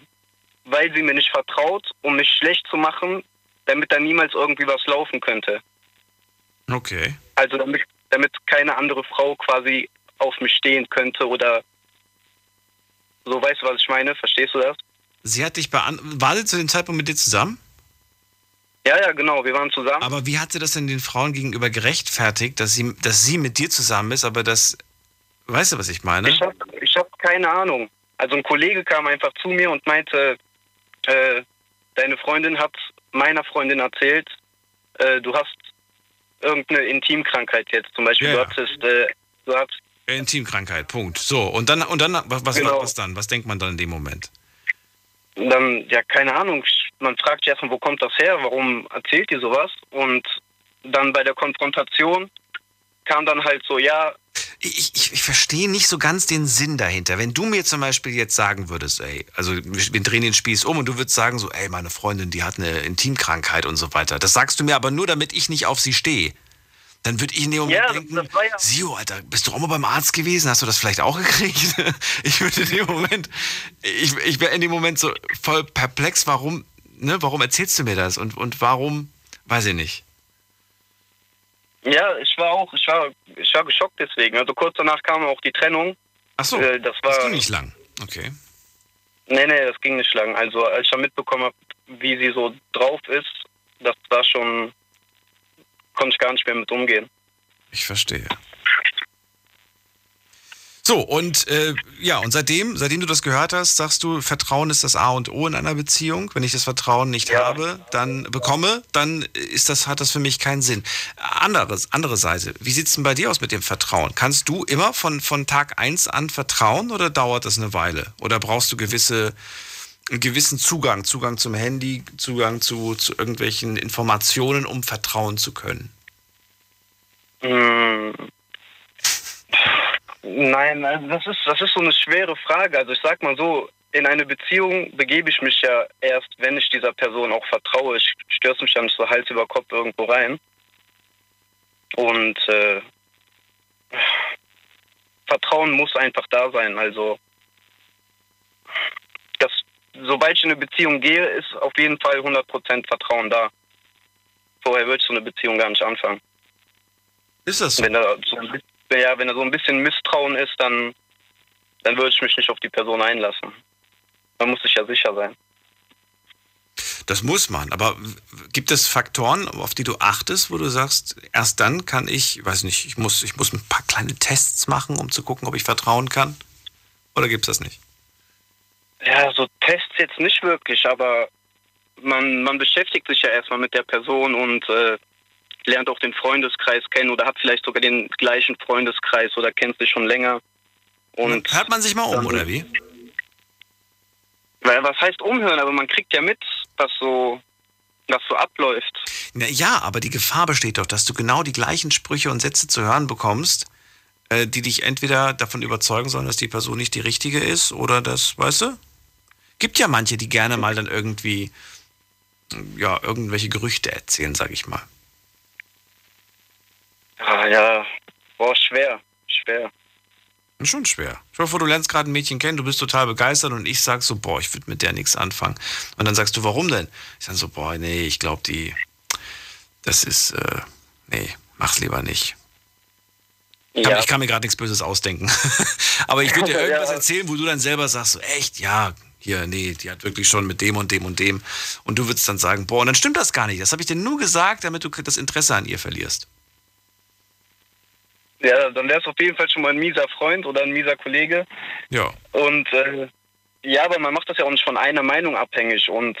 weil sie mir nicht vertraut, um mich schlecht zu machen, damit da niemals irgendwie was laufen könnte. Okay. Also damit, damit keine andere Frau quasi auf mich stehen könnte oder so, weißt du, was ich meine? Verstehst du das? Sie hat dich an war sie zu dem Zeitpunkt mit dir zusammen? Ja, ja, genau, wir waren zusammen. Aber wie hat sie das denn den Frauen gegenüber gerechtfertigt, dass sie, dass sie mit dir zusammen ist, aber das, weißt du, was ich meine? Ich habe ich hab keine Ahnung. Also ein Kollege kam einfach zu mir und meinte, äh, deine Freundin hat meiner Freundin erzählt, äh, du hast irgendeine Intimkrankheit jetzt. Zum Beispiel, Ja, du hattest, äh, du hast, Intimkrankheit, Punkt. So, und dann, und dann, was, was, Genau. was dann? Was denkt man dann in dem Moment? Dann, ja, keine Ahnung, man fragt sich erstmal, wo kommt das her, warum erzählt die sowas? Und dann bei der Konfrontation kam dann halt so, ja, Ich, ich, ich verstehe nicht so ganz den Sinn dahinter. Wenn du mir zum Beispiel jetzt sagen würdest, ey, also wir drehen den Spieß um und du würdest sagen so, ey, meine Freundin, die hat eine Intimkrankheit und so weiter. Das sagst du mir aber nur, damit ich nicht auf sie stehe. Dann würde ich in dem Moment Ja, denken, Sio, Alter, bist du auch mal beim Arzt gewesen? Hast du das vielleicht auch gekriegt? ich würde in dem Moment, ich, ich wäre in dem Moment so voll perplex, warum, ne, warum erzählst du mir das? Und, und warum, weiß ich nicht. ja, ich war auch, ich war, ich war geschockt deswegen. Also kurz danach kam auch die Trennung. Ach so, äh, das war, das ging nicht lang. Okay. Nee, nee, das ging nicht lang. Also als ich dann mitbekommen habe, wie sie so drauf ist, das war schon, konnte ich gar nicht mehr mit umgehen. Ich verstehe. So, und äh, ja, und seitdem, seitdem du das gehört hast, sagst du, Vertrauen ist das A und O in einer Beziehung. Wenn ich das Vertrauen nicht habe, dann bekomme, dann ist das, hat das für mich keinen Sinn. Anderes, andere Seite, wie sieht's denn bei dir aus mit dem Vertrauen? Kannst du immer von, von Tag eins an vertrauen oder dauert das eine Weile? Oder brauchst du gewisse, einen gewissen Zugang, Zugang zum Handy, Zugang zu, zu irgendwelchen Informationen, um vertrauen zu können? Hm. Nein, also das ist, das ist so eine schwere Frage. Also ich sag mal so, in eine Beziehung begebe ich mich ja erst, wenn ich dieser Person auch vertraue. Ich stürze mich ja nicht so Hals über Kopf irgendwo rein. Und äh, Vertrauen muss einfach da sein. Also, sobald ich in eine Beziehung gehe, ist auf jeden Fall 100% Vertrauen da. Vorher würde ich so eine Beziehung gar nicht anfangen. Ist das so? Wenn da so ein bisschen, ja, wenn da so ein bisschen Misstrauen ist, dann, dann würde ich mich nicht auf die Person einlassen. Man muss sich ja sicher sein. Das muss man. Aber gibt es Faktoren, auf die du achtest, wo du sagst, erst dann kann ich, weiß nicht, ich muss, ich muss ein paar kleine Tests machen, um zu gucken, ob ich vertrauen kann? Oder gibt es das nicht? Ja, so Tests jetzt nicht wirklich, aber man, man beschäftigt sich ja erstmal mit der Person und äh, lernt auch den Freundeskreis kennen oder hat vielleicht sogar den gleichen Freundeskreis oder kennt sich schon länger. Und Hört man sich mal um, oder wie? Weil, was heißt umhören? Aber man kriegt ja mit, was so, was so abläuft. Na ja, aber die Gefahr besteht doch, dass du genau die gleichen Sprüche und Sätze zu hören bekommst, äh, die dich entweder davon überzeugen sollen, dass die Person nicht die richtige ist oder das, weißt du? Gibt ja manche, die gerne mal dann irgendwie, ja, irgendwelche Gerüchte erzählen, sag ich mal. Ah, ja, boah, schwer, schwer. Schon schwer. Dir vor, du lernst gerade ein Mädchen kennen, du bist total begeistert und ich sag so, boah, ich würde mit der nichts anfangen. Und dann sagst du, warum denn? Ich sag so, boah, nee, ich glaube, die, das ist, äh, nee, mach's lieber nicht. Kann, Ich kann mir gerade nichts Böses ausdenken. Aber ich würde dir irgendwas Ja. erzählen, wo du dann selber sagst, so, echt, ja, hier, nee, die hat wirklich schon mit dem und dem und dem. Und du würdest dann sagen, boah, und dann stimmt das gar nicht. Das habe ich dir nur gesagt, damit du das Interesse an ihr verlierst. Ja, dann wäre es auf jeden Fall schon mal ein mieser Freund oder ein mieser Kollege. Ja. Und äh, ja, aber man macht das ja auch nicht von einer Meinung abhängig und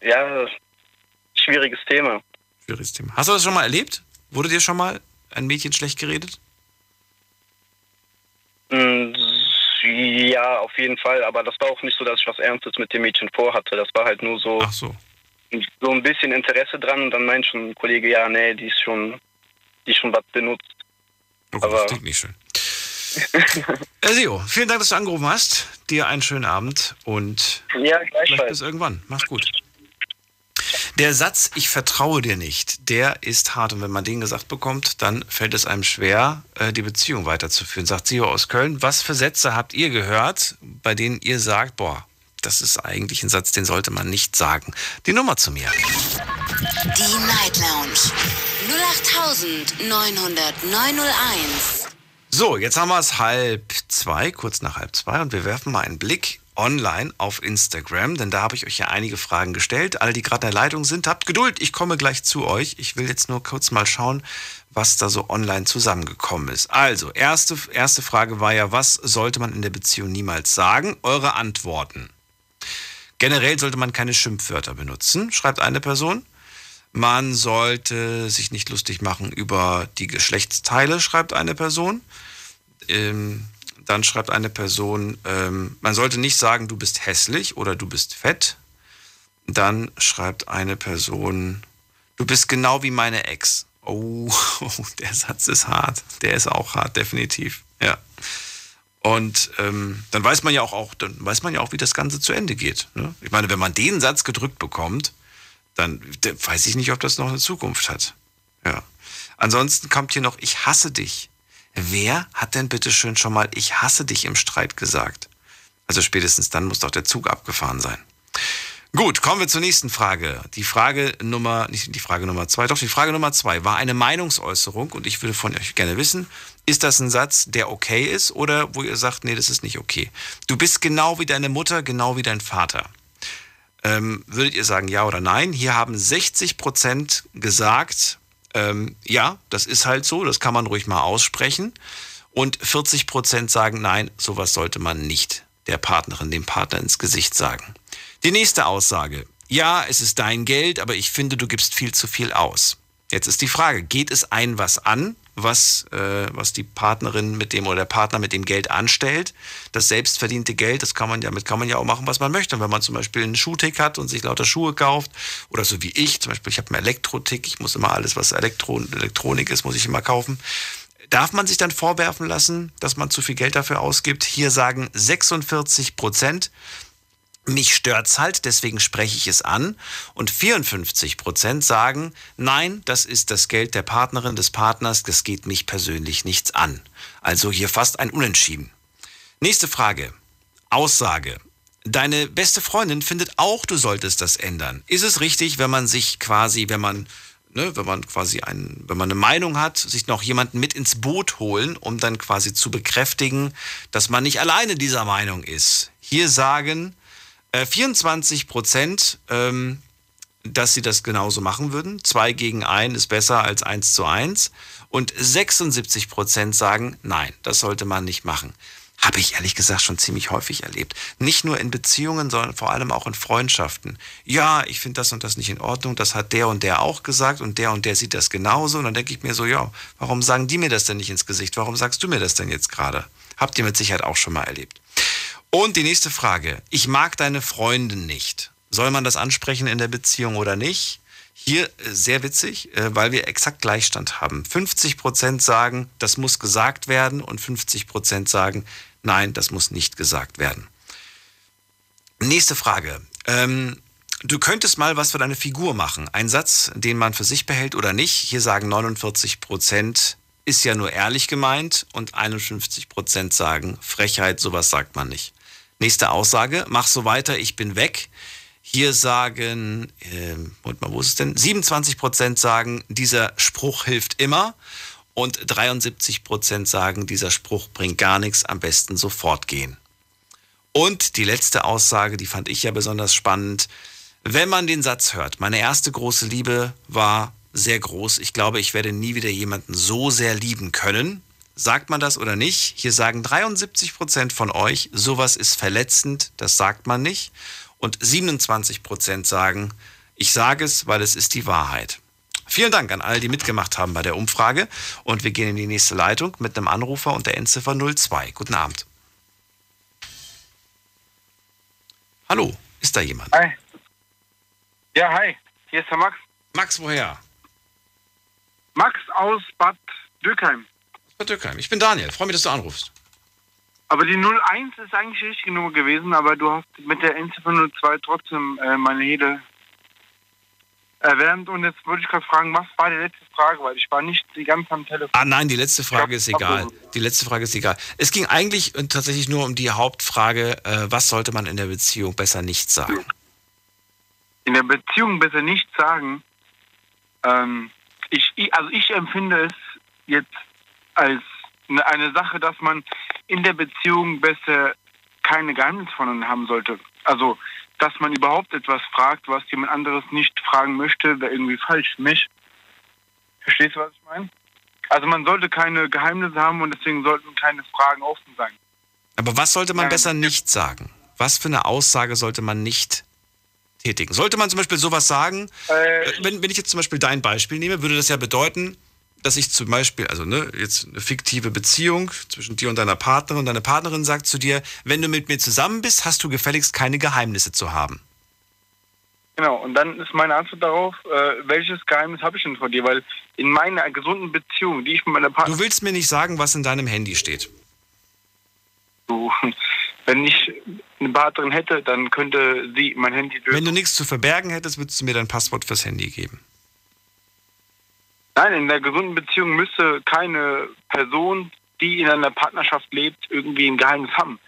ja, schwieriges Thema. Schwieriges Thema. Hast du das schon mal erlebt? Wurde dir schon mal ein Mädchen schlecht geredet? Ja, auf jeden Fall, aber das war auch nicht so, dass ich was Ernstes mit dem Mädchen vorhatte. Das war halt nur so, so. so ein bisschen Interesse dran und dann meint schon ein Kollege, ja, nee, die ist schon, die ist schon was benutzt. Oh Gott, das klingt nicht schön. Sio, vielen Dank, dass du angerufen hast. Dir einen schönen Abend und Ja, vielleicht bis irgendwann. Mach's gut. Der Satz, ich vertraue dir nicht, der ist hart. Und wenn man den gesagt bekommt, dann fällt es einem schwer, äh, die Beziehung weiterzuführen. Sagt Sio aus Köln. Was für Sätze habt ihr gehört, bei denen ihr sagt, boah, das ist eigentlich ein Satz, den sollte man nicht sagen. Die Nummer zu mir. Die Night Lounge 0890901. So, jetzt haben wir es halb zwei, kurz nach halb zwei, und wir werfen mal einen Blick online auf Instagram, denn da habe ich euch ja einige Fragen gestellt. Alle, die gerade in der Leitung sind, habt Geduld, ich komme gleich zu euch. Ich will jetzt nur kurz mal schauen, was da so online zusammengekommen ist. Also, erste, erste Frage war ja, was sollte man in der Beziehung niemals sagen? Eure Antworten. Generell sollte man keine Schimpfwörter benutzen, schreibt eine Person. Man sollte sich nicht lustig machen über die Geschlechtsteile, schreibt eine Person. Ähm, dann schreibt eine Person, ähm, man sollte nicht sagen, du bist hässlich oder du bist fett. Dann schreibt eine Person, du bist genau wie meine Ex. Oh, der Satz ist hart. Der ist auch hart, definitiv. Ja. Und ähm, dann weiß man ja auch, auch, dann weiß man ja auch, wie das Ganze zu Ende geht. Ne? Ich meine, wenn man den Satz gedrückt bekommt, dann weiß ich nicht, ob das noch eine Zukunft hat. Ja. Ansonsten kommt hier noch, ich hasse dich. Wer hat denn bitte schön schon mal ich hasse dich im Streit gesagt? Also spätestens dann muss doch der Zug abgefahren sein. Gut, kommen wir zur nächsten Frage. Die Frage Nummer, nicht die Frage Nummer zwei, doch die Frage Nummer zwei war eine Meinungsäußerung und ich würde von euch gerne wissen, ist das ein Satz, der okay ist oder wo ihr sagt, nee, das ist nicht okay? Du bist genau wie deine Mutter, genau wie dein Vater. Ähm, würdet ihr sagen ja oder nein? Hier haben 60 Prozent gesagt, ähm, ja, das ist halt so, das kann man ruhig mal aussprechen. Und 40 Prozent sagen, nein, sowas sollte man nicht der Partnerin, dem Partner ins Gesicht sagen. Die nächste Aussage. Ja, es ist dein Geld, aber ich finde, du gibst viel zu viel aus. Jetzt ist die Frage, geht es ein was an, was, äh, was die Partnerin mit dem oder der Partner mit dem Geld anstellt? Das selbstverdiente Geld, das kann man ja, damit kann man ja auch machen, was man möchte. Und wenn man zum Beispiel einen Schuhtick hat und sich lauter Schuhe kauft, oder so wie ich, zum Beispiel, ich habe einen Elektrotick, ich muss immer alles, was Elektro Elektronik ist, muss ich immer kaufen. Darf man sich dann vorwerfen lassen, dass man zu viel Geld dafür ausgibt? Hier sagen 46 Prozent, mich stört's halt, deswegen spreche ich es an. Und 54 Prozent sagen, nein, das ist das Geld der Partnerin, des Partners, das geht mich persönlich nichts an. Also hier fast ein Unentschieden. Nächste Frage. Aussage. Deine beste Freundin findet auch, du solltest das ändern. Ist es richtig, wenn man sich quasi, wenn man, ne, wenn man quasi ein, wenn man eine Meinung hat, sich noch jemanden mit ins Boot holen, um dann quasi zu bekräftigen, dass man nicht alleine dieser Meinung ist? Hier sagen äh, 24 Prozent, ähm, dass sie das genauso machen würden. Zwei gegen ein ist besser als eins zu eins. Und 76 Prozent sagen, nein, das sollte man nicht machen. Habe ich ehrlich gesagt schon ziemlich häufig erlebt. Nicht nur in Beziehungen, sondern vor allem auch in Freundschaften. Ja, ich finde das und das nicht in Ordnung, das hat der und der auch gesagt und der und der sieht das genauso. Und dann denke ich mir so, ja, warum sagen die mir das denn nicht ins Gesicht? Warum sagst du mir das denn jetzt gerade? Habt ihr mit Sicherheit auch schon mal erlebt. Und die nächste Frage. Ich mag deine Freundin nicht. Soll man das ansprechen in der Beziehung oder nicht? Hier äh, sehr witzig, äh, weil wir exakt Gleichstand haben. 50 Prozent sagen, das muss gesagt werden und 50 Prozent sagen, nein, das muss nicht gesagt werden. Nächste Frage. Ähm, du könntest mal was für deine Figur machen. Ein Satz, den man für sich behält oder nicht. Hier sagen 49 Prozent, ist ja nur ehrlich gemeint und 51 Prozent sagen, Frechheit, sowas sagt man nicht. Nächste Aussage, mach so weiter, ich bin weg. Hier sagen, äh, mal, wo ist es denn? 27 Prozent sagen, dieser Spruch hilft immer. Und 73 Prozent sagen, dieser Spruch bringt gar nichts, am besten sofort gehen. Und die letzte Aussage, die fand ich ja besonders spannend. Wenn man den Satz hört, meine erste große Liebe war sehr groß. Ich glaube, ich werde nie wieder jemanden so sehr lieben können. Sagt man das oder nicht? Hier sagen 73 Prozent von euch, sowas ist verletzend, das sagt man nicht und 27 Prozent sagen, ich sage es, weil es ist die Wahrheit. Vielen Dank an alle, die mitgemacht haben bei der Umfrage. Und wir gehen in die nächste Leitung mit einem Anrufer und der Endziffer 02. Guten Abend. Hallo, ist da jemand? Hi. Ja, hi. Hier ist der Max. Max, woher? Max aus Bad Dürkheim. Bad Dürkheim. Ich bin Daniel. Freue mich, dass du anrufst. Aber die 01 ist eigentlich die richtige Nummer gewesen, aber du hast mit der Endziffer 02 trotzdem äh, meine Hede erwärmt. Und jetzt würde ich gerade fragen, was war die letzte Frage? Weil ich war nicht die ganze am Telefon. Ah nein, die letzte Frage ist egal. Die letzte Frage ist egal. Es ging eigentlich tatsächlich nur um die Hauptfrage, äh, was sollte man in der Beziehung besser nicht sagen? In der Beziehung besser nicht sagen. Ähm, ich, also ich empfinde es jetzt als eine Sache, dass man in der Beziehung besser keine Geheimnisse voneinander haben sollte. Also, dass man überhaupt etwas fragt, was jemand anderes nicht fragen möchte, wäre irgendwie falsch mich. Verstehst du, was ich meine? Also man sollte keine Geheimnisse haben und deswegen sollten keine Fragen offen sein. Aber was sollte man besser nicht sagen? Was für eine Aussage sollte man nicht tätigen? Sollte man zum Beispiel sowas sagen, äh, wenn, wenn ich jetzt zum Beispiel dein Beispiel nehme, würde das ja bedeuten, dass ich zum Beispiel, also ne, jetzt eine fiktive Beziehung zwischen dir und deiner Partnerin und deine Partnerin sagt zu dir, wenn du mit mir zusammen bist, hast du gefälligst keine Geheimnisse zu haben. Genau, und dann ist meine Antwort darauf, äh, welches Geheimnis habe ich denn von dir? Weil in meiner gesunden Beziehung, die ich mit meiner Partnerin... Du willst mir nicht sagen, was in deinem Handy steht. Du, wenn ich eine Partnerin hätte, dann könnte sie mein Handy... Wenn du nichts zu verbergen hättest, würdest du mir dein Passwort fürs Handy geben. Nein, in der gesunden Beziehung müsste keine Person, die in einer Partnerschaft lebt, irgendwie ein Geheimnis haben.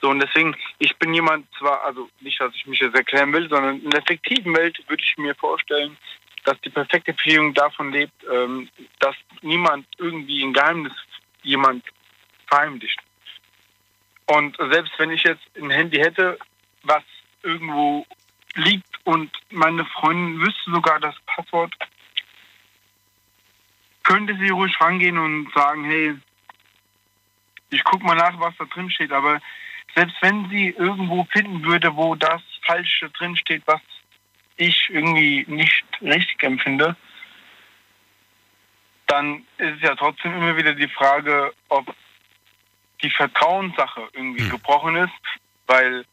So, und deswegen, ich bin jemand zwar, also nicht, dass ich mich jetzt erklären will, sondern in der fiktiven Welt würde ich mir vorstellen, dass die perfekte Beziehung davon lebt, ähm, dass niemand irgendwie ein Geheimnis jemand verheimlicht. Und selbst wenn ich jetzt ein Handy hätte, was irgendwo liegt und meine Freundin wüsste sogar das Passwort, könnte sie ruhig rangehen und sagen, hey, ich guck mal nach, was da drin steht. Aber selbst wenn sie irgendwo finden würde, wo das Falsche drin steht, was ich irgendwie nicht richtig empfinde, dann ist es ja trotzdem immer wieder die Frage, ob die Vertrauenssache irgendwie hm. gebrochen ist, weil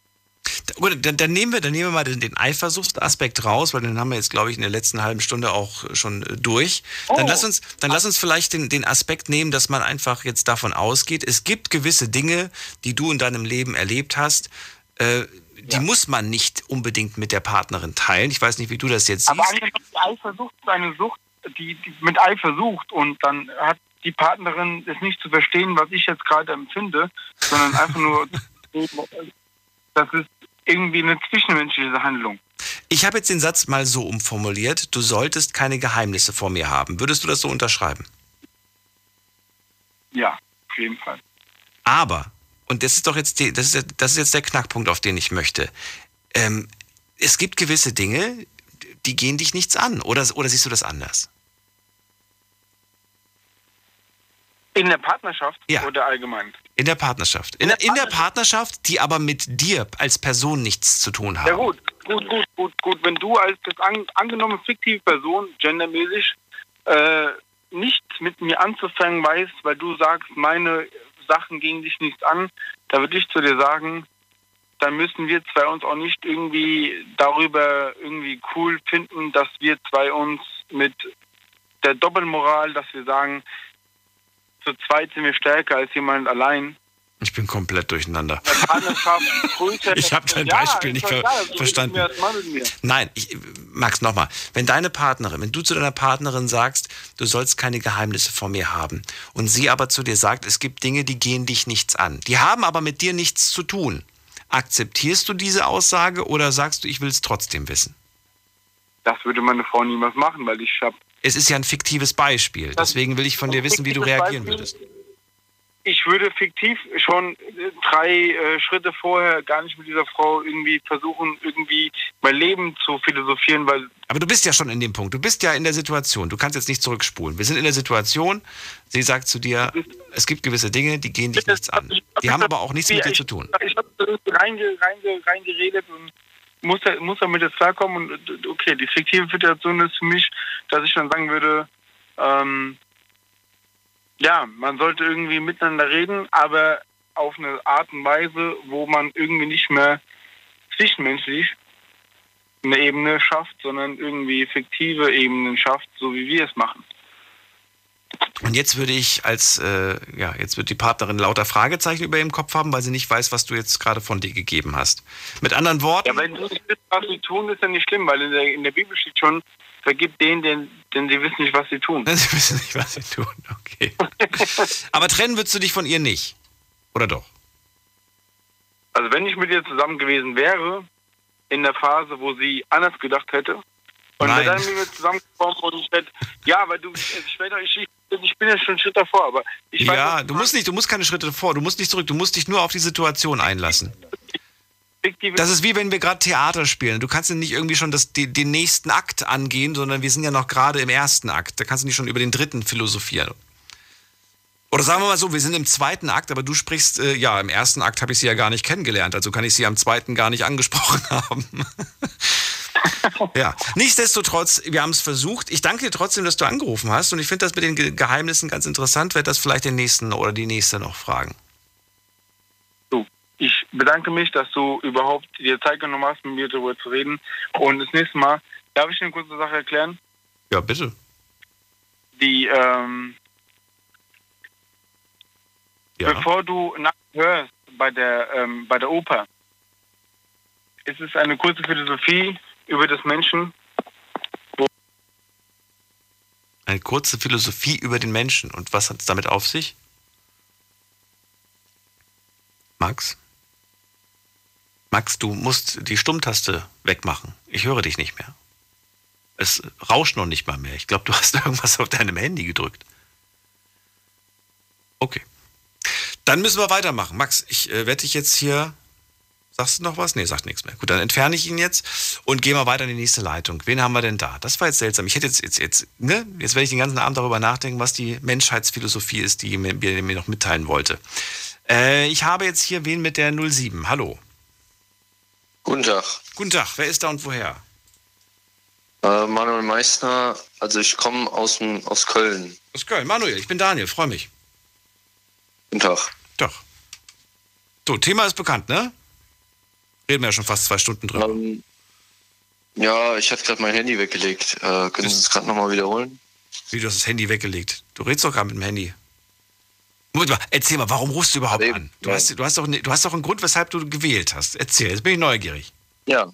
Gut, dann, dann, nehmen wir, dann nehmen wir mal den, den Eifersuchtsaspekt raus, weil den haben wir jetzt, glaube ich, in der letzten halben Stunde auch schon äh, durch. Oh. Dann lass uns, dann lass uns vielleicht den, den Aspekt nehmen, dass man einfach jetzt davon ausgeht, es gibt gewisse Dinge, die du in deinem Leben erlebt hast, äh, die muss man nicht unbedingt mit der Partnerin teilen. Ich weiß nicht, wie du das jetzt Aber siehst. die Eifersucht ist eine Sucht, die, die mit Eifersucht und dann hat die Partnerin es nicht zu verstehen, was ich jetzt gerade empfinde, sondern einfach nur, das ist irgendwie eine zwischenmenschliche Handlung. Ich habe jetzt den Satz mal so umformuliert, du solltest keine Geheimnisse vor mir haben. Würdest du das so unterschreiben? Ja, auf jeden Fall. Aber, und das ist doch jetzt, die, das, ist, das ist jetzt der Knackpunkt, auf den ich möchte. Ähm, es gibt gewisse Dinge, die gehen dich nichts an. Oder, oder siehst du das anders? In der Partnerschaft Ja. oder allgemein? In der Partnerschaft. In, in der Partnerschaft, die aber mit dir als Person nichts zu tun haben. Ja gut, gut, gut, gut, gut. Wenn du als an, angenommene fiktive Person, gendermäßig, äh, nichts mit mir anzufangen weißt, weil du sagst, meine Sachen gingen dich nichts an, da würde ich zu dir sagen, dann müssen wir zwei uns auch nicht irgendwie darüber irgendwie cool finden, dass wir zwei uns mit der Doppelmoral, dass wir sagen, zu zweit sind wir stärker als jemand allein. Ich bin komplett durcheinander. Ich hab dein Ja, Beispiel nicht ist ver- doch egal, so verstanden. Nein, ich, Max, nochmal. Wenn deine Partnerin, wenn du zu deiner Partnerin sagst, du sollst keine Geheimnisse vor mir haben, und sie aber zu dir sagt, es gibt Dinge, die gehen dich nichts an, die haben aber mit dir nichts zu tun, akzeptierst du diese Aussage oder sagst du, ich will es trotzdem wissen? Das würde meine Frau niemals machen, weil ich habe Es ist ja ein fiktives Beispiel, deswegen will ich von dir wissen, wie du reagieren würdest. ich würde fiktiv schon äh, drei äh, Schritte vorher gar nicht mit dieser Frau irgendwie versuchen, irgendwie mein Leben zu philosophieren, weil Aber du bist ja schon in dem Punkt. Du bist ja in der Situation. Du kannst jetzt nicht zurückspulen. Wir sind in der Situation. Sie sagt zu dir, es gibt gewisse Dinge, die gehen dich nichts an. Die haben aber auch nichts mit dir zu tun. ich habe reinge, reinge, reingeredet und muss, da- muss damit jetzt klarkommen. Und okay, die fiktive Situation ist für mich, dass ich dann sagen würde, ähm, ja, man sollte irgendwie miteinander reden, aber auf eine Art und Weise, wo man irgendwie nicht mehr zwischenmenschlich eine Ebene schafft, sondern irgendwie fiktive Ebenen schafft, so wie wir es machen. Und jetzt würde ich als, äh, ja, jetzt wird die Partnerin lauter Fragezeichen über ihrem Kopf haben, weil sie nicht weiß, was du jetzt gerade von dir gegeben hast. Mit anderen Worten. Ja, wenn du nicht wisst, was sie tun, ist ja nicht schlimm, weil in der, in der Bibel steht schon, vergib denen, denn, denn sie wissen nicht, was sie tun. Sie wissen nicht, was sie tun, okay. Aber trennen würdest du dich von ihr nicht? Oder doch? Also wenn ich mit ihr zusammen gewesen wäre, in der Phase, wo sie anders gedacht hätte, und Nein. dann mit mir zusammengekommen und ich hätte, ja, weil du, ich, doch, ich, ich, ich bin ja schon einen Schritt davor, aber ich weiß ja, du musst nicht, du musst keine Schritte vor, du musst nicht zurück, du musst dich nur auf die Situation einlassen. Das ist wie wenn wir gerade Theater spielen. Du kannst ja nicht irgendwie schon das, die, den nächsten Akt angehen, sondern wir sind ja noch gerade im ersten Akt. Da kannst du nicht schon über den dritten philosophieren. Oder sagen wir mal so, wir sind im zweiten Akt, aber du sprichst, äh, ja, im ersten Akt habe ich sie ja gar nicht kennengelernt, also kann ich sie am zweiten gar nicht angesprochen haben. ja, nichtsdestotrotz, wir haben es versucht. Ich danke dir trotzdem, dass du angerufen hast und ich finde das mit den Ge Geheimnissen ganz interessant. Werde das vielleicht den nächsten oder die nächste noch fragen. ich bedanke mich, dass du überhaupt dir Zeit genommen hast, mit mir darüber zu reden. Und das nächste Mal, darf ich eine kurze Sache erklären? Ja, bitte. Die, ähm, Ja. bevor du nachhörst bei der, ähm, bei der Oper, ist es eine kurze Philosophie über das Menschen. Eine kurze Philosophie über den Menschen. Und was hat es damit auf sich? Max? Max, du musst die Stummtaste wegmachen. Ich höre dich nicht mehr. Es rauscht noch nicht mal mehr. Ich glaube, du hast irgendwas auf deinem Handy gedrückt. Okay. Dann müssen wir weitermachen. Max, ich äh, werde dich jetzt hier. Sagst du noch was? Nee, sagt nichts mehr. Gut, dann entferne ich ihn jetzt und gehe mal weiter in die nächste Leitung. Wen haben wir denn da? Das war jetzt seltsam. Ich hätte jetzt, jetzt, jetzt, ne? Jetzt werde ich den ganzen Abend darüber nachdenken, was die Menschheitsphilosophie ist, die mir, mir mir noch mitteilen wollte. Äh, ich habe jetzt hier wen mit der 07. Hallo. Guten Tag. Guten Tag. Wer ist da und woher? Äh, Manuel Meissner, also ich komme aus, aus Köln. Aus Köln. Manuel, ich bin Daniel. Freue mich. Guten Tag. Doch. So, Thema ist bekannt, ne? Reden wir ja schon fast zwei Stunden drüber. Ähm, ja, ich hatte gerade mein Handy weggelegt. Äh, können Sie es gerade nochmal wiederholen? Wie, du hast das Handy weggelegt. Du redest doch gerade mit dem Handy. Moment mal, erzähl mal, warum rufst du überhaupt an? Du hast, du, hast doch, du hast doch einen Grund, weshalb du gewählt hast. Erzähl, jetzt bin ich neugierig. Ja.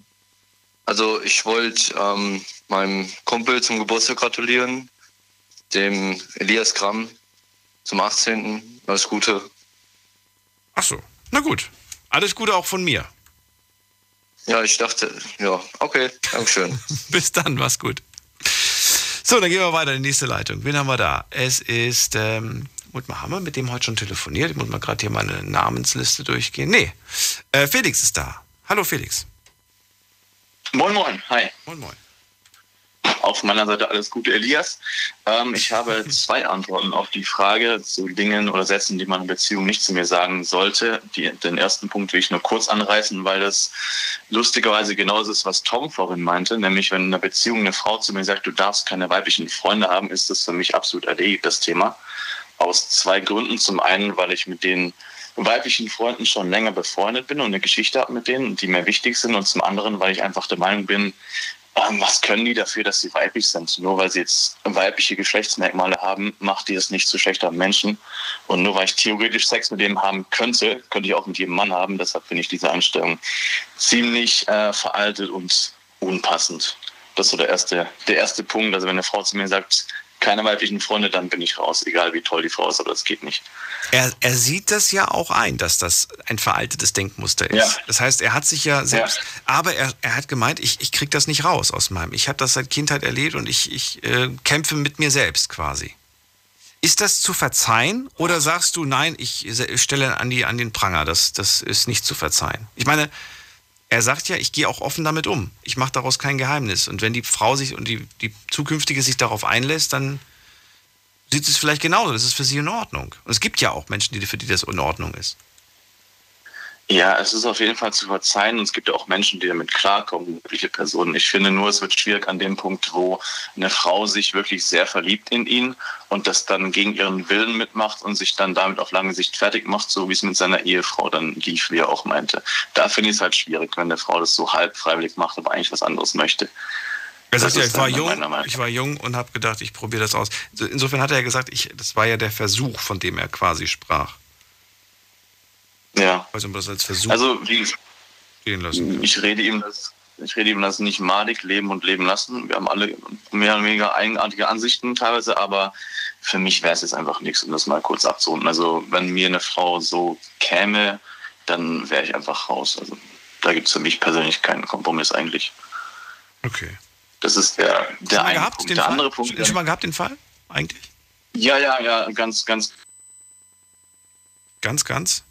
Also ich wollte ähm, meinem Kumpel zum Geburtstag gratulieren, dem Elias Gramm zum 18. Alles Gute. Ach so, na gut. Alles Gute auch von mir. Ja, ich dachte, ja, okay, Dankeschön. Bis dann, mach's gut. So, dann gehen wir weiter in die nächste Leitung. Wen haben wir da? Es ist, ähm, mal, haben wir mit dem heute schon telefoniert? Ich muss mal gerade hier meine Namensliste durchgehen. Nee, äh, Felix ist da. Hallo Felix. Moin, moin, hi. Moin, moin. Auf meiner Seite alles Gute, Elias. Ähm, ich habe zwei Antworten auf die Frage zu Dingen oder Sätzen, die man in Beziehung nicht zu mir sagen sollte. Die, den ersten Punkt will ich nur kurz anreißen, weil das lustigerweise genauso ist, was Tom vorhin meinte. Nämlich, wenn in einer Beziehung eine Frau zu mir sagt, du darfst keine weiblichen Freunde haben, ist das für mich absolut erledigt, das Thema. Aus zwei Gründen. Zum einen, weil ich mit den weiblichen Freunden schon länger befreundet bin und eine Geschichte habe mit denen, die mir wichtig sind. Und zum anderen, weil ich einfach der Meinung bin, ähm, was können die dafür, dass sie weiblich sind? Nur weil sie jetzt weibliche Geschlechtsmerkmale haben, macht die es nicht zu schlechteren Menschen. Und nur weil ich theoretisch Sex mit dem haben könnte, könnte ich auch mit jedem Mann haben. Deshalb finde ich diese Einstellung ziemlich äh, veraltet und unpassend. Das ist so der erste, der erste Punkt. Also wenn eine Frau zu mir sagt, keine weiblichen Freunde, dann bin ich raus, egal wie toll die Frau ist, aber das geht nicht. Er, er sieht das ja auch ein, dass das ein veraltetes Denkmuster ist. Ja. Das heißt, er hat sich ja selbst, aber er, er hat gemeint, ich, ich kriege das nicht raus aus meinem. Ich habe das seit Kindheit erlebt und ich, ich äh, kämpfe mit mir selbst quasi. Ist das zu verzeihen oder sagst du, nein, ich stelle an, die, an den Pranger, das, das ist nicht zu verzeihen? Ich meine, er sagt ja, ich gehe auch offen damit um. Ich mache daraus kein Geheimnis. Und wenn die Frau sich und die, die zukünftige sich darauf einlässt, dann sieht sie es vielleicht genauso. Das ist für sie in Ordnung. Und es gibt ja auch Menschen, die, für die das in Ordnung ist. Ja, es ist auf jeden Fall zu verzeihen und es gibt ja auch Menschen, die damit klarkommen, mögliche Personen. Ich finde nur, es wird schwierig an dem Punkt, wo eine Frau sich wirklich sehr verliebt in ihn und das dann gegen ihren Willen mitmacht und sich dann damit auf lange Sicht fertig macht, so wie es mit seiner Ehefrau dann lief, wie er auch meinte. Da finde ich es halt schwierig, wenn eine Frau das so halb freiwillig macht, aber eigentlich was anderes möchte. Er sagt ja, ich war jung, ich war jung und habe gedacht, ich probiere das aus. Insofern hat er ja gesagt, ich, das war ja der Versuch, von dem er quasi sprach. Ja. Man das als Versuch Also, wie gehen lassen. ich rede ihm das, ich rede ihm das nicht madig, leben und leben lassen. Wir haben alle mehr oder weniger eigenartige Ansichten teilweise, aber für mich wäre es jetzt einfach nichts, um das mal kurz abzurunden. Also, wenn mir eine Frau so käme, dann wäre ich einfach raus. Also, da gibt es für mich persönlich keinen Kompromiss eigentlich. Okay. Das ist der, der eine gehabt, Punkt. den Der Fall? andere Punkt. Schon mal gehabt den Fall? Eigentlich? Ja, ja, ja, ganz, ganz. Ganz, ganz.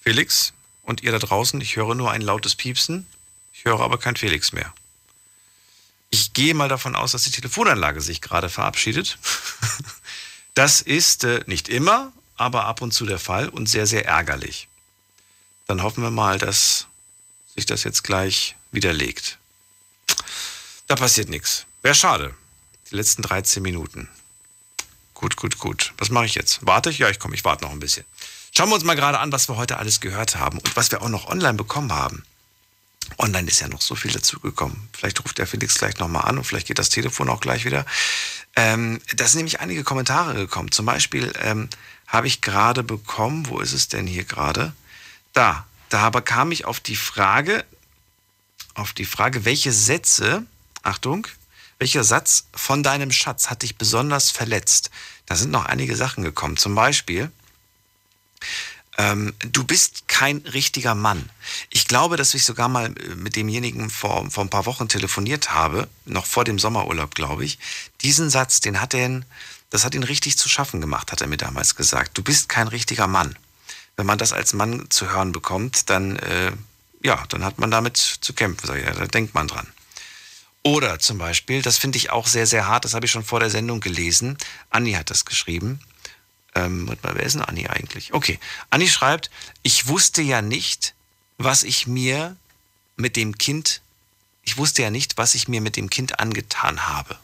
Felix und ihr da draußen, ich höre nur ein lautes Piepsen. Ich höre aber kein Felix mehr. Ich gehe mal davon aus, dass die Telefonanlage sich gerade verabschiedet. Das ist äh, nicht immer, aber ab und zu der Fall und sehr, sehr ärgerlich. Dann hoffen wir mal, dass sich das jetzt gleich widerlegt. Da passiert nichts. Wäre schade. Die letzten 13 Minuten. Gut, gut, gut. Was mache ich jetzt? Warte ich? Ja, ich komme, ich warte noch ein bisschen. Schauen wir uns mal gerade an, was wir heute alles gehört haben und was wir auch noch online bekommen haben. Online ist ja noch so viel dazugekommen. Vielleicht ruft der Felix gleich nochmal an und vielleicht geht das Telefon auch gleich wieder. Ähm, da sind nämlich einige Kommentare gekommen. Zum Beispiel ähm, habe ich gerade bekommen, wo ist es denn hier gerade? Da, da kam ich auf die Frage, auf die Frage, welche Sätze, Achtung, welcher Satz von deinem Schatz hat dich besonders verletzt? Da sind noch einige Sachen gekommen. Zum Beispiel, ähm, du bist kein richtiger Mann. Ich glaube, dass ich sogar mal äh, mit demjenigen vor, vor ein paar Wochen telefoniert habe, noch vor dem Sommerurlaub, glaube ich. Diesen Satz, den hat er, das hat ihn richtig zu schaffen gemacht, hat er mir damals gesagt. Du bist kein richtiger Mann. Wenn man das als Mann zu hören bekommt, dann, äh, ja, dann hat man damit zu kämpfen. Sag ich, ja, da denkt man dran. Oder zum Beispiel, das finde ich auch sehr, sehr hart, das habe ich schon vor der Sendung gelesen. Anni hat das geschrieben. Ähm, warte mal, wer ist denn Anni eigentlich? Okay, Anni schreibt, ich wusste ja nicht, was ich mir mit dem Kind, ich wusste ja nicht, was ich mir mit dem Kind angetan habe.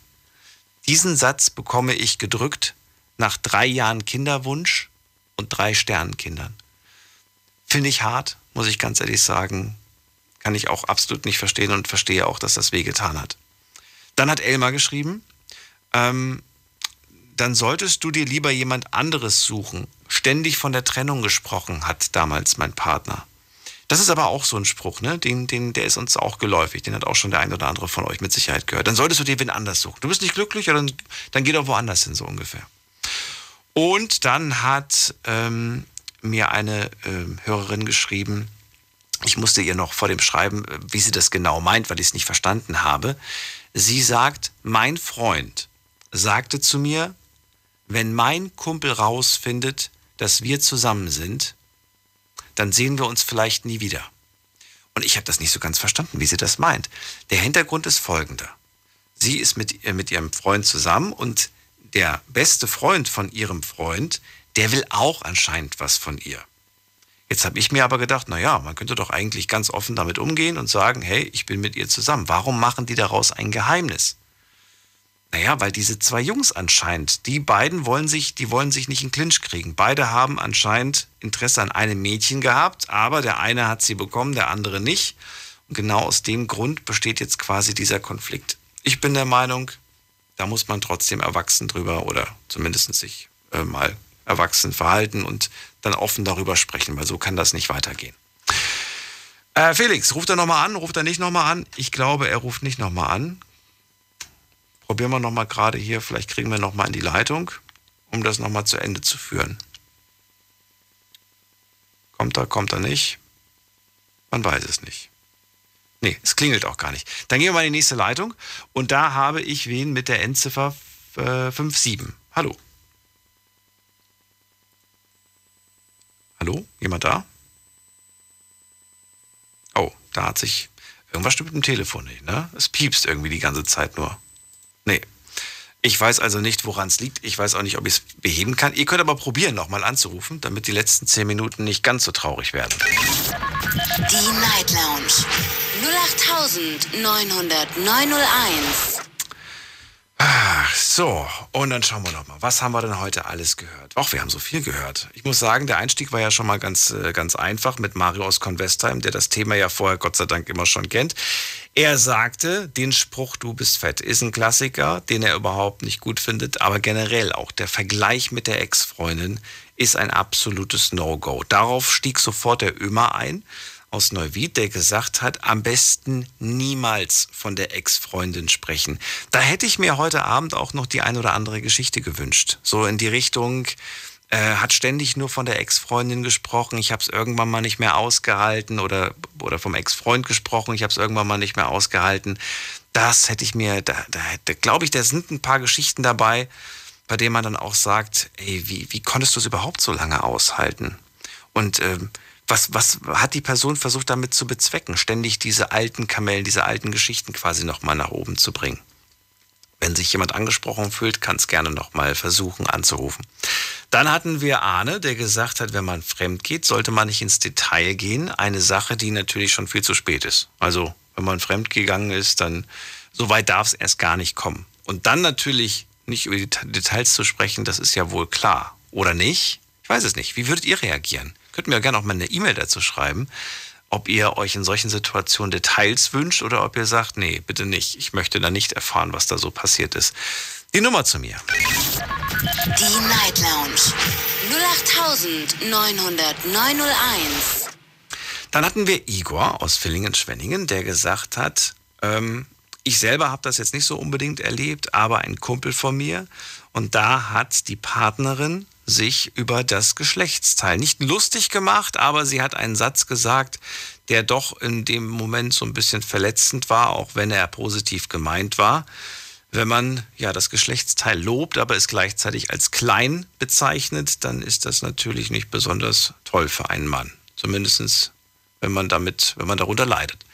Diesen Satz bekomme ich gedrückt nach drei Jahren Kinderwunsch und drei Sternenkindern. Finde ich hart, muss ich ganz ehrlich sagen. Kann ich auch absolut nicht verstehen und verstehe auch, dass das wehgetan hat. Dann hat Elmar geschrieben, ähm, dann solltest du dir lieber jemand anderes suchen. Ständig von der Trennung gesprochen hat damals mein Partner. Das ist aber auch so ein Spruch, ne? Den, den, der ist uns auch geläufig. Den hat auch schon der ein oder andere von euch mit Sicherheit gehört. Dann solltest du dir wen anders suchen. Du bist nicht glücklich, dann, dann geh doch woanders hin, so ungefähr. Und dann hat ähm, mir eine ähm, Hörerin geschrieben, ich musste ihr noch vor dem Schreiben, äh, wie sie das genau meint, weil ich es nicht verstanden habe. Sie sagt, mein Freund sagte zu mir, wenn mein Kumpel rausfindet, dass wir zusammen sind, dann sehen wir uns vielleicht nie wieder. Und ich habe das nicht so ganz verstanden, wie sie das meint. Der Hintergrund ist folgender. Sie ist mit, äh, mit ihrem Freund zusammen und der beste Freund von ihrem Freund, der will auch anscheinend was von ihr. Jetzt habe ich mir aber gedacht, na ja, man könnte doch eigentlich ganz offen damit umgehen und sagen, hey, ich bin mit ihr zusammen. Warum machen die daraus ein Geheimnis? Naja, weil diese zwei Jungs anscheinend, die beiden wollen sich, die wollen sich nicht in Clinch kriegen. Beide haben anscheinend Interesse an einem Mädchen gehabt, aber der eine hat sie bekommen, der andere nicht. Und genau aus dem Grund besteht jetzt quasi dieser Konflikt. Ich bin der Meinung, da muss man trotzdem erwachsen drüber oder zumindest sich äh, mal erwachsen verhalten und dann offen darüber sprechen, weil so kann das nicht weitergehen. Äh, Felix, ruft er nochmal an? Ruft er nicht nochmal an? Ich glaube, er ruft nicht nochmal an. Probieren wir nochmal gerade hier, vielleicht kriegen wir nochmal in die Leitung, um das nochmal zu Ende zu führen. Kommt er, kommt er nicht? Man weiß es nicht. Nee, es klingelt auch gar nicht. Dann gehen wir mal in die nächste Leitung und da habe ich wen mit der Endziffer äh, 57. Hallo. Hallo? Jemand da? Oh, da hat sich irgendwas stimmt mit dem Telefon nicht, ne? Es piepst irgendwie die ganze Zeit nur. Nee. Ich weiß also nicht, woran es liegt. Ich weiß auch nicht, ob ich es beheben kann. Ihr könnt aber probieren, nochmal anzurufen, damit die letzten zehn Minuten nicht ganz so traurig werden. Die Night Lounge 0890901. Ach, so, und dann schauen wir noch mal, was haben wir denn heute alles gehört? Auch wir haben so viel gehört. Ich muss sagen, der Einstieg war ja schon mal ganz, äh, ganz einfach mit Mario aus Convestheim, der das Thema ja vorher Gott sei Dank immer schon kennt. Er sagte, den Spruch, du bist fett, ist ein Klassiker, den er überhaupt nicht gut findet, aber generell auch der Vergleich mit der Ex-Freundin ist ein absolutes No-Go. Darauf stieg sofort der Ömer ein aus Neuwied, der gesagt hat, am besten niemals von der Ex-Freundin sprechen. Da hätte ich mir heute Abend auch noch die ein oder andere Geschichte gewünscht. So in die Richtung, äh, hat ständig nur von der Ex-Freundin gesprochen, ich habe es irgendwann mal nicht mehr ausgehalten oder, oder vom Ex-Freund gesprochen, ich habe es irgendwann mal nicht mehr ausgehalten. Das hätte ich mir, da, da, da glaube ich, da sind ein paar Geschichten dabei, bei denen man dann auch sagt, ey, wie, wie konntest du es überhaupt so lange aushalten? Und ähm, was, was hat die Person versucht damit zu bezwecken? Ständig diese alten Kamellen, diese alten Geschichten quasi nochmal nach oben zu bringen. Wenn sich jemand angesprochen fühlt, kann es gerne nochmal versuchen anzurufen. Dann hatten wir Arne, der gesagt hat, wenn man fremd geht, sollte man nicht ins Detail gehen. Eine Sache, die natürlich schon viel zu spät ist. Also, wenn man fremd gegangen ist, dann so weit darf es erst gar nicht kommen. Und dann natürlich nicht über die Details zu sprechen, das ist ja wohl klar. Oder nicht? Ich weiß es nicht. Wie würdet ihr reagieren? Könnt mir gerne auch mal eine E-Mail dazu schreiben, ob ihr euch in solchen Situationen Details wünscht oder ob ihr sagt, nee, bitte nicht. Ich möchte da nicht erfahren, was da so passiert ist. Die Nummer zu mir. Die Night Lounge 0890901. Dann hatten wir Igor aus Villingen-Schwenningen, der gesagt hat, ähm, ich selber habe das jetzt nicht so unbedingt erlebt, aber ein Kumpel von mir. Und da hat die Partnerin sich über das Geschlechtsteil nicht lustig gemacht, aber sie hat einen Satz gesagt, der doch in dem Moment so ein bisschen verletzend war, auch wenn er positiv gemeint war. Wenn man ja das Geschlechtsteil lobt, aber es gleichzeitig als klein bezeichnet, dann ist das natürlich nicht besonders toll für einen Mann. Zumindest wenn man damit, wenn man darunter leidet.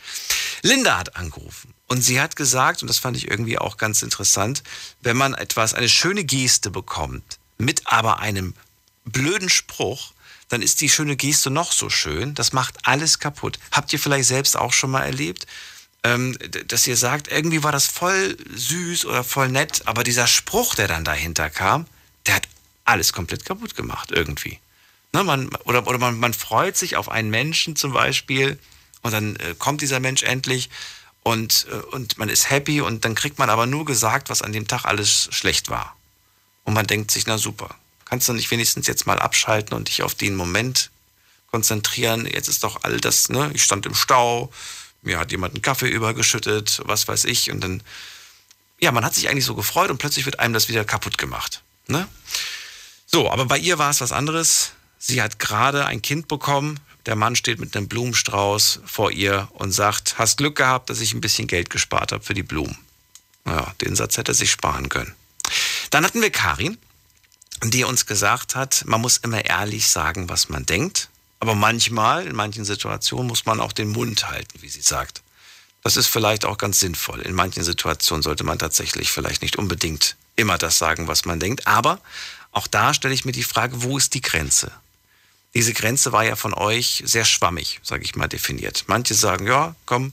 Linda hat angerufen und sie hat gesagt, und das fand ich irgendwie auch ganz interessant, wenn man etwas, eine schöne Geste bekommt, mit aber einem blöden Spruch, dann ist die schöne Geste noch so schön. Das macht alles kaputt. Habt ihr vielleicht selbst auch schon mal erlebt, ähm, dass ihr sagt, irgendwie war das voll süß oder voll nett, aber dieser Spruch, der dann dahinter kam, der hat alles komplett kaputt gemacht irgendwie. Ne, man, oder oder man, man freut sich auf einen Menschen zum Beispiel und dann äh, kommt dieser Mensch endlich und, äh, und man ist happy und dann kriegt man aber nur gesagt, was an dem Tag alles schlecht war. Und man denkt sich, na super, kannst du nicht wenigstens jetzt mal abschalten und dich auf den Moment konzentrieren? Jetzt ist doch all das, ne? Ich stand im Stau, mir hat jemand einen Kaffee übergeschüttet, was weiß ich. Und dann, ja, man hat sich eigentlich so gefreut und plötzlich wird einem das wieder kaputt gemacht. Ne? So, aber bei ihr war es was anderes. Sie hat gerade ein Kind bekommen. Der Mann steht mit einem Blumenstrauß vor ihr und sagt, hast Glück gehabt, dass ich ein bisschen Geld gespart habe für die Blumen. Ja, den Satz hätte er sich sparen können. Dann hatten wir Karin, die uns gesagt hat, man muss immer ehrlich sagen, was man denkt. Aber manchmal, in manchen Situationen, muss man auch den Mund halten, wie sie sagt. Das ist vielleicht auch ganz sinnvoll. In manchen Situationen sollte man tatsächlich vielleicht nicht unbedingt immer das sagen, was man denkt. Aber auch da stelle ich mir die Frage, wo ist die Grenze? Diese Grenze war ja von euch sehr schwammig, sage ich mal, definiert. Manche sagen, ja, komm,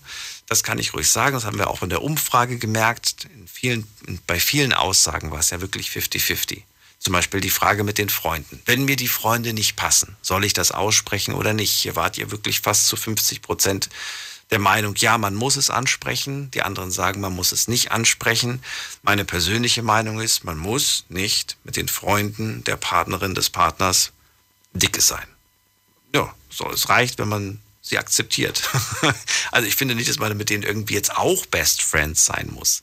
das kann ich ruhig sagen. Das haben wir auch in der Umfrage gemerkt. In vielen, bei vielen Aussagen war es ja wirklich 50-50. Zum Beispiel die Frage mit den Freunden. Wenn mir die Freunde nicht passen, soll ich das aussprechen oder nicht? Hier wart ihr wirklich fast zu 50 Prozent der Meinung, ja, man muss es ansprechen. Die anderen sagen, man muss es nicht ansprechen. Meine persönliche Meinung ist, man muss nicht mit den Freunden der Partnerin des Partners dicke sein. Ja, so, es reicht, wenn man sie akzeptiert. also ich finde nicht, dass man mit denen irgendwie jetzt auch Best Friends sein muss.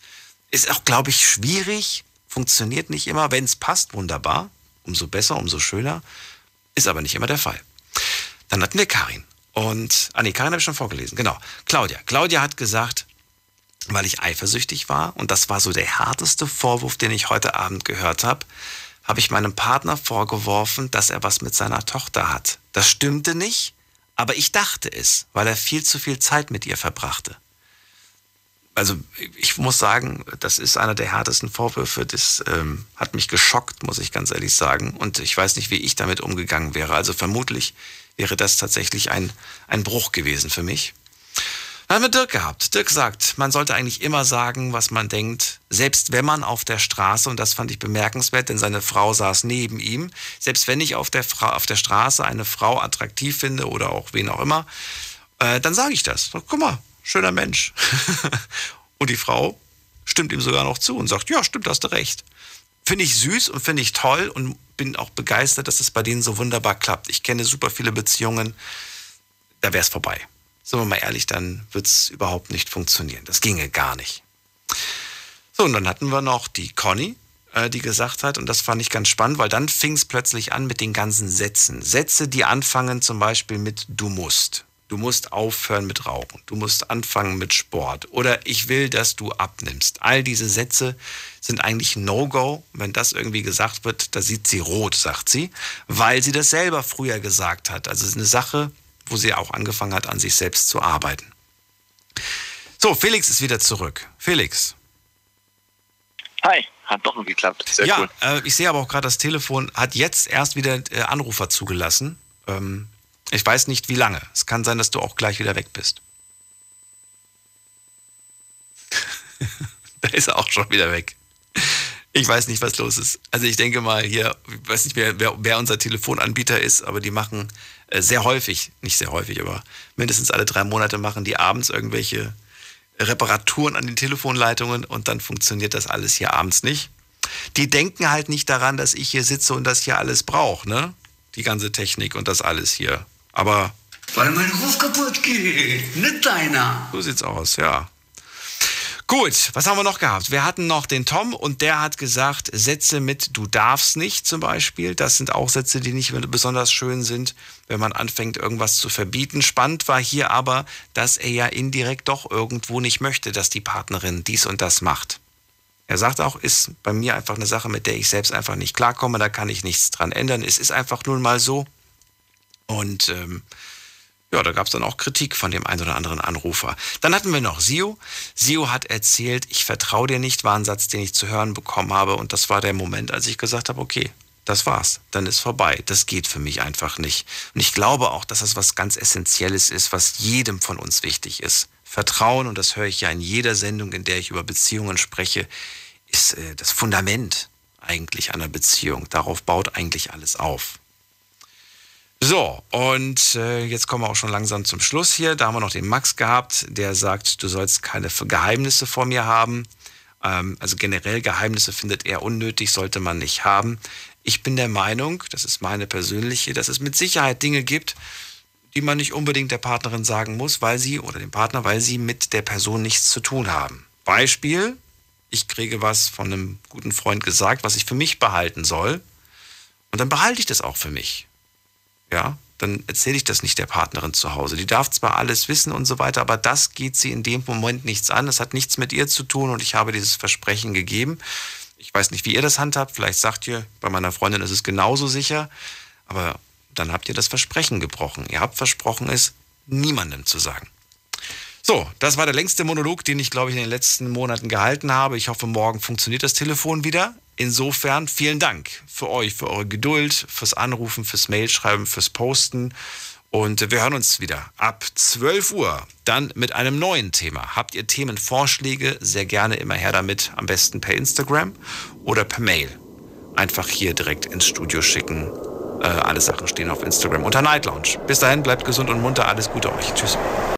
Ist auch, glaube ich, schwierig, funktioniert nicht immer. Wenn es passt, wunderbar. Umso besser, umso schöner. Ist aber nicht immer der Fall. Dann hatten wir Karin. Und, ah nee, Karin habe ich schon vorgelesen, genau. Claudia. Claudia hat gesagt, weil ich eifersüchtig war, und das war so der härteste Vorwurf, den ich heute Abend gehört habe, habe ich meinem Partner vorgeworfen, dass er was mit seiner Tochter hat. Das stimmte nicht, aber ich dachte es, weil er viel zu viel Zeit mit ihr verbrachte also ich muss sagen, das ist einer der härtesten Vorwürfe. Das ähm, hat mich geschockt, muss ich ganz ehrlich sagen. Und ich weiß nicht, wie ich damit umgegangen wäre. Also vermutlich wäre das tatsächlich ein, ein Bruch gewesen für mich. Dann haben wir Dirk gehabt. Dirk sagt, man sollte eigentlich immer sagen, was man denkt, selbst wenn man auf der Straße, und das fand ich bemerkenswert, denn seine Frau saß neben ihm, selbst wenn ich auf der, Fra auf der Straße eine Frau attraktiv finde oder auch wen auch immer, äh, dann sage ich das. Guck mal, schöner Mensch. und die Frau stimmt ihm sogar noch zu und sagt, ja, stimmt, hast du recht. Finde ich süß und finde ich toll und bin auch begeistert, dass es bei denen so wunderbar klappt. Ich kenne super viele Beziehungen, da wäre es vorbei. Sind wir mal ehrlich, dann wird es überhaupt nicht funktionieren. Das ginge gar nicht. So, und dann hatten wir noch die Conny, äh, die gesagt hat, und das fand ich ganz spannend, weil dann fing es plötzlich an mit den ganzen Sätzen. Sätze, die anfangen zum Beispiel mit du musst. Du musst aufhören mit Rauchen. Du musst anfangen mit Sport. Oder ich will, dass du abnimmst. All diese Sätze sind eigentlich No-Go. Wenn das irgendwie gesagt wird, da sieht sie rot, sagt sie, weil sie das selber früher gesagt hat. Also es ist eine Sache, wo sie auch angefangen hat, an sich selbst zu arbeiten. So, Felix ist wieder zurück. Felix. Hi, hat doch noch geklappt. Sehr ja, cool. äh, ich sehe aber auch gerade, das Telefon hat jetzt erst wieder äh, Anrufer zugelassen. Ähm, ich weiß nicht, wie lange. Es kann sein, dass du auch gleich wieder weg bist. da ist er auch schon wieder weg. Ich weiß nicht, was los ist. Also ich denke mal hier, ich weiß nicht, wer, wer, wer unser Telefonanbieter ist, aber die machen sehr häufig, nicht sehr häufig, aber mindestens alle drei Monate machen die abends irgendwelche Reparaturen an den Telefonleitungen und dann funktioniert das alles hier abends nicht. Die denken halt nicht daran, dass ich hier sitze und das hier alles brauche, ne? Die ganze Technik und das alles hier. Aber. Weil mein Ruf kaputt geht, nicht deiner. So sieht's aus, ja. Gut, was haben wir noch gehabt? Wir hatten noch den Tom und der hat gesagt, Sätze mit du darfst nicht zum Beispiel. Das sind auch Sätze, die nicht besonders schön sind, wenn man anfängt, irgendwas zu verbieten. Spannend war hier aber, dass er ja indirekt doch irgendwo nicht möchte, dass die Partnerin dies und das macht. Er sagt auch, ist bei mir einfach eine Sache, mit der ich selbst einfach nicht klarkomme, da kann ich nichts dran ändern. Es ist einfach nun mal so. Und ähm, ja, da gab es dann auch Kritik von dem einen oder anderen Anrufer. Dann hatten wir noch Sio. Sio hat erzählt, ich vertraue dir nicht, war ein Satz, den ich zu hören bekommen habe. Und das war der Moment, als ich gesagt habe, okay, das war's, dann ist vorbei. Das geht für mich einfach nicht. Und ich glaube auch, dass das was ganz Essentielles ist, was jedem von uns wichtig ist. Vertrauen, und das höre ich ja in jeder Sendung, in der ich über Beziehungen spreche, ist äh, das Fundament eigentlich einer Beziehung. Darauf baut eigentlich alles auf. So, und äh, jetzt kommen wir auch schon langsam zum Schluss hier. Da haben wir noch den Max gehabt, der sagt, du sollst keine Geheimnisse vor mir haben. Ähm, also generell Geheimnisse findet er unnötig, sollte man nicht haben. Ich bin der Meinung, das ist meine persönliche, dass es mit Sicherheit Dinge gibt, die man nicht unbedingt der Partnerin sagen muss, weil sie oder dem Partner, weil sie mit der Person nichts zu tun haben. Beispiel, ich kriege was von einem guten Freund gesagt, was ich für mich behalten soll. Und dann behalte ich das auch für mich. Ja, dann erzähle ich das nicht der Partnerin zu Hause. Die darf zwar alles wissen und so weiter, aber das geht sie in dem Moment nichts an. Das hat nichts mit ihr zu tun und ich habe dieses Versprechen gegeben. Ich weiß nicht, wie ihr das handhabt. Vielleicht sagt ihr, bei meiner Freundin ist es genauso sicher. Aber dann habt ihr das Versprechen gebrochen. Ihr habt versprochen, es niemandem zu sagen. So, das war der längste Monolog, den ich, glaube ich, in den letzten Monaten gehalten habe. Ich hoffe, morgen funktioniert das Telefon wieder. Insofern vielen Dank für euch, für eure Geduld, fürs Anrufen, fürs Mailschreiben, fürs Posten. Und wir hören uns wieder ab 12 Uhr, dann mit einem neuen Thema. Habt ihr Themenvorschläge? Sehr gerne immer her damit, am besten per Instagram oder per Mail. Einfach hier direkt ins Studio schicken. Äh, alle Sachen stehen auf Instagram unter Night Lounge. Bis dahin, bleibt gesund und munter. Alles Gute euch. Tschüss.